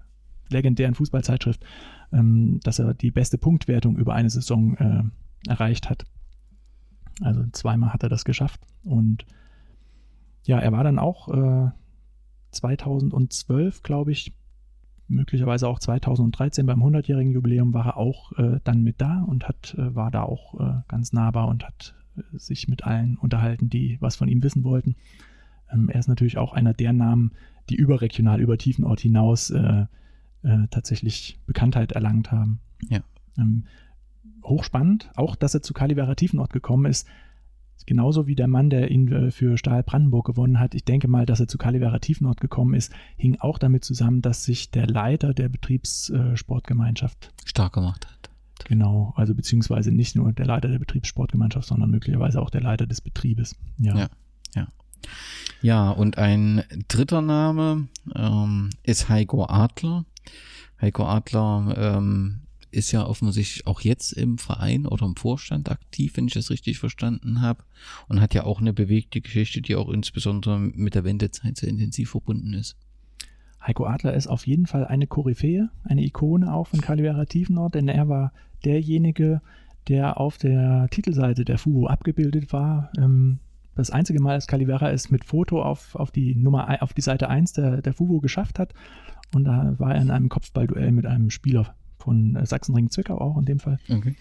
legendären Fußballzeitschrift, ähm, dass er die beste Punktwertung über eine Saison erreicht hat. Also zweimal hat er das geschafft und ja, er war dann auch 2012, glaube ich, möglicherweise auch 2013 beim 100-jährigen Jubiläum war er auch äh, dann mit da und hat, äh, war da auch äh, ganz nahbar und hat äh, sich mit allen unterhalten, die was von ihm wissen wollten. Ähm, er ist natürlich auch einer der Namen, die überregional über Tiefenort hinaus äh, äh, tatsächlich Bekanntheit erlangt haben. Ja. Ähm, hochspannend, auch dass er zu Kalivera Tiefenort gekommen ist, Genauso wie der Mann, der ihn äh, für Stahl Brandenburg gewonnen hat. Ich denke mal, dass er zu Kalivera Tiefnord gekommen ist, hing auch damit zusammen, dass sich der Leiter der Betriebssportgemeinschaft stark gemacht hat. Genau, also beziehungsweise nicht nur der Leiter der Betriebssportgemeinschaft, sondern möglicherweise auch der Leiter des Betriebes. Ja, ja. Ja, ja und ein dritter Name ähm, ist Heiko Adler. Heiko Adler ähm, ist ja offensichtlich auch jetzt im Verein oder im Vorstand aktiv, wenn ich das richtig verstanden habe. Und hat ja auch eine bewegte Geschichte, die auch insbesondere mit der Wendezeit sehr intensiv verbunden ist. Heiko Adler ist auf jeden Fall eine Koryphäe, eine Ikone auch von Calivera Tiefenort, denn er war derjenige, der auf der Titelseite der FUBO abgebildet war. Ähm, das einzige Mal, dass Calivera es mit Foto auf, auf die Nummer auf die Seite 1 der, der FUBO geschafft hat. Und da war er in einem Kopfballduell mit einem Spieler von äh, Sachsenring-Zwickau auch in dem Fall. Okay.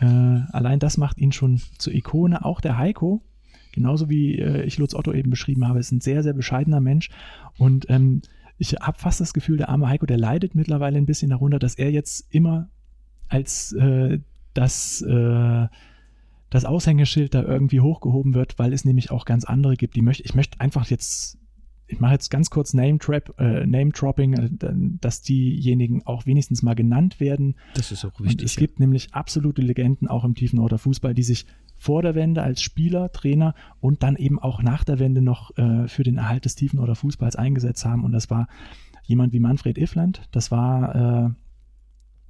Äh, allein das macht ihn schon zur Ikone. Auch der Heiko, genauso wie äh, ich Lutz Otto eben beschrieben habe, ist ein sehr, sehr bescheidener Mensch. Und ähm, ich habe fast das Gefühl, der arme Heiko, der leidet mittlerweile ein bisschen darunter, dass er jetzt immer als äh, das, äh, das Aushängeschild da irgendwie hochgehoben wird, weil es nämlich auch ganz andere gibt, die möchte, ich möchte einfach jetzt ich mache jetzt ganz kurz Name, Trap, äh, Name Dropping, äh, dass diejenigen auch wenigstens mal genannt werden. Das ist auch wichtig. Und es ja. gibt nämlich absolute Legenden auch im tiefen Order Fußball, die sich vor der Wende als Spieler, Trainer und dann eben auch nach der Wende noch äh, für den Erhalt des tiefen Order Fußballs eingesetzt haben. Und das war jemand wie Manfred Ifland. Das war äh,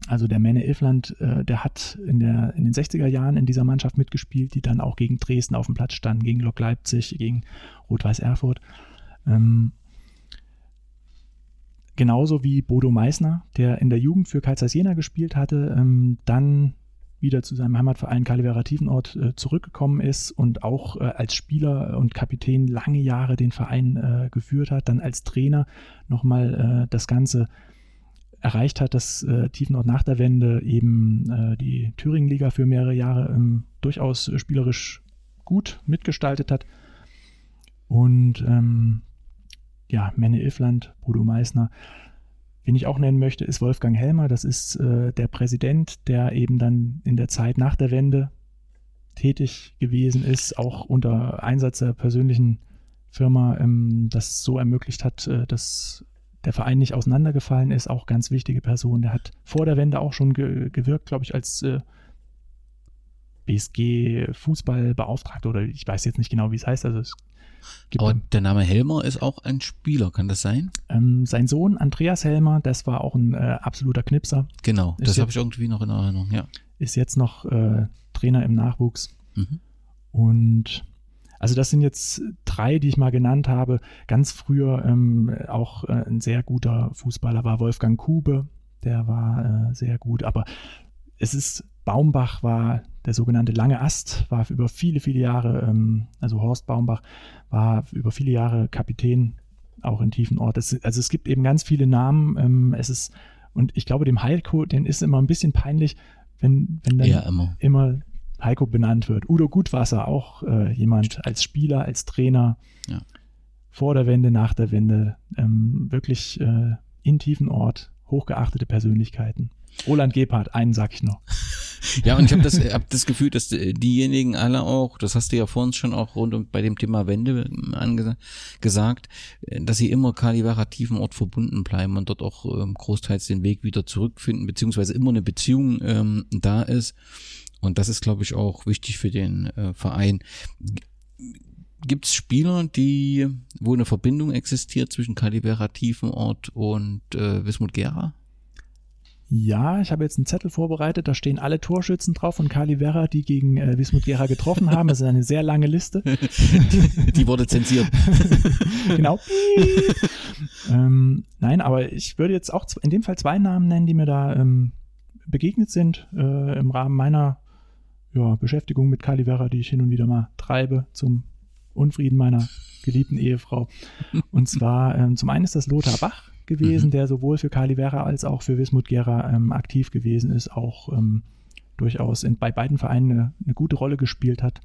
also der Menne Ifland, äh, der hat in, der, in den 60er Jahren in dieser Mannschaft mitgespielt, die dann auch gegen Dresden auf dem Platz standen, gegen Lok Leipzig, gegen Rot-Weiß Erfurt. Ähm, genauso wie Bodo Meissner, der in der Jugend für Karl Jena gespielt hatte, ähm, dann wieder zu seinem Heimatverein Calivera Tiefenort äh, zurückgekommen ist und auch äh, als Spieler und Kapitän lange Jahre den Verein äh, geführt hat, dann als Trainer nochmal das Ganze erreicht hat, dass Tiefenort nach der Wende eben die Thüringen-Liga für mehrere Jahre ähm, durchaus spielerisch gut mitgestaltet hat. Und ähm, ja, Menne Ilfland, Bodo Meissner. wen ich auch nennen möchte, ist Wolfgang Helmer. Das ist äh, der Präsident, der eben dann in der Zeit nach der Wende tätig gewesen ist, auch unter Einsatz der persönlichen Firma, ähm, das so ermöglicht hat, äh, dass der Verein nicht auseinandergefallen ist. Auch ganz wichtige Person. Der hat vor der Wende auch schon ge gewirkt, glaube ich, als äh, BSG-Fußballbeauftragter oder ich weiß jetzt nicht genau, wie es heißt. Also es gibt Aber der Name Helmer ist auch ein Spieler, kann das sein? Ähm, sein Sohn Andreas Helmer, das war auch ein äh, absoluter Knipser. Genau, ist das habe ich irgendwie noch in Erinnerung, ja. Ist jetzt noch äh, Trainer im Nachwuchs. Mhm. Und also das sind jetzt drei, die ich mal genannt habe. Ganz früher ähm, auch äh, ein sehr guter Fußballer war Wolfgang Kube, der war äh, sehr gut. Aber es ist Baumbach war der sogenannte lange Ast, war über viele, viele Jahre, ähm, also Horst Baumbach war über viele Jahre Kapitän auch in Tiefenort. Es, also es gibt eben ganz viele Namen. Ähm, es ist, und ich glaube, dem Heiko, den ist immer ein bisschen peinlich, wenn, wenn dann ja, immer. immer Heiko benannt wird. Udo Gutwasser, auch äh, jemand als Spieler, als Trainer, ja. vor der Wende, nach der Wende, ähm, wirklich äh, in Tiefenort hochgeachtete Persönlichkeiten. Roland Gebhardt, einen sag ich noch. Ja, und ich habe das, hab das Gefühl, dass diejenigen alle auch, das hast du ja vorhin schon auch rund um bei dem Thema Wende gesagt, dass sie immer Kalivera Tiefenort verbunden bleiben und dort auch ähm, großteils den Weg wieder zurückfinden, beziehungsweise immer eine Beziehung ähm, da ist. Und das ist, glaube ich, auch wichtig für den äh, Verein. Gibt es Spieler, die, wo eine Verbindung existiert zwischen Kalivera Tiefenort und äh, Wismut Gera? Ja, ich habe jetzt einen Zettel vorbereitet, da stehen alle Torschützen drauf von Kali Werra, die gegen äh, Wismut Gera getroffen haben. Das ist eine sehr lange Liste. Die, die wurde zensiert. genau. ähm, nein, aber ich würde jetzt auch in dem Fall zwei Namen nennen, die mir da ähm, begegnet sind äh, im Rahmen meiner ja, Beschäftigung mit Kali Werra, die ich hin und wieder mal treibe zum Unfrieden meiner geliebten Ehefrau. Und zwar ähm, zum einen ist das Lothar Bach gewesen, mhm. der sowohl für Kali Vera als auch für Wismut Gera ähm, aktiv gewesen ist, auch ähm, durchaus in, bei beiden Vereinen eine, eine gute Rolle gespielt hat.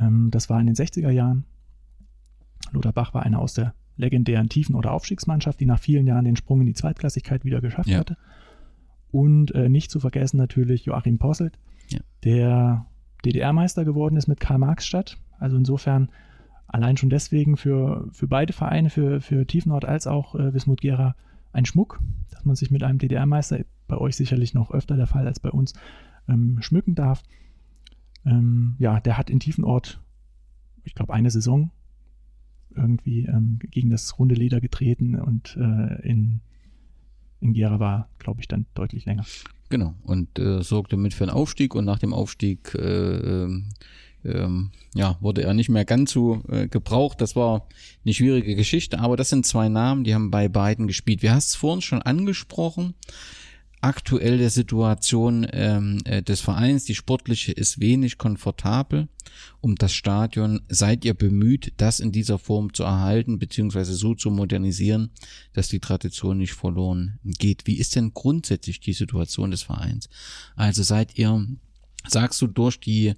Ähm, das war in den 60er Jahren. Lothar Bach war einer aus der legendären Tiefen- oder Aufstiegsmannschaft, die nach vielen Jahren den Sprung in die Zweitklassigkeit wieder geschafft ja. hatte. Und äh, nicht zu vergessen natürlich Joachim Posselt, ja. der DDR-Meister geworden ist mit Karl-Marx-Stadt. Also insofern allein schon deswegen für, für beide Vereine, für, für Tiefenort als auch äh, Wismut Gera, ein Schmuck, dass man sich mit einem DDR-Meister, bei euch sicherlich noch öfter der Fall als bei uns, ähm, schmücken darf. Ähm, ja, der hat in Tiefenort, ich glaube, eine Saison irgendwie ähm, gegen das runde Leder getreten und äh, in, in Gera war, glaube ich, dann deutlich länger. Genau, und äh, sorgte mit für einen Aufstieg und nach dem Aufstieg äh, ähm, ja, wurde er nicht mehr ganz so äh, gebraucht. Das war eine schwierige Geschichte, aber das sind zwei Namen, die haben bei beiden gespielt. Wir haben es vorhin schon angesprochen. Aktuell der Situation ähm, äh, des Vereins, die sportliche ist wenig komfortabel. Um das Stadion seid ihr bemüht, das in dieser Form zu erhalten, beziehungsweise so zu modernisieren, dass die Tradition nicht verloren geht. Wie ist denn grundsätzlich die Situation des Vereins? Also seid ihr, sagst du, durch die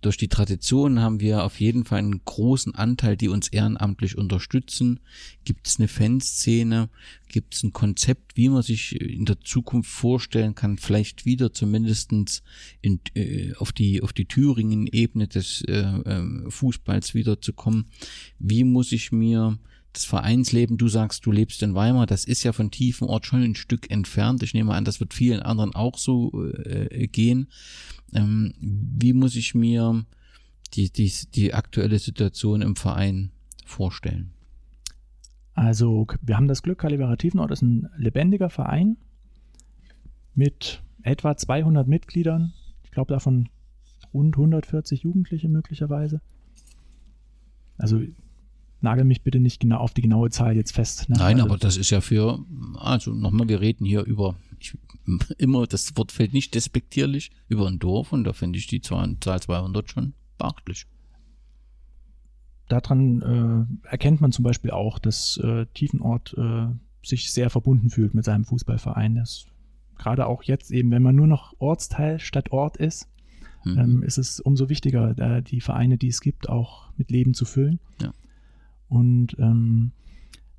durch die Tradition haben wir auf jeden Fall einen großen Anteil, die uns ehrenamtlich unterstützen. Gibt es eine Fanszene? Gibt es ein Konzept, wie man sich in der Zukunft vorstellen kann, vielleicht wieder zumindestens in, äh, auf die, auf die Thüringen-Ebene des äh, äh, Fußballs wiederzukommen? Wie muss ich mir das Vereinsleben, du sagst, du lebst in Weimar, das ist ja von Tiefenort schon ein Stück entfernt. Ich nehme an, das wird vielen anderen auch so äh, gehen. Ähm, wie muss ich mir die, die, die aktuelle Situation im Verein vorstellen? Also, wir haben das Glück, Kalibera Tiefenort ist ein lebendiger Verein mit etwa 200 Mitgliedern. Ich glaube, davon rund 140 Jugendliche möglicherweise. Also nagel mich bitte nicht genau auf die genaue Zahl jetzt fest. Ne? Nein, also, aber das ist ja für, also nochmal, wir reden hier über, ich, immer, das Wort fällt nicht despektierlich, über ein Dorf und da finde ich die Zahl, 200 schon beachtlich. Daran äh, erkennt man zum Beispiel auch, dass äh, Tiefenort äh, sich sehr verbunden fühlt mit seinem Fußballverein. Das, gerade auch jetzt eben, wenn man nur noch Ortsteil statt Ort ist, mhm. ähm, ist es umso wichtiger, äh, die Vereine, die es gibt, auch mit Leben zu füllen. Ja. Und ähm,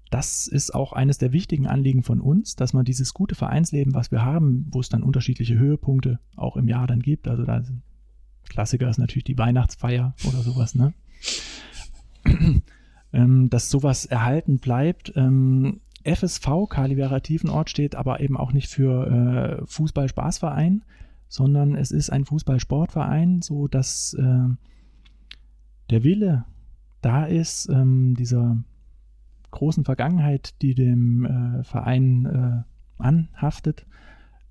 das ist auch eines der wichtigen Anliegen von uns, dass man dieses gute Vereinsleben, was wir haben, wo es dann unterschiedliche Höhepunkte auch im Jahr dann gibt. Also da Klassiker ist natürlich die Weihnachtsfeier oder sowas, ne? ähm, dass sowas erhalten bleibt. Ähm, FSV, Kalivera Tiefenort, steht aber eben auch nicht für äh, Fußball-Spaßverein, sondern es ist ein Fußball-Sportverein, so dass äh, der Wille da ist, ähm, dieser großen Vergangenheit, die dem äh, Verein äh, anhaftet,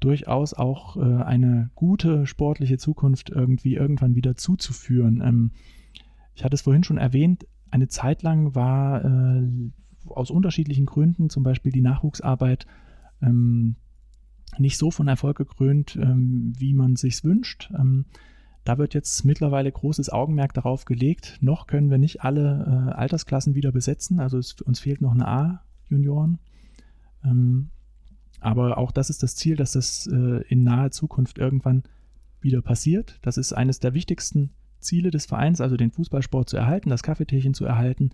durchaus auch äh, eine gute sportliche Zukunft irgendwie irgendwann wieder zuzuführen. Ähm, ich hatte es vorhin schon erwähnt, eine Zeit lang war äh, aus unterschiedlichen Gründen, zum Beispiel die Nachwuchsarbeit, ähm, nicht so von Erfolg gekrönt, ähm, wie man sich wünscht. Ähm, da wird jetzt mittlerweile großes Augenmerk darauf gelegt. Noch können wir nicht alle äh, Altersklassen wieder besetzen, also es, uns fehlt noch eine A-Junioren. Ähm, aber auch das ist das Ziel, dass das äh, in naher Zukunft irgendwann wieder passiert. Das ist eines der wichtigsten Ziele des Vereins, also den Fußballsport zu erhalten, das Kaffeetierchen zu erhalten,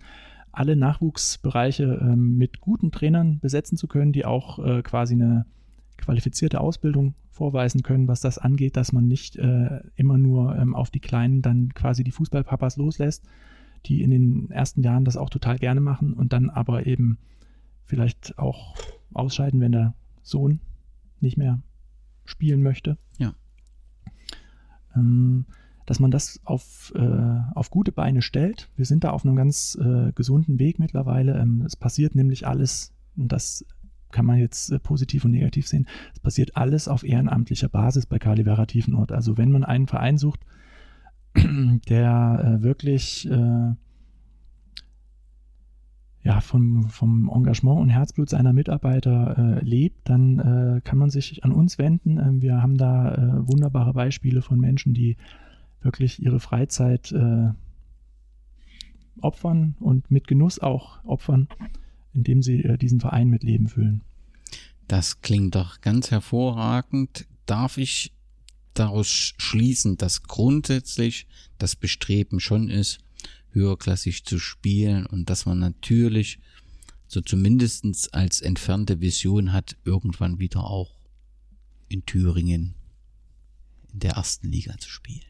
alle Nachwuchsbereiche äh, mit guten Trainern besetzen zu können, die auch äh, quasi eine qualifizierte Ausbildung vorweisen können, was das angeht, dass man nicht äh, immer nur ähm, auf die Kleinen dann quasi die Fußballpapas loslässt, die in den ersten Jahren das auch total gerne machen und dann aber eben vielleicht auch ausscheiden, wenn der Sohn nicht mehr spielen möchte. Ja. Ähm, dass man das auf, äh, auf gute Beine stellt. Wir sind da auf einem ganz äh, gesunden Weg mittlerweile. Ähm, es passiert nämlich alles, und das kann man jetzt äh, positiv und negativ sehen, es passiert alles auf ehrenamtlicher Basis bei Kalivera Tiefenort. Also wenn man einen Verein sucht, der äh, wirklich äh, ja, vom, vom Engagement und Herzblut seiner Mitarbeiter äh, lebt, dann äh, kann man sich an uns wenden. Ähm, wir haben da äh, wunderbare Beispiele von Menschen, die wirklich ihre Freizeit äh, opfern und mit Genuss auch opfern, indem sie äh, diesen Verein mit Leben füllen. Das klingt doch ganz hervorragend. Darf ich daraus schließen, dass grundsätzlich das Bestreben schon ist, höherklassig zu spielen und dass man natürlich so zumindestens als entfernte Vision hat, irgendwann wieder auch in Thüringen in der ersten Liga zu spielen.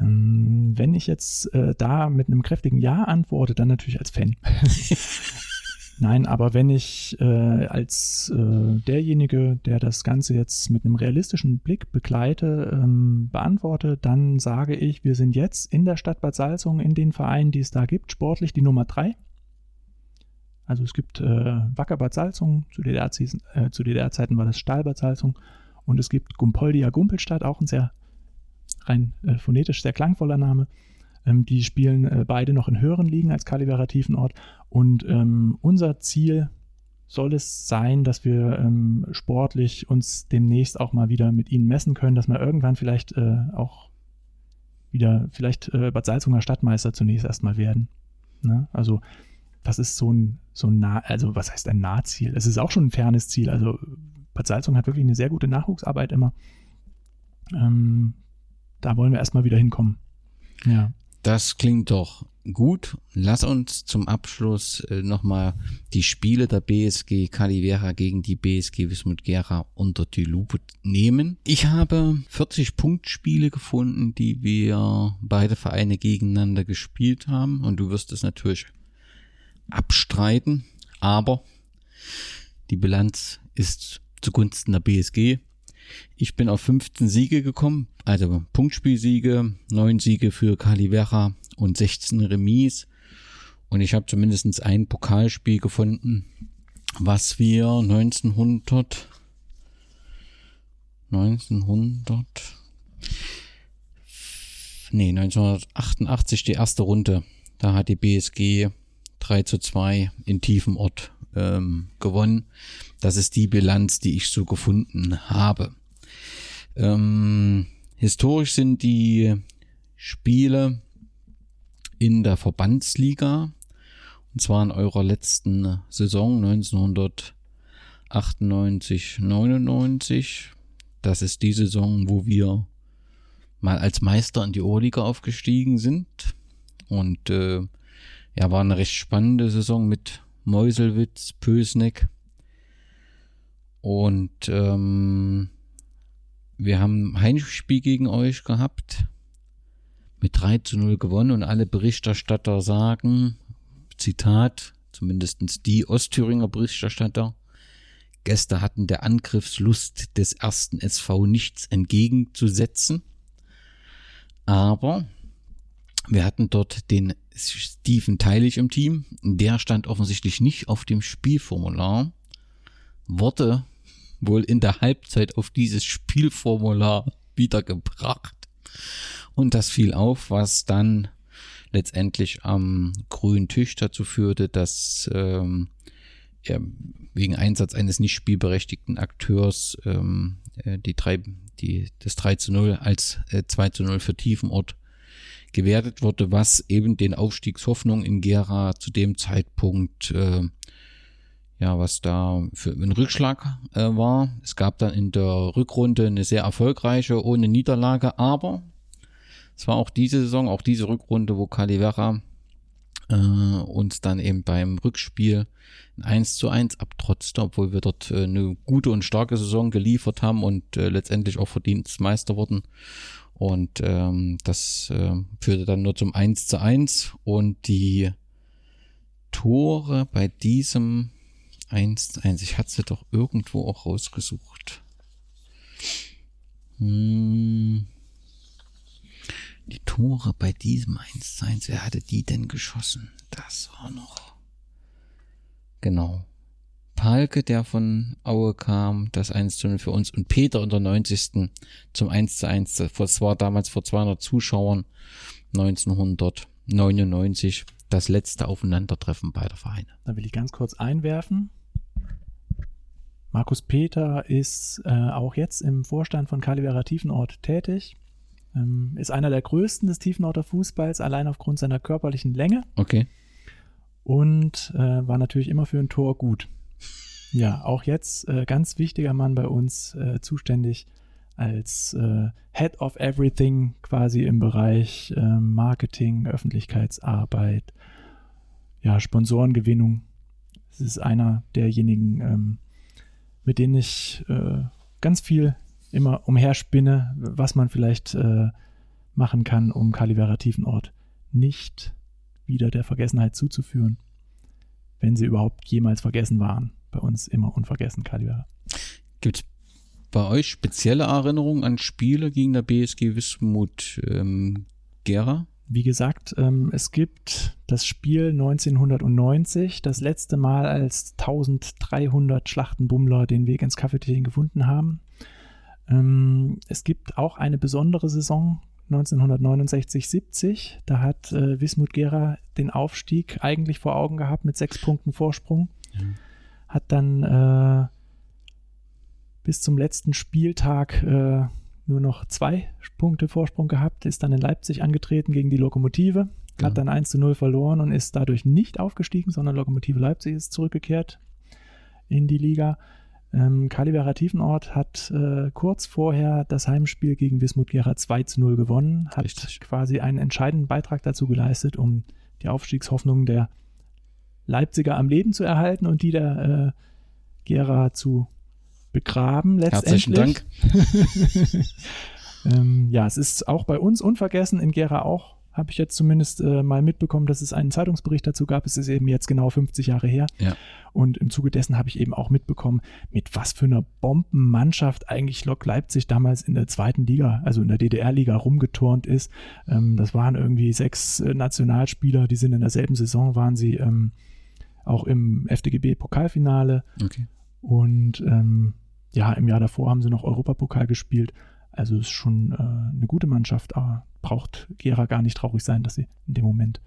Ähm, wenn ich jetzt äh, da mit einem kräftigen Ja antworte, dann natürlich als Fan. Nein, aber wenn ich äh, als äh, derjenige, der das Ganze jetzt mit einem realistischen Blick begleite, ähm, beantworte, dann sage ich, wir sind jetzt in der Stadt Bad Salzung, in den Vereinen, die es da gibt, sportlich die Nummer drei. Also es gibt äh, Wacker Bad Salzung, zu DDR-Zeiten äh, DDR war das Stahl Bad Salzung und es gibt Gumpoldia Gumpelstadt, auch ein sehr rein äh, phonetisch sehr klangvoller Name. Ähm, die spielen äh, beide noch in höheren Ligen als Kalibera Tiefenort. Und ähm, unser Ziel soll es sein, dass wir ähm, sportlich uns demnächst auch mal wieder mit ihnen messen können, dass wir irgendwann vielleicht äh, auch wieder, vielleicht äh, Bad Salzunger Stadtmeister zunächst erstmal werden. Ne? Also das ist so ein, so ein nah, also was heißt ein Nahziel? Es ist auch schon ein fernes Ziel. Also Bad Salzung hat wirklich eine sehr gute Nachwuchsarbeit immer. Ähm, da wollen wir erstmal wieder hinkommen. Ja. Das klingt doch gut. Lass uns zum Abschluss äh, nochmal die Spiele der BSG Calivera gegen die BSG Wismut Gera unter die Lupe nehmen. Ich habe 40 Punktspiele gefunden, die wir beide Vereine gegeneinander gespielt haben und du wirst es natürlich abstreiten, aber die Bilanz ist zugunsten der BSG. Ich bin auf 15 Siege gekommen, also Punktspielsiege, 9 Siege für Calivera und 16 Remis. Und ich habe zumindest ein Pokalspiel gefunden, was wir 1900 1900 nee, 1988 die erste Runde. Da hat die BSG 3 zu 2 in tiefem Ort ähm, gewonnen. Das ist die Bilanz, die ich so gefunden habe. Ähm, historisch sind die Spiele in der Verbandsliga und zwar in eurer letzten Saison 1998, 99. Das ist die Saison, wo wir mal als Meister in die Oberliga aufgestiegen sind und äh, ja, war eine recht spannende Saison mit Meuselwitz, Pösneck. Und ähm, wir haben Heimspiel gegen euch gehabt. Mit 3 zu 0 gewonnen und alle Berichterstatter sagen, Zitat, zumindest die Ostthüringer Berichterstatter, Gäste hatten der Angriffslust des ersten SV nichts entgegenzusetzen. Aber wir hatten dort den Steven Teilig im Team. Der stand offensichtlich nicht auf dem Spielformular. Wurde wohl in der Halbzeit auf dieses Spielformular wiedergebracht. Und das fiel auf, was dann letztendlich am grünen Tisch dazu führte, dass ähm, ja, wegen Einsatz eines nicht spielberechtigten Akteurs ähm, äh, die drei, die, das 3 zu 0 als äh, 2 zu 0 für Tiefenort gewertet wurde, was eben den Aufstiegshoffnung in Gera zu dem Zeitpunkt, äh, ja, was da für ein Rückschlag äh, war. Es gab dann in der Rückrunde eine sehr erfolgreiche ohne Niederlage, aber es war auch diese Saison, auch diese Rückrunde, wo Calivera äh, uns dann eben beim Rückspiel ein 1 zu 1 abtrotzte, obwohl wir dort äh, eine gute und starke Saison geliefert haben und äh, letztendlich auch Verdienstmeister wurden. Und ähm, das äh, führte dann nur zum 1 zu 1 und die Tore bei diesem 1 zu 1, ich hatte sie doch irgendwo auch rausgesucht. Hm. Die Tore bei diesem 1 zu 1, wer hatte die denn geschossen? Das war noch. Genau. Palke, der von Aue kam, das 1 zu 0 für uns und Peter in der 90. zum 1 zu 1. Das war damals vor 200 Zuschauern 1999 das letzte Aufeinandertreffen beider Vereine. Da will ich ganz kurz einwerfen. Markus Peter ist äh, auch jetzt im Vorstand von Calivera Tiefenort tätig. Ähm, ist einer der größten des Tiefenorter Fußballs, allein aufgrund seiner körperlichen Länge. Okay. Und äh, war natürlich immer für ein Tor gut. Ja, auch jetzt äh, ganz wichtiger Mann bei uns, äh, zuständig als äh, Head of Everything quasi im Bereich äh, Marketing, Öffentlichkeitsarbeit, ja, Sponsorengewinnung. Es ist einer derjenigen, ähm, mit denen ich äh, ganz viel immer umherspinne, was man vielleicht äh, machen kann, um Calivera Tiefenort nicht wieder der Vergessenheit zuzuführen, wenn sie überhaupt jemals vergessen waren bei uns immer unvergessen, Calibera. Gibt es bei euch spezielle Erinnerungen an Spiele gegen der BSG Wismut ähm, Gera? Wie gesagt, ähm, es gibt das Spiel 1990, das letzte Mal, als 1300 Schlachtenbummler den Weg ins Cafeteria gefunden haben. Ähm, es gibt auch eine besondere Saison 1969-70. Da hat äh, Wismut Gera den Aufstieg eigentlich vor Augen gehabt mit sechs Punkten Vorsprung. Ja hat dann äh, bis zum letzten Spieltag äh, nur noch zwei Punkte Vorsprung gehabt, ist dann in Leipzig angetreten gegen die Lokomotive, ja. hat dann 1 zu 0 verloren und ist dadurch nicht aufgestiegen, sondern Lokomotive Leipzig ist zurückgekehrt in die Liga. Ähm, Kalibera Tiefenort hat äh, kurz vorher das Heimspiel gegen Wismut Gera 2 zu 0 gewonnen, hat Richtig. quasi einen entscheidenden Beitrag dazu geleistet, um die Aufstiegshoffnung der Leipziger am Leben zu erhalten und die der äh, Gera zu begraben letztendlich. Herzlichen Dank. ähm, ja, es ist auch bei uns unvergessen, in Gera auch, habe ich jetzt zumindest äh, mal mitbekommen, dass es einen Zeitungsbericht dazu gab. Es ist eben jetzt genau 50 Jahre her. Ja. Und im Zuge dessen habe ich eben auch mitbekommen, mit was für einer Bombenmannschaft eigentlich Lok Leipzig damals in der zweiten Liga, also in der DDR-Liga rumgeturnt ist. Ähm, das waren irgendwie sechs äh, Nationalspieler, die sind in derselben Saison, waren sie ähm, auch im FDGB-Pokalfinale. Okay. Und ähm, ja, im Jahr davor haben sie noch Europapokal gespielt. Also ist schon äh, eine gute Mannschaft, aber braucht Gera gar nicht traurig sein, dass sie in dem Moment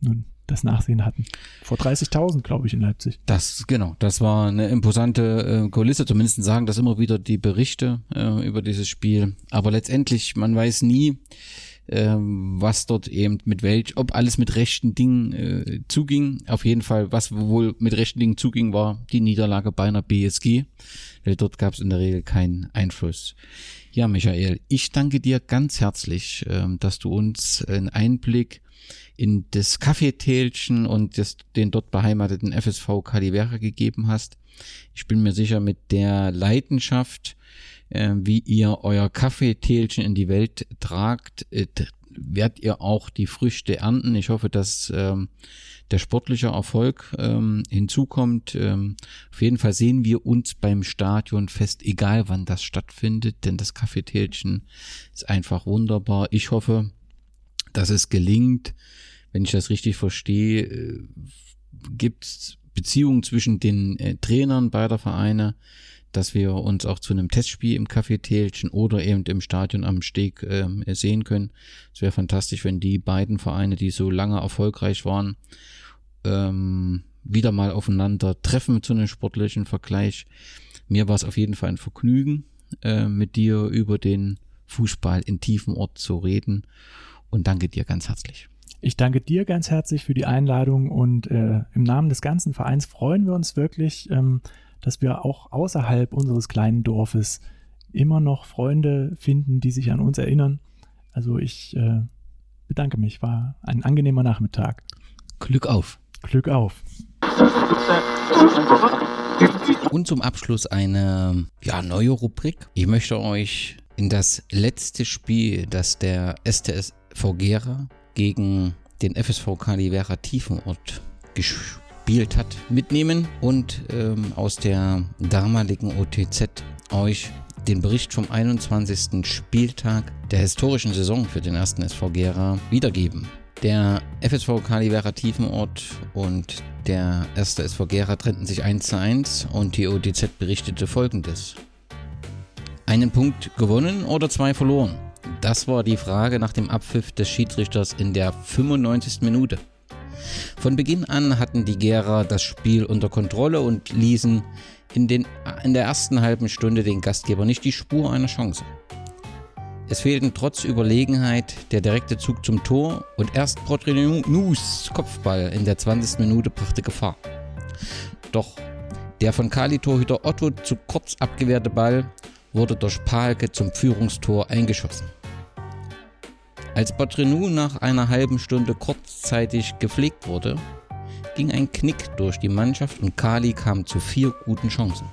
nun das Nachsehen hatten. Vor 30.000, glaube ich, in Leipzig. Das, genau, das war eine imposante äh, Kulisse. Zumindest sagen das immer wieder die Berichte äh, über dieses Spiel. Aber letztendlich, man weiß nie, ähm, was dort eben mit welch, ob alles mit rechten Dingen äh, zuging. Auf jeden Fall, was wohl mit rechten Dingen zuging, war die Niederlage bei einer BSG. Weil dort gab es in der Regel keinen Einfluss. Ja, Michael, ich danke dir ganz herzlich, ähm, dass du uns einen Einblick in das Kaffeetälchen und das, den dort beheimateten FSV Calivera gegeben hast. Ich bin mir sicher, mit der Leidenschaft, äh, wie ihr euer Kaffeetälchen in die Welt tragt, äh, werdet ihr auch die Früchte ernten. Ich hoffe, dass ähm, der sportliche Erfolg ähm, hinzukommt. Ähm, auf jeden Fall sehen wir uns beim Stadion fest, egal wann das stattfindet, denn das Kaffeetälchen ist einfach wunderbar. Ich hoffe, dass es gelingt, wenn ich das richtig verstehe, äh, gibt es Beziehungen zwischen den äh, Trainern beider Vereine, dass wir uns auch zu einem Testspiel im Café Tälchen oder eben im Stadion am Steg äh, sehen können. Es wäre fantastisch, wenn die beiden Vereine, die so lange erfolgreich waren, ähm, wieder mal aufeinander treffen zu einem sportlichen Vergleich. Mir war es auf jeden Fall ein Vergnügen, äh, mit dir über den Fußball in tiefen Ort zu reden und danke dir ganz herzlich. Ich danke dir ganz herzlich für die Einladung und äh, im Namen des ganzen Vereins freuen wir uns wirklich, ähm, dass wir auch außerhalb unseres kleinen Dorfes immer noch Freunde finden, die sich an uns erinnern. Also ich äh, bedanke mich, war ein angenehmer Nachmittag. Glück auf. Glück auf. Und zum Abschluss eine ja, neue Rubrik. Ich möchte euch in das letzte Spiel, das der STS Gera gegen den FSV Calivera Tiefenort gespielt hat, mitnehmen und ähm, aus der damaligen OTZ euch den Bericht vom 21. Spieltag der historischen Saison für den ersten SV Gera wiedergeben. Der FSV Calivera Tiefenort und der erste SV Gera trennten sich 1 zu 1 und die OTZ berichtete folgendes. Einen Punkt gewonnen oder zwei verloren? Das war die Frage nach dem Abpfiff des Schiedsrichters in der 95. Minute. Von Beginn an hatten die Gera das Spiel unter Kontrolle und ließen in, den, in der ersten halben Stunde den Gastgeber nicht die Spur einer Chance. Es fehlten trotz Überlegenheit der direkte Zug zum Tor und erst Protrinus Kopfball in der 20. Minute brachte Gefahr. Doch der von Kali-Torhüter Otto zu kurz abgewehrte Ball wurde durch Palke zum Führungstor eingeschossen. Als Batrinou nach einer halben Stunde kurzzeitig gepflegt wurde, ging ein Knick durch die Mannschaft und Kali kam zu vier guten Chancen.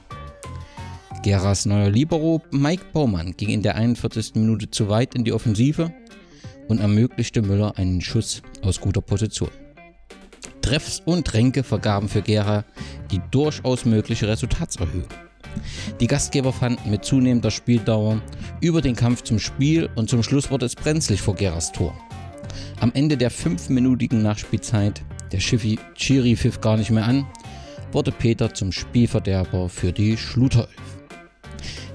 Geras neuer Libero Mike Baumann ging in der 41. Minute zu weit in die Offensive und ermöglichte Müller einen Schuss aus guter Position. Treffs und Ränke vergaben für Gera die durchaus mögliche Resultatserhöhung. Die Gastgeber fanden mit zunehmender Spieldauer über den Kampf zum Spiel und zum Schluss wurde es brenzlig vor Geras Tor. Am Ende der fünfminütigen Nachspielzeit, der Schiri pfiff gar nicht mehr an, wurde Peter zum Spielverderber für die Schluterelf.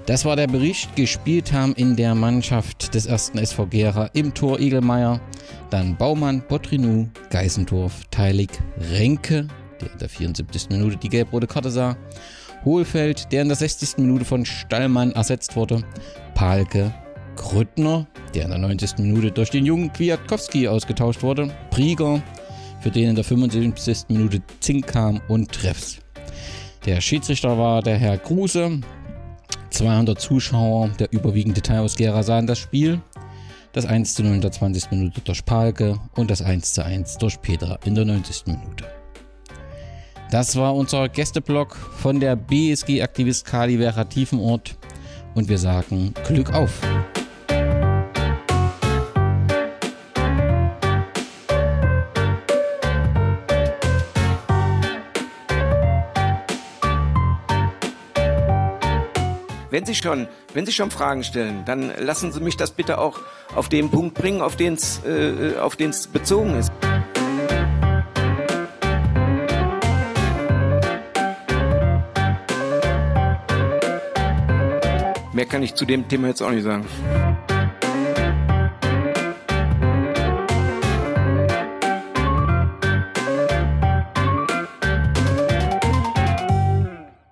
Das war der Bericht. Gespielt haben in der Mannschaft des ersten SV Gera im Tor Igelmeier, dann Baumann, Potrinou, Geisendorf, Teilig, Renke, der in der 74. Minute die gelb-rote Karte sah, Hohlfeld, der in der 60. Minute von Stallmann ersetzt wurde, Palke, Grüttner, der in der 90. Minute durch den jungen Kwiatkowski ausgetauscht wurde, Prieger, für den in der 75. Minute Zink kam und Treffs. Der Schiedsrichter war der Herr Kruse. 200 Zuschauer, der überwiegende Teil aus Gera sahen das Spiel. Das 1 zu 0 in der 20. Minute durch Palke und das 1 zu 1 durch Petra in der 90. Minute. Das war unser Gästeblock von der BSG Aktivist Kali Vera Tiefenort und wir sagen Glück auf! Wenn Sie schon, wenn Sie schon Fragen stellen, dann lassen Sie mich das bitte auch auf den Punkt bringen, auf den es äh, auf bezogen ist. Mehr kann ich zu dem Thema jetzt auch nicht sagen.